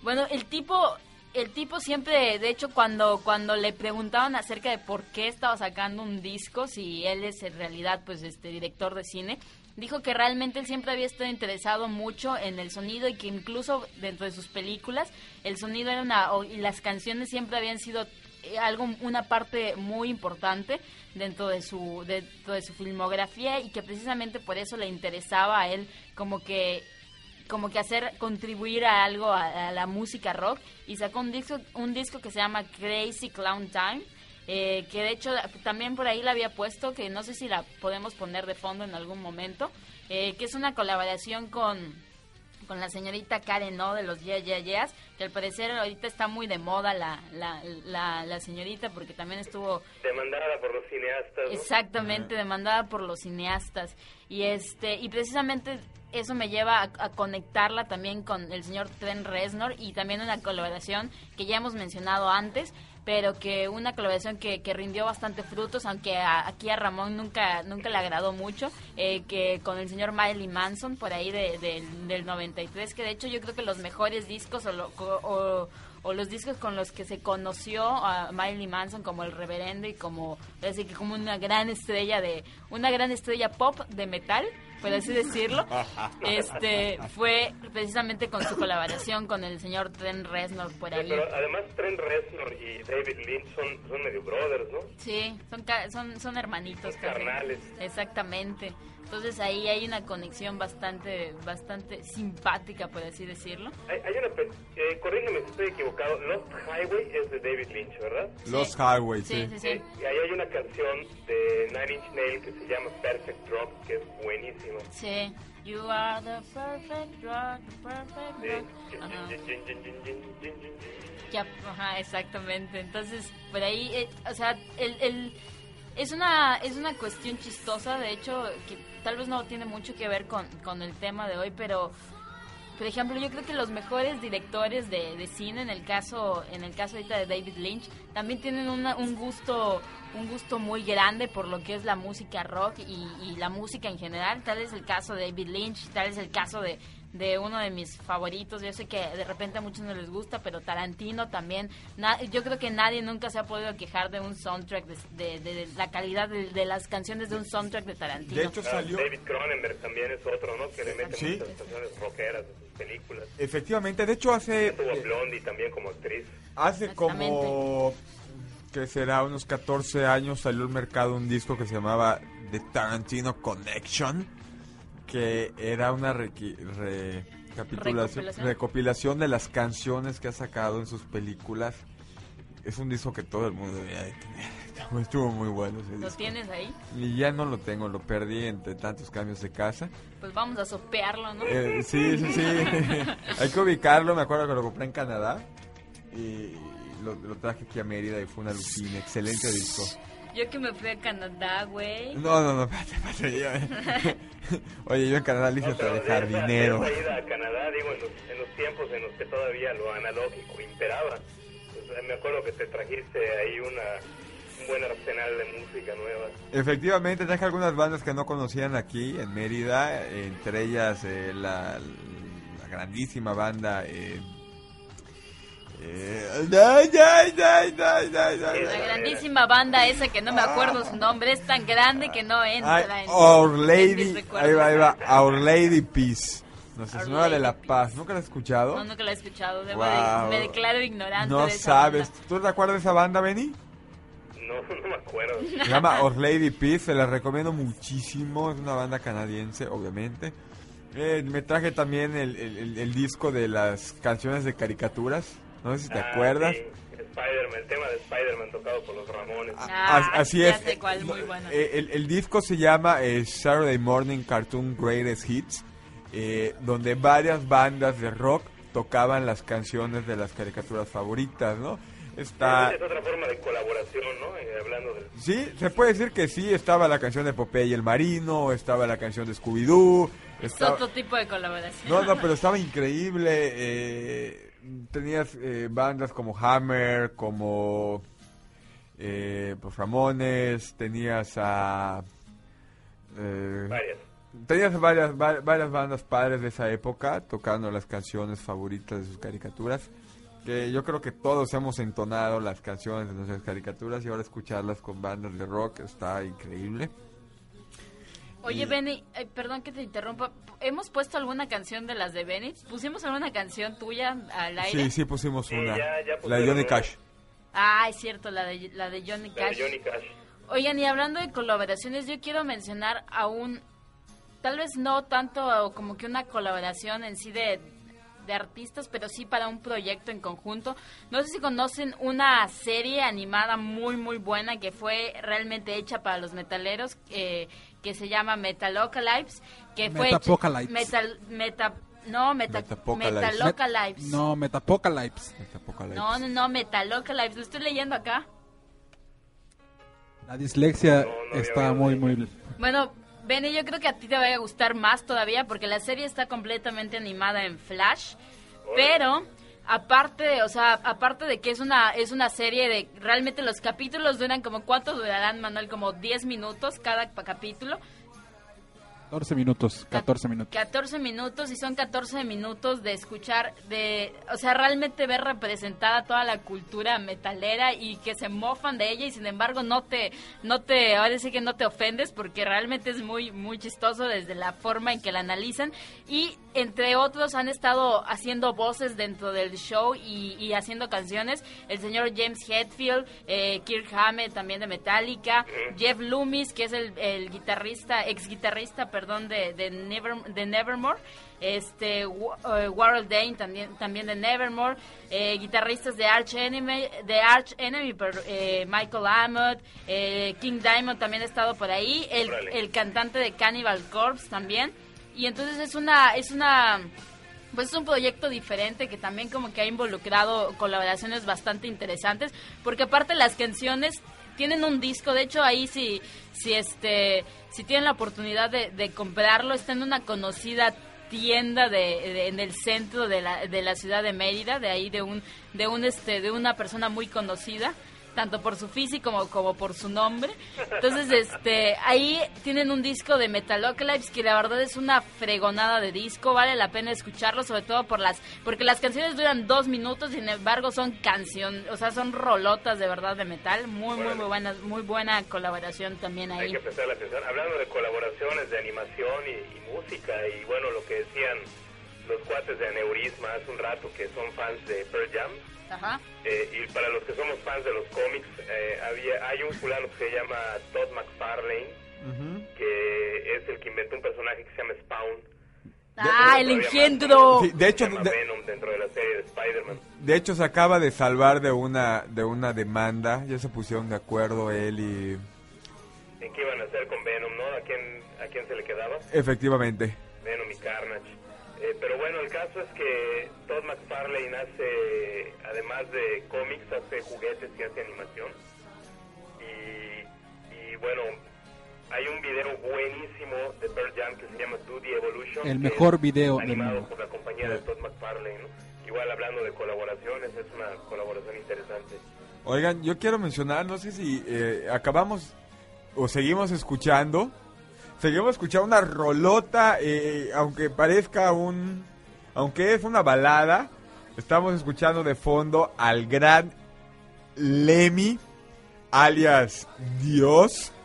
[SPEAKER 5] Bueno, el tipo, el tipo siempre, de hecho, cuando, cuando le preguntaban acerca de por qué estaba sacando un disco, si él es en realidad, pues, este director de cine, dijo que realmente él siempre había estado interesado mucho en el sonido y que incluso dentro de sus películas el sonido era una, o- y las canciones siempre habían sido eh, algo una parte muy importante dentro de su dentro de su filmografía y que precisamente por eso le interesaba a él como que como que hacer contribuir a algo a, a la música rock y sacó un disco un disco que se llama Crazy Clown Time eh, que de hecho también por ahí la había puesto que no sé si la podemos poner de fondo en algún momento eh, que es una colaboración con con la señorita Karen No de los Yeah Yeah Yeahs, que al parecer ahorita está muy de moda la, la, la, la señorita porque también estuvo
[SPEAKER 11] Demandada por los cineastas. ¿no?
[SPEAKER 5] Exactamente, demandada por los cineastas. Y este y precisamente eso me lleva a, conectarla también con el señor Trent Reznor y también una colaboración que ya hemos mencionado antes, pero que una colaboración que, que rindió bastante frutos, aunque a- aquí a Ramón nunca nunca le agradó mucho, eh, que con el señor Miley Manson por ahí de- del- del 93, que de hecho yo creo que los mejores discos o, lo- o- o los discos con los que se conoció a Miley Manson como el reverendo y como así que como una gran estrella de una gran estrella pop de metal por así decirlo este fue precisamente con su colaboración con el señor Trent Reznor por
[SPEAKER 11] Sí,
[SPEAKER 5] ahí
[SPEAKER 11] pero además Trent Reznor y David Lynch son, son medio brothers, ¿no?
[SPEAKER 5] sí son son son hermanitos
[SPEAKER 11] Son carnales.
[SPEAKER 5] exactamente entonces ahí hay una conexión bastante bastante simpática por así decirlo
[SPEAKER 11] Hay, hay una, pe- eh, corrígeme si estoy equivocado, Lost Highway es de David Lynch, ¿verdad?
[SPEAKER 2] Los Highway, sí.
[SPEAKER 11] Eh, y ahí hay una canción de Nine Inch Nails que se llama Perfect Drop, que es buenísima.
[SPEAKER 5] sí you are the perfect drug the perfect
[SPEAKER 11] Sí.
[SPEAKER 5] drug Ajá. Ya, ajá, exactamente. Entonces, por ahí, eh, o sea, el, el- es una es una cuestión chistosa, de hecho, que tal vez no tiene mucho que ver con, con el tema de hoy, pero por ejemplo, yo creo que los mejores directores de, de cine, en el caso en el caso ahorita de David Lynch, también tienen una- un gusto un gusto muy grande por lo que es la música rock y, y la música en general. Tal es el caso de David Lynch, tal es el caso de, de uno de mis favoritos. Yo sé que de repente a muchos no les gusta, pero Tarantino también. Na- yo creo que nadie nunca se ha podido quejar de un soundtrack, de, de- de la calidad de, de las canciones de un soundtrack de Tarantino.
[SPEAKER 2] De hecho, salió-
[SPEAKER 11] David Cronenberg también es otro, ¿no? Que le mete
[SPEAKER 2] Sí.
[SPEAKER 11] muchas canciones rockeras películas.
[SPEAKER 2] Efectivamente, de hecho hace
[SPEAKER 11] Tuvo a
[SPEAKER 2] eh,
[SPEAKER 11] Blondie también como actriz.
[SPEAKER 2] hace como que será unos 14 años salió al mercado un disco que se llamaba The Tarantino Connection, que era una recapitulación,
[SPEAKER 5] Recopilación.
[SPEAKER 2] recopilación de las canciones que ha sacado en sus películas. Es un disco que todo el mundo debería de tener. Estuvo muy bueno ese
[SPEAKER 5] ¿Lo
[SPEAKER 2] disco.
[SPEAKER 5] tienes ahí?
[SPEAKER 2] Y ya no lo tengo, lo perdí entre tantos cambios de casa.
[SPEAKER 5] Pues vamos a sopearlo, ¿no?
[SPEAKER 2] Eh, sí, sí, sí. Hay que ubicarlo. Me acuerdo que lo compré en Canadá. Y lo, lo traje aquí a Mérida y fue una alucina. Excelente disco.
[SPEAKER 5] Yo que me fui a Canadá, güey.
[SPEAKER 2] No, no, no, espérate, espérate. yo- Oye, yo en Canadá le hice hasta de jardinero.
[SPEAKER 11] Esa ida a Canadá, digo, en los, en los tiempos en los que todavía lo analógico imperaba. Pues, me acuerdo que te trajiste ahí una, un buen arsenal de música nueva.
[SPEAKER 2] Efectivamente, traje algunas bandas que no conocían aquí en Mérida. Entre ellas eh, la, la grandísima banda. Eh,
[SPEAKER 5] La
[SPEAKER 2] ay.
[SPEAKER 5] grandísima banda esa que no me acuerdo su nombre es tan grande que no
[SPEAKER 2] Ay,
[SPEAKER 5] entra en,
[SPEAKER 2] Our Lady, ahí va, ahí va, Our Lady Peace. Nuestra
[SPEAKER 5] Our
[SPEAKER 2] Señora de la Paz. ¿Nunca la has escuchado?
[SPEAKER 5] No, nunca la he escuchado. Debo
[SPEAKER 2] Wow.
[SPEAKER 5] de- me declaro ignorante
[SPEAKER 2] No
[SPEAKER 5] de esa
[SPEAKER 2] sabes.
[SPEAKER 5] banda.
[SPEAKER 2] ¿Tú te acuerdas de esa banda, Benny?
[SPEAKER 11] No, no me acuerdo.
[SPEAKER 2] Se llama Our Lady Peace, se la recomiendo muchísimo. Es una banda canadiense, obviamente. Eh, me traje también el, el- el- el disco de las canciones de caricaturas. No sé si te
[SPEAKER 11] Ah,
[SPEAKER 2] acuerdas.
[SPEAKER 11] sí, Spider-Man, el tema de Spider-Man tocado por los Ramones.
[SPEAKER 5] Ah,
[SPEAKER 2] As- así es.
[SPEAKER 5] sé cuál, muy bueno.
[SPEAKER 2] Eh, el, el disco se llama eh, Saturday Morning Cartoon Greatest Hits, eh, donde varias bandas de rock tocaban las canciones de las caricaturas favoritas, ¿no? Está...
[SPEAKER 11] Es otra forma de colaboración, ¿no? Eh, hablando del...
[SPEAKER 2] Sí, se puede decir que sí, estaba la canción de Popeye el Marino, estaba la canción de Scooby-Doo,
[SPEAKER 5] Es otro tipo de colaboración.
[SPEAKER 2] No, no, pero estaba increíble. eh, tenías eh, bandas como Hammer, como eh, pues Ramones, tenías a... eh,
[SPEAKER 11] Varias.
[SPEAKER 2] Tenías varias, va- varias bandas padres de esa época tocando las canciones favoritas de sus caricaturas. Que yo creo que todos hemos entonado las canciones de nuestras caricaturas y ahora escucharlas con bandas de rock está increíble.
[SPEAKER 5] Oye,
[SPEAKER 2] Y-
[SPEAKER 5] Benny, eh, perdón que te interrumpa. ¿Hemos puesto alguna canción de las de Benny? ¿Pusimos alguna canción tuya al aire?
[SPEAKER 2] Sí, sí pusimos
[SPEAKER 11] Sí,
[SPEAKER 2] una.
[SPEAKER 11] ya-
[SPEAKER 2] la de Johnny
[SPEAKER 11] una.
[SPEAKER 2] Cash.
[SPEAKER 5] Ah, es cierto, la de, la de Johnny
[SPEAKER 11] La
[SPEAKER 5] Cash.
[SPEAKER 11] de Johnny Cash.
[SPEAKER 5] Oigan, y hablando de colaboraciones, yo quiero mencionar a un, tal vez no tanto como que una colaboración en sí de, de artistas, pero sí para un proyecto en conjunto. No sé si conocen una serie animada muy, muy buena que fue realmente hecha para los metaleros, eh, que se llama Metalocalypse, que fue
[SPEAKER 3] Metapocalypse.
[SPEAKER 5] Metal, meta, no, meta,
[SPEAKER 2] Metapocalypse.
[SPEAKER 5] Metalocalypse.
[SPEAKER 3] No, Metapocalypse.
[SPEAKER 5] No, no, no, Metalocalypse. Lo estoy leyendo acá.
[SPEAKER 3] La dislexia está muy, muy...
[SPEAKER 5] Bueno, Benny, yo creo que a ti te va a gustar más todavía porque la serie está completamente animada en Flash, pero aparte, o sea, aparte de que es una es una serie de realmente los capítulos duran como cuánto durarán, Manuel, como 10 minutos cada capítulo.
[SPEAKER 3] 14 minutos, 14 minutos.
[SPEAKER 5] 14 minutos y son 14 minutos de escuchar, de, o sea, realmente ver representada toda la cultura metalera y que se mofan de ella y sin embargo no te, no te, ahora sí que no te ofendes porque realmente es muy, muy chistoso desde la forma en que la analizan. Y entre otros han estado haciendo voces dentro del show y, y haciendo canciones. El señor James Hetfield, eh, Kirk Hammett también de Metallica, Jeff Loomis que es el, el guitarrista, ex guitarrista, perdón, de, de, Never- de Nevermore, este Wa- eh, Warhol Dane también, también de Nevermore, eh, guitarristas de Arch Enemy, de Arch Enemy, pero, eh, Michael Amott, eh, King Diamond también ha estado por ahí, el, el cantante de Cannibal Corpse también, y entonces es una, es una pues es un proyecto diferente que también como que ha involucrado colaboraciones bastante interesantes, porque aparte las canciones tienen un disco, de hecho ahí si, si este, si tienen la oportunidad de, de comprarlo, está en una conocida tienda de, de- en el centro de la, de la ciudad de Mérida, de ahí de un, de un este, de una persona muy conocida tanto por su físico como, como por su nombre. Entonces, este, ahí tienen un disco de Metalocalypse que la verdad es una fregonada de disco, vale la pena escucharlo, sobre todo por las, porque las canciones duran dos minutos, sin embargo son canción, o sea, son rolotas de verdad de metal, muy, muy, muy buenas, muy buena colaboración también
[SPEAKER 11] Hay
[SPEAKER 5] ahí.
[SPEAKER 11] que prestarle atención. Hablando de colaboraciones de animación y, y música, y bueno, lo que decían los cuates de Aneurisma hace un rato que son fans de Pearl Jam.
[SPEAKER 5] Ajá.
[SPEAKER 11] eh, y para los que somos fans de los cómics, eh, había, hay un fulano que se llama Todd McFarlane, que es el que inventó un personaje que se llama Spawn.
[SPEAKER 5] Ah, el engendro.
[SPEAKER 2] Sí, de hecho, de-
[SPEAKER 11] Venom dentro de la serie de Spider-Man.
[SPEAKER 2] De hecho, se acaba de salvar de una de una demanda. Ya se pusieron de acuerdo él y...
[SPEAKER 11] ¿En qué iban a hacer con Venom, no? ¿A quién, a quién se le quedaba?
[SPEAKER 2] Efectivamente.
[SPEAKER 11] Venom y Carnage. Eh, pero bueno, el caso es que Todd McFarlane hace, además de cómics, hace juguetes y hace animación. Y, y bueno, hay un video buenísimo de Pearl Jam que se llama Do the Evolution.
[SPEAKER 3] El mejor video del
[SPEAKER 11] Animado
[SPEAKER 3] mundo.
[SPEAKER 11] por la compañía de Todd McFarlane. ¿no? Igual hablando de colaboraciones, es una colaboración interesante.
[SPEAKER 2] Oigan, yo quiero mencionar, no sé si eh, acabamos o seguimos escuchando. Seguimos escuchando una rolota, eh, aunque parezca un... Aunque es una balada, estamos escuchando de fondo al gran Lemmy, alias Dios.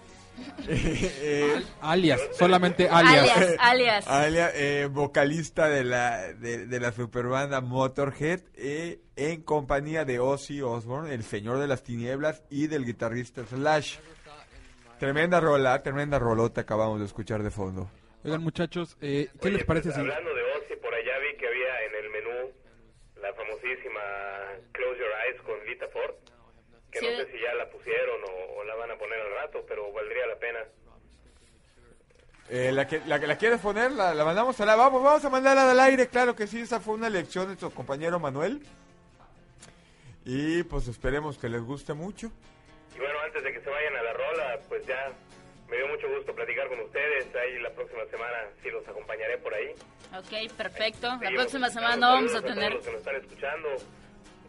[SPEAKER 2] Eh,
[SPEAKER 3] Alias, solamente alias.
[SPEAKER 5] Alias, alias.
[SPEAKER 2] Alia, eh, vocalista de la, de, de la superbanda Motorhead, eh, en compañía de Ozzy Osbourne, el señor de las tinieblas, y del guitarrista Slash. Tremenda rola, tremenda rolota acabamos de escuchar de fondo.
[SPEAKER 3] Oigan, muchachos, eh, ¿qué
[SPEAKER 11] Oye,
[SPEAKER 3] les parece
[SPEAKER 11] pues,
[SPEAKER 3] si...
[SPEAKER 11] Hablando de Ozzy, por allá vi que había en el menú la famosísima Close Your Eyes con Lita Ford, que
[SPEAKER 5] Sí.
[SPEAKER 11] no sé si ya la pusieron o, o la van a poner al rato, pero valdría la pena.
[SPEAKER 2] Eh, la, que, la, que- ¿La quieres poner? La, la mandamos a la... Vamos, vamos a mandarla al aire, claro que sí, esa fue una elección de nuestro compañero Manuel. Y pues esperemos que les guste mucho.
[SPEAKER 11] Y bueno, antes de que se vayan a la rola, pues ya me dio mucho gusto platicar con ustedes. Ahí la próxima semana sí los acompañaré por ahí.
[SPEAKER 5] Ok, perfecto. La próxima semana no vamos a
[SPEAKER 11] Saludos
[SPEAKER 5] tener...
[SPEAKER 11] todos los que nos están escuchando.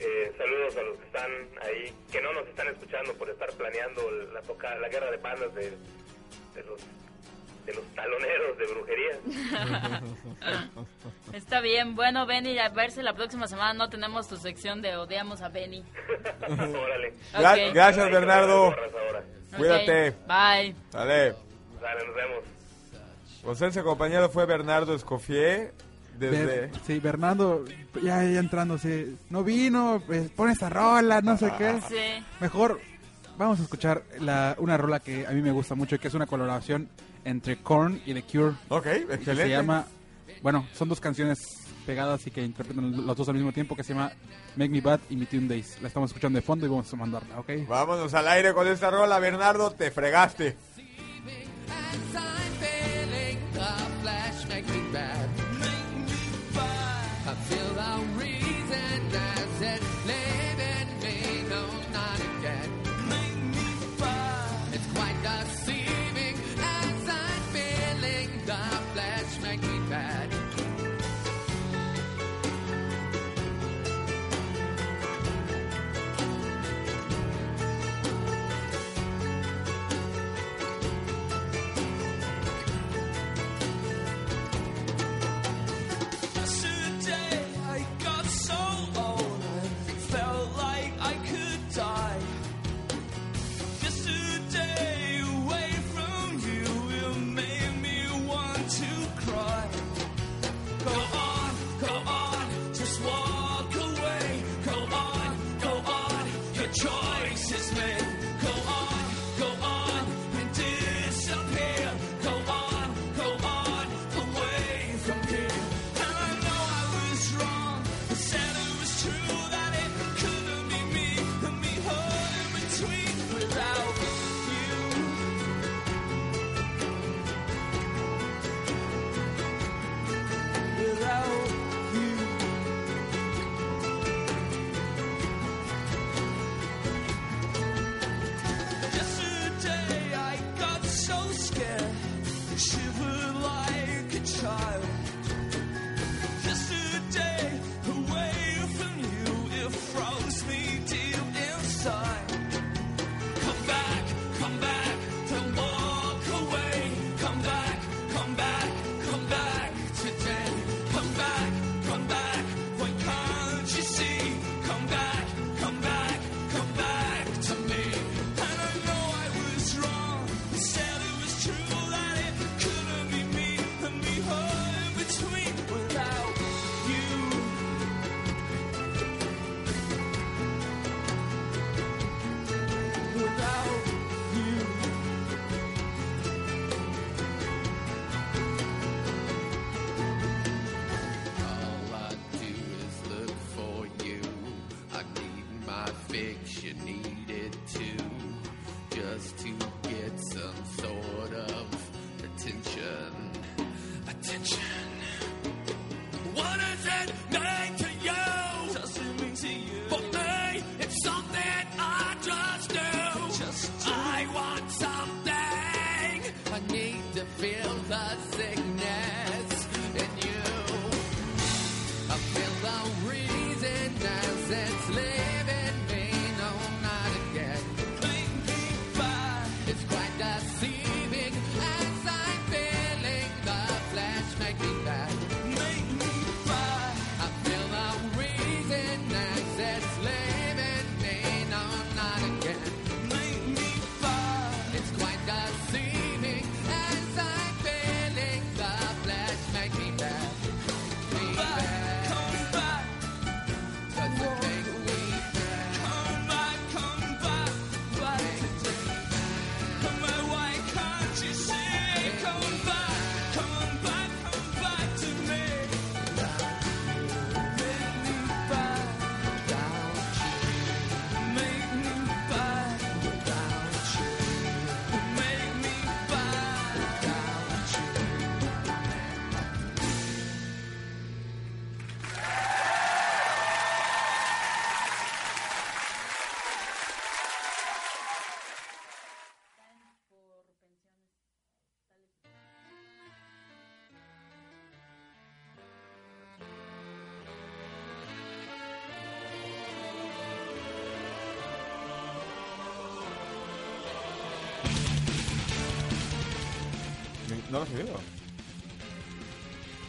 [SPEAKER 11] Eh, saludos a los que están ahí, que no nos están escuchando por estar planeando la toca, la guerra de bandas de, de los de los taloneros de brujería.
[SPEAKER 5] Está bien, bueno, Benny, a ver si la próxima semana no tenemos tu sección de odiamos a Benny.
[SPEAKER 11] Órale.
[SPEAKER 2] Gracias, Bernardo. Cuídate.
[SPEAKER 5] Bye.
[SPEAKER 2] Dale.
[SPEAKER 11] Dale, nos vemos.
[SPEAKER 2] Pues ese compañero fue Bernardo Escofié.
[SPEAKER 7] Desde...
[SPEAKER 3] Ber- sí, Bernardo, ya, ya entrando, sí. No vino, pues, pon esta rola, no sé qué.
[SPEAKER 5] Sí.
[SPEAKER 3] Mejor vamos a escuchar la, una rola que a mí me gusta mucho, que es una colaboración entre Korn y The Cure.
[SPEAKER 7] Ok,
[SPEAKER 3] que
[SPEAKER 7] excelente.
[SPEAKER 3] Se llama, bueno, son dos canciones pegadas y que interpretan los dos al mismo tiempo, que se llama Make Me Bad y Me Tune Days. La estamos escuchando de fondo y vamos a mandarla, ¿ok?
[SPEAKER 7] Vámonos al aire con esta rola, Bernardo, te fregaste.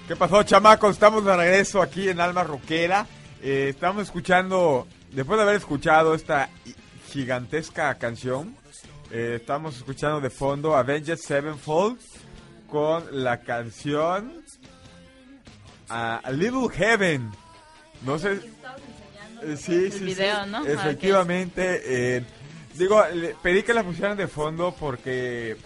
[SPEAKER 7] ¿Qué pasó, chamacos? Estamos de regreso aquí en Alma Roquera. Eh, estamos escuchando, después de haber escuchado esta gigantesca canción, eh, estamos escuchando de fondo Avenged Sevenfold con la canción
[SPEAKER 2] a, a Little Heaven. No sé. Eh, Sí, sí,
[SPEAKER 5] ¿no?
[SPEAKER 2] Efectivamente. digo, pedí que la pusieran de fondo porque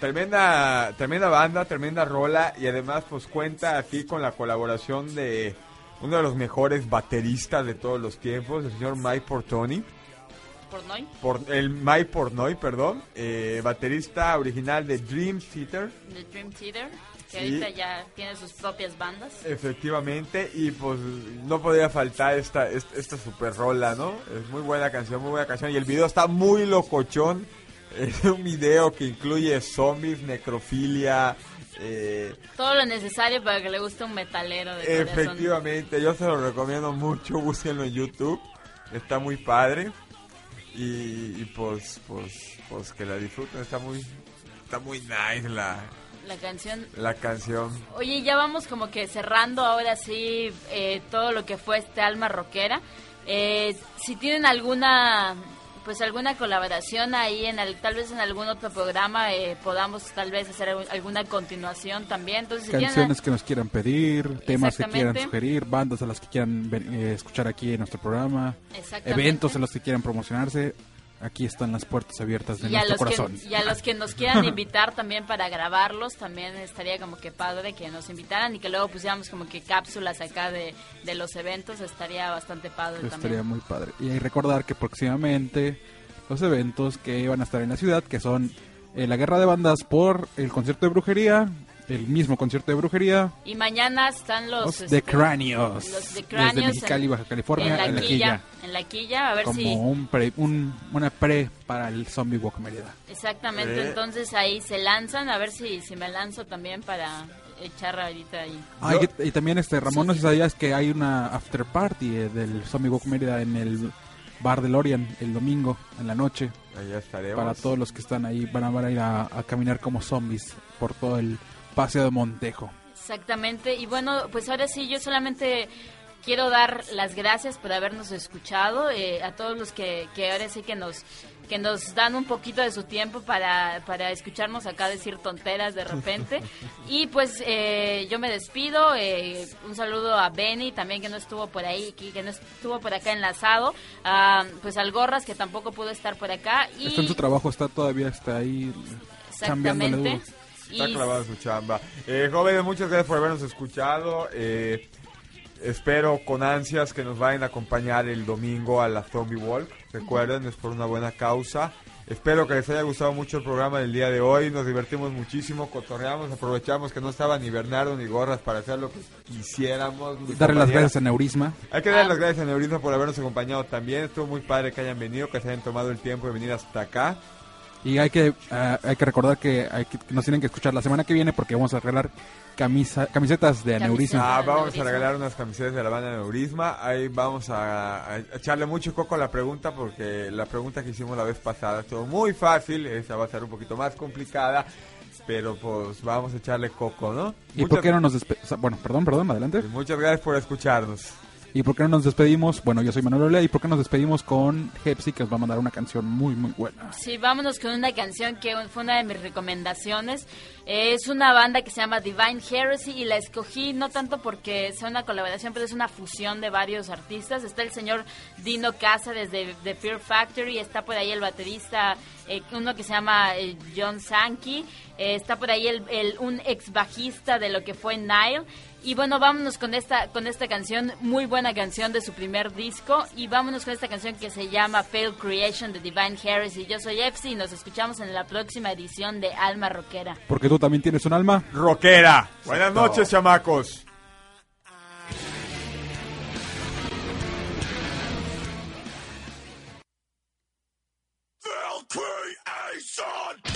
[SPEAKER 2] tremenda, tremenda banda, tremenda rola y además pues cuenta aquí con la colaboración de uno de los mejores bateristas de todos los tiempos, el señor Mike Portoni.
[SPEAKER 5] Pornoy.
[SPEAKER 2] Por, el Mike Portnoy, perdón, eh, baterista original de Dream Theater.
[SPEAKER 5] de Dream Theater, que
[SPEAKER 2] Sí.
[SPEAKER 5] ahorita ya tiene sus propias bandas.
[SPEAKER 2] Efectivamente, y pues no podía faltar esta, esta, esta super rola, ¿no? Es muy buena canción, muy buena canción. Y el video está muy locochón. Es un video que incluye zombies, necrofilia. eh,
[SPEAKER 5] Todo lo necesario para que le guste un metalero de corazón.
[SPEAKER 2] efectivamente, yo se lo recomiendo mucho. Búsquenlo en YouTube. Está muy padre. Y, y pues, pues, pues que la disfruten. Está muy, está muy nice la,
[SPEAKER 5] La canción.
[SPEAKER 2] la canción.
[SPEAKER 5] Oye, ya vamos como que cerrando ahora sí eh, todo lo que fue este alma rockera. Eh, si tienen alguna pues alguna colaboración ahí en el, tal vez en algún otro programa eh, podamos tal vez hacer alguna continuación también. Entonces, si
[SPEAKER 3] Canciones que nos quieran pedir, temas que quieran sugerir, bandas a las que quieran eh, escuchar aquí en nuestro programa, eventos en los que quieran promocionarse, aquí están las puertas abiertas de
[SPEAKER 5] y
[SPEAKER 3] nuestro corazón.
[SPEAKER 5] que, y a los que nos quieran invitar también para grabarlos, también estaría como que padre que nos invitaran y que luego pusiéramos como que cápsulas acá de, de los eventos, estaría bastante padre
[SPEAKER 3] Estaría
[SPEAKER 5] también.
[SPEAKER 3] muy padre. Y recordar que próximamente los eventos que van a estar en la ciudad, que son eh, la guerra de bandas por el concierto de brujería, el mismo concierto de brujería,
[SPEAKER 5] Y mañana están los...
[SPEAKER 3] los
[SPEAKER 5] este,
[SPEAKER 3] de cráneos,
[SPEAKER 5] Los de
[SPEAKER 3] desde
[SPEAKER 5] cráneos
[SPEAKER 3] Mexicali,
[SPEAKER 5] en-
[SPEAKER 3] Baja California,
[SPEAKER 5] en la,
[SPEAKER 3] en la
[SPEAKER 5] quilla,
[SPEAKER 3] quilla.
[SPEAKER 5] en la quilla, a ver
[SPEAKER 3] como
[SPEAKER 5] si...
[SPEAKER 3] un pre, un, una pre para el Zombie Walk Mérida.
[SPEAKER 5] Exactamente,
[SPEAKER 3] Eh.
[SPEAKER 5] entonces ahí se lanzan, a ver si, si me lanzo también para echar ahorita ahí.
[SPEAKER 3] Ah, y, y también este Ramón, no sé si sabías que hay una after party eh, del Zombie Walk Mérida en el bar de Lorian el domingo en la noche.
[SPEAKER 2] Allá estaremos.
[SPEAKER 3] Para todos los que están ahí, van a, van a ir a, a caminar como zombies por todo el paseo de Montejo.
[SPEAKER 5] Exactamente, y bueno, pues ahora sí, yo solamente quiero dar las gracias por habernos escuchado, eh, a todos los que, que ahora sí que nos que nos dan un poquito de su tiempo para, para escucharnos acá decir tonteras de repente. Y pues eh, yo me despido, eh, un saludo a Benny también que no estuvo por ahí, que, que no estuvo por acá enlazado, a, pues al Gorras que tampoco pudo estar por acá. Y
[SPEAKER 3] Está en su trabajo, está todavía está ahí.
[SPEAKER 5] Exactamente.
[SPEAKER 2] Está
[SPEAKER 5] Y-
[SPEAKER 2] clavado en su chamba. Eh, jóvenes, muchas gracias por habernos escuchado. Eh, espero con ansias que nos vayan a acompañar el domingo a la Zombie Walk. Recuerden, es por una buena causa. Espero que les haya gustado mucho el programa del día de hoy. Nos divertimos muchísimo, cotorreamos, aprovechamos que no estaba ni Bernardo ni Gorras para hacer lo que quisiéramos.
[SPEAKER 3] Darle las gracias a Neurisma.
[SPEAKER 2] Hay que darle las gracias a Neurisma por habernos acompañado también. Estuvo muy padre que hayan venido, que se hayan tomado el tiempo de venir hasta acá.
[SPEAKER 3] Y hay que ah, hay que recordar que, hay que nos tienen que escuchar la semana que viene porque vamos a regalar camisa, camisetas de Neurisma.
[SPEAKER 2] Ah, vamos a regalar unas camisetas de la banda Neurisma. Ahí vamos a, a echarle mucho coco a la pregunta porque la pregunta que hicimos la vez pasada estuvo muy fácil. Esa va a ser un poquito más complicada. Pero pues vamos a echarle coco, ¿no?
[SPEAKER 3] ¿Y
[SPEAKER 2] Muchas-
[SPEAKER 3] por qué no nos despedimos? Bueno, perdón, perdón, adelante.
[SPEAKER 2] Muchas gracias por escucharnos.
[SPEAKER 3] ¿Y por qué no nos despedimos? Bueno, yo soy Manuel Olea. ¿Y por qué nos despedimos con Hepsi que nos va a mandar una canción muy, muy buena?
[SPEAKER 5] Sí, vámonos con una canción que fue una de mis recomendaciones. Es una banda que se llama Divine Heresy y la escogí no tanto porque sea una colaboración, pero es una fusión de varios artistas. Está el señor Dino Casa desde The Fear Factory, está por ahí el baterista, eh, uno que se llama eh, John Sankey, eh, está por ahí el- un ex bajista de lo que fue Nile. Y bueno, vámonos con esta, con esta canción, muy buena canción de su primer disco. Y vámonos con esta canción que se llama Fail Creation de Divine Harris. Y yo soy Epsi y nos escuchamos en la próxima edición de Alma Rockera.
[SPEAKER 3] Porque tú también tienes un alma
[SPEAKER 2] rockera. Buenas noches, chamacos. Fail Creation.